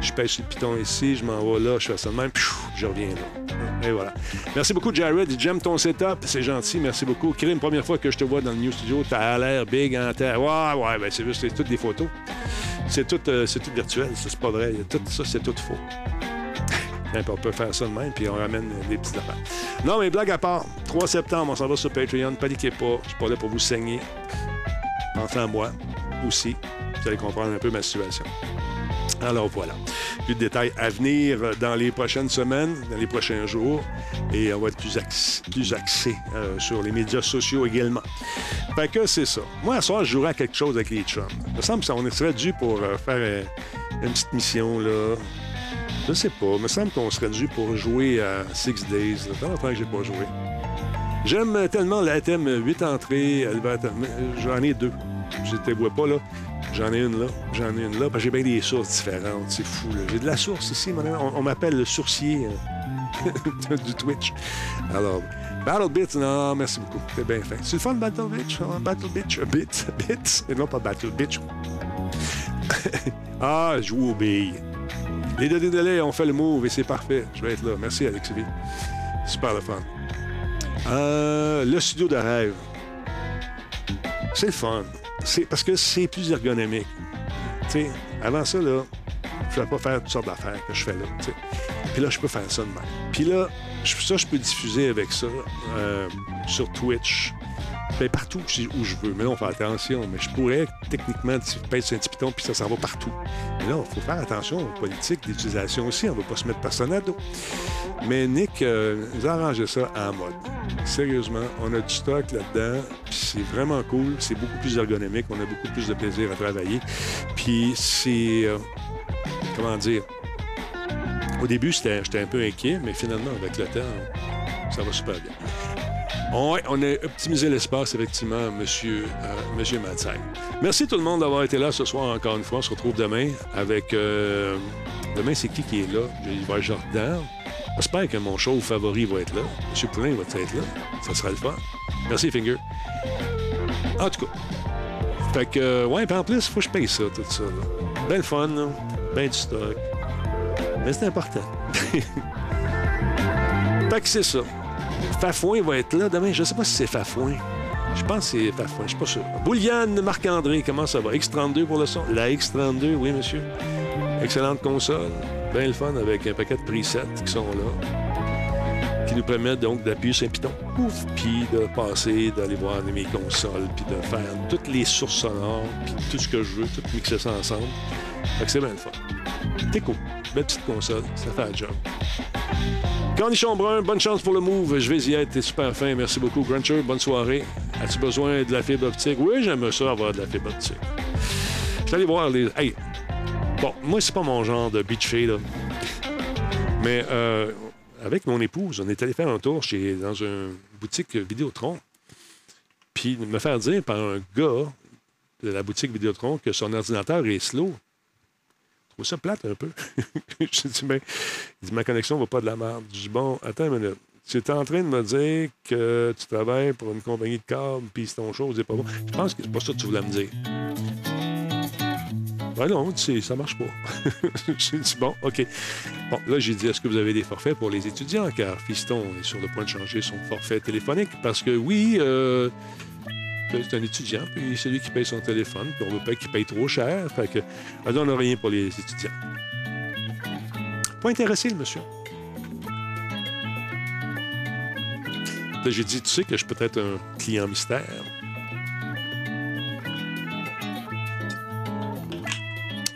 Speaker 1: Je pêche le piton ici, je m'en vais là, je fais ça de même, je reviens là. Et voilà. Merci beaucoup, Jared. J'aime ton setup, c'est gentil, merci beaucoup. Krim, première fois que je te vois dans le New Studio, t'as l'air big en terre. Ouais, ouais, ben c'est juste, c'est toutes des photos. C'est tout, euh, virtuel, ça, c'est pas vrai. Tout ça, c'est tout faux. On peut faire ça de même, puis on ramène des petites affaires. Non, mais blague à part, 3 septembre, on s'en va sur Patreon. Paniquez pas, je suis pas là pour vous saigner. Pensez à moi aussi. Vous allez comprendre un peu ma situation. Alors voilà. Plus de détails à venir dans les prochaines semaines, dans les prochains jours. Et on va être plus, axé, euh, sur les médias sociaux également. Fait que c'est ça. Moi, à soir, je jouerai à quelque chose avec les chums. Il me semble qu'on serait dû pour euh, faire euh, une petite mission, là. Je sais pas. Il me semble qu'on serait dû pour jouer à Six Days. Ça fait longtemps que j'ai pas joué. J'aime tellement la thème 8 entrées. Albert- J'en ai deux. Je ne te vois pas, là. J'en ai une là, j'en ai une là. J'ai bien des sources différentes. C'est fou. J'ai de la source ici. On, m'appelle le sourcier euh, du Twitch. Alors, Battle Bits, non, merci beaucoup. C'est bien fait. C'est le fun, Battle Bitch? hein? Battle Bitch? Bits? Bits? Et non, pas Battle Bitch. ah, je joue aux billes. Les deux délais ont fait le move et c'est parfait. Je vais être là. Merci, Alex V. Super le fun. Euh, le studio de rêve. C'est le fun. C'est parce que c'est plus ergonomique. Avant ça, là, je ne pouvais pas faire toutes sortes d'affaires que je fais là. Puis là, je peux faire ça de même. Puis là, ça, je peux diffuser avec ça euh, sur Twitch. Ben, partout où je- je veux. Mais là, on fait attention. Mais je pourrais techniquement pèse un petit piton puis ça s'en va partout. Mais là, il faut faire attention aux politiques d'utilisation aussi. On ne va pas se mettre personne à dos. Mais Nick euh, nous a ça en mode. Sérieusement, on a du stock là-dedans. Puis c'est vraiment cool. C'est beaucoup plus ergonomique. On a beaucoup plus de plaisir à travailler. Puis c'est. euh, comment dire? Au début, j'étais un peu inquiet, mais finalement, avec le temps, ça va super bien. On, on a optimisé l'espace, effectivement, monsieur, euh, monsieur Matzheim. Merci tout le monde d'avoir été là ce soir encore une fois. On se retrouve demain avec... euh, Demain, c'est qui qui est là? Il va Jordan. J'espère que mon show favori va être là. Monsieur Poulain va être là. Ça sera le fun. Merci, Finger. En tout cas. Fait que, euh, ouais, en plus, faut que je paye ça, tout ça. Là. Ben le fun, là. Ben du stock. Mais c'est important. fait que c'est ça. Fafouin va être là demain. Je sais pas si c'est Fafouin. Je pense que c'est Fafouin, je suis pas sûr. Bouliane, Marc-André, comment ça va? X32 pour le son? La X32, oui, monsieur. Excellente console. Bien le fun avec un paquet de presets qui sont là. Qui nous permettent donc d'appuyer sur un piton. Pouf! Puis de passer, d'aller voir mes consoles, puis de faire toutes les sources sonores, puis tout ce que je veux, tout mixer ça ensemble. Fait que c'est bien le fun. C'est cool. Belle petite console, ça fait la job. Bonne chance pour le move. Je vais y être. T'es super fin. Merci beaucoup. Gruncher, bonne soirée. As-tu besoin de la fibre optique? Oui, j'aime ça avoir de la fibre optique. Je suis allé voir les. Hey! Bon, moi, c'est pas mon genre de fade, là. Mais euh, avec mon épouse, on est allé faire un tour chez, dans une boutique Vidéotron. Puis me faire dire par un gars de la boutique Vidéotron que son ordinateur est slow. Ça plate un peu. je dis, ben, il dit, ma connexion va pas de la merde. Je dis, bon, attends une minute. Tu es en train de me dire que tu travailles pour une compagnie de câbles, puis c'est ton chose, c'est pas bon. Je pense que c'est pas ça que tu voulais me dire. Ben non, c'est- ça marche pas. j'ai dit, bon, OK. Bon, là, j'ai dit, est-ce que vous avez des forfaits pour les étudiants? Car Fiston est sur le point de changer son forfait téléphonique. Parce que oui, euh, c'est un étudiant, puis c'est lui qui paye son téléphone, puis on veut pas qu'il paye trop cher. Fait que, on n'a rien pour les étudiants. Pas intéressé, le monsieur. J'ai dit, tu sais que je peux être un client mystère.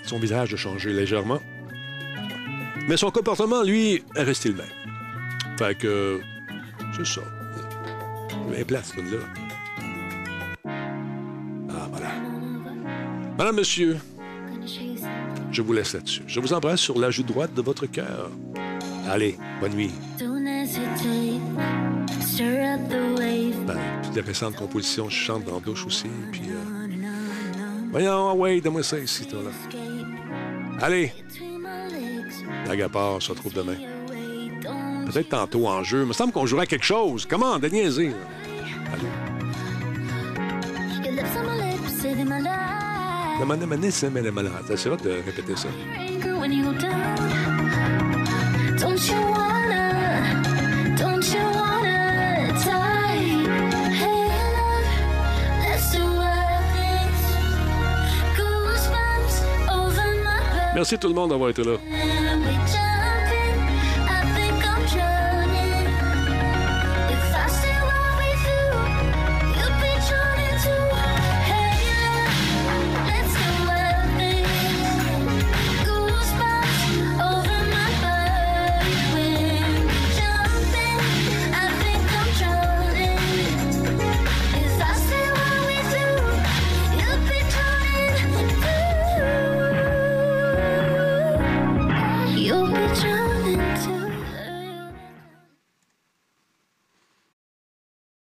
Speaker 1: Son visage a changé légèrement. Mais son comportement, lui, est resté le même. Fait que, c'est ça. Bien place, là. Madame, monsieur, je vous laisse là-dessus. Je vous embrasse sur la joue droite de votre cœur. Allez, bonne nuit. Ben, des récentes compositions, je chante dans la douche aussi. Puis, euh... voyons, ouais, donne-moi ça ici, toi, là. Allez, part, on se retrouve demain. Peut-être tantôt en jeu. Il me semble qu'on jouerait à quelque chose. Comment, de niaiser. Allez. La manne, manne, c'est malade. C'est de répéter ça. Merci tout le monde d'avoir été là.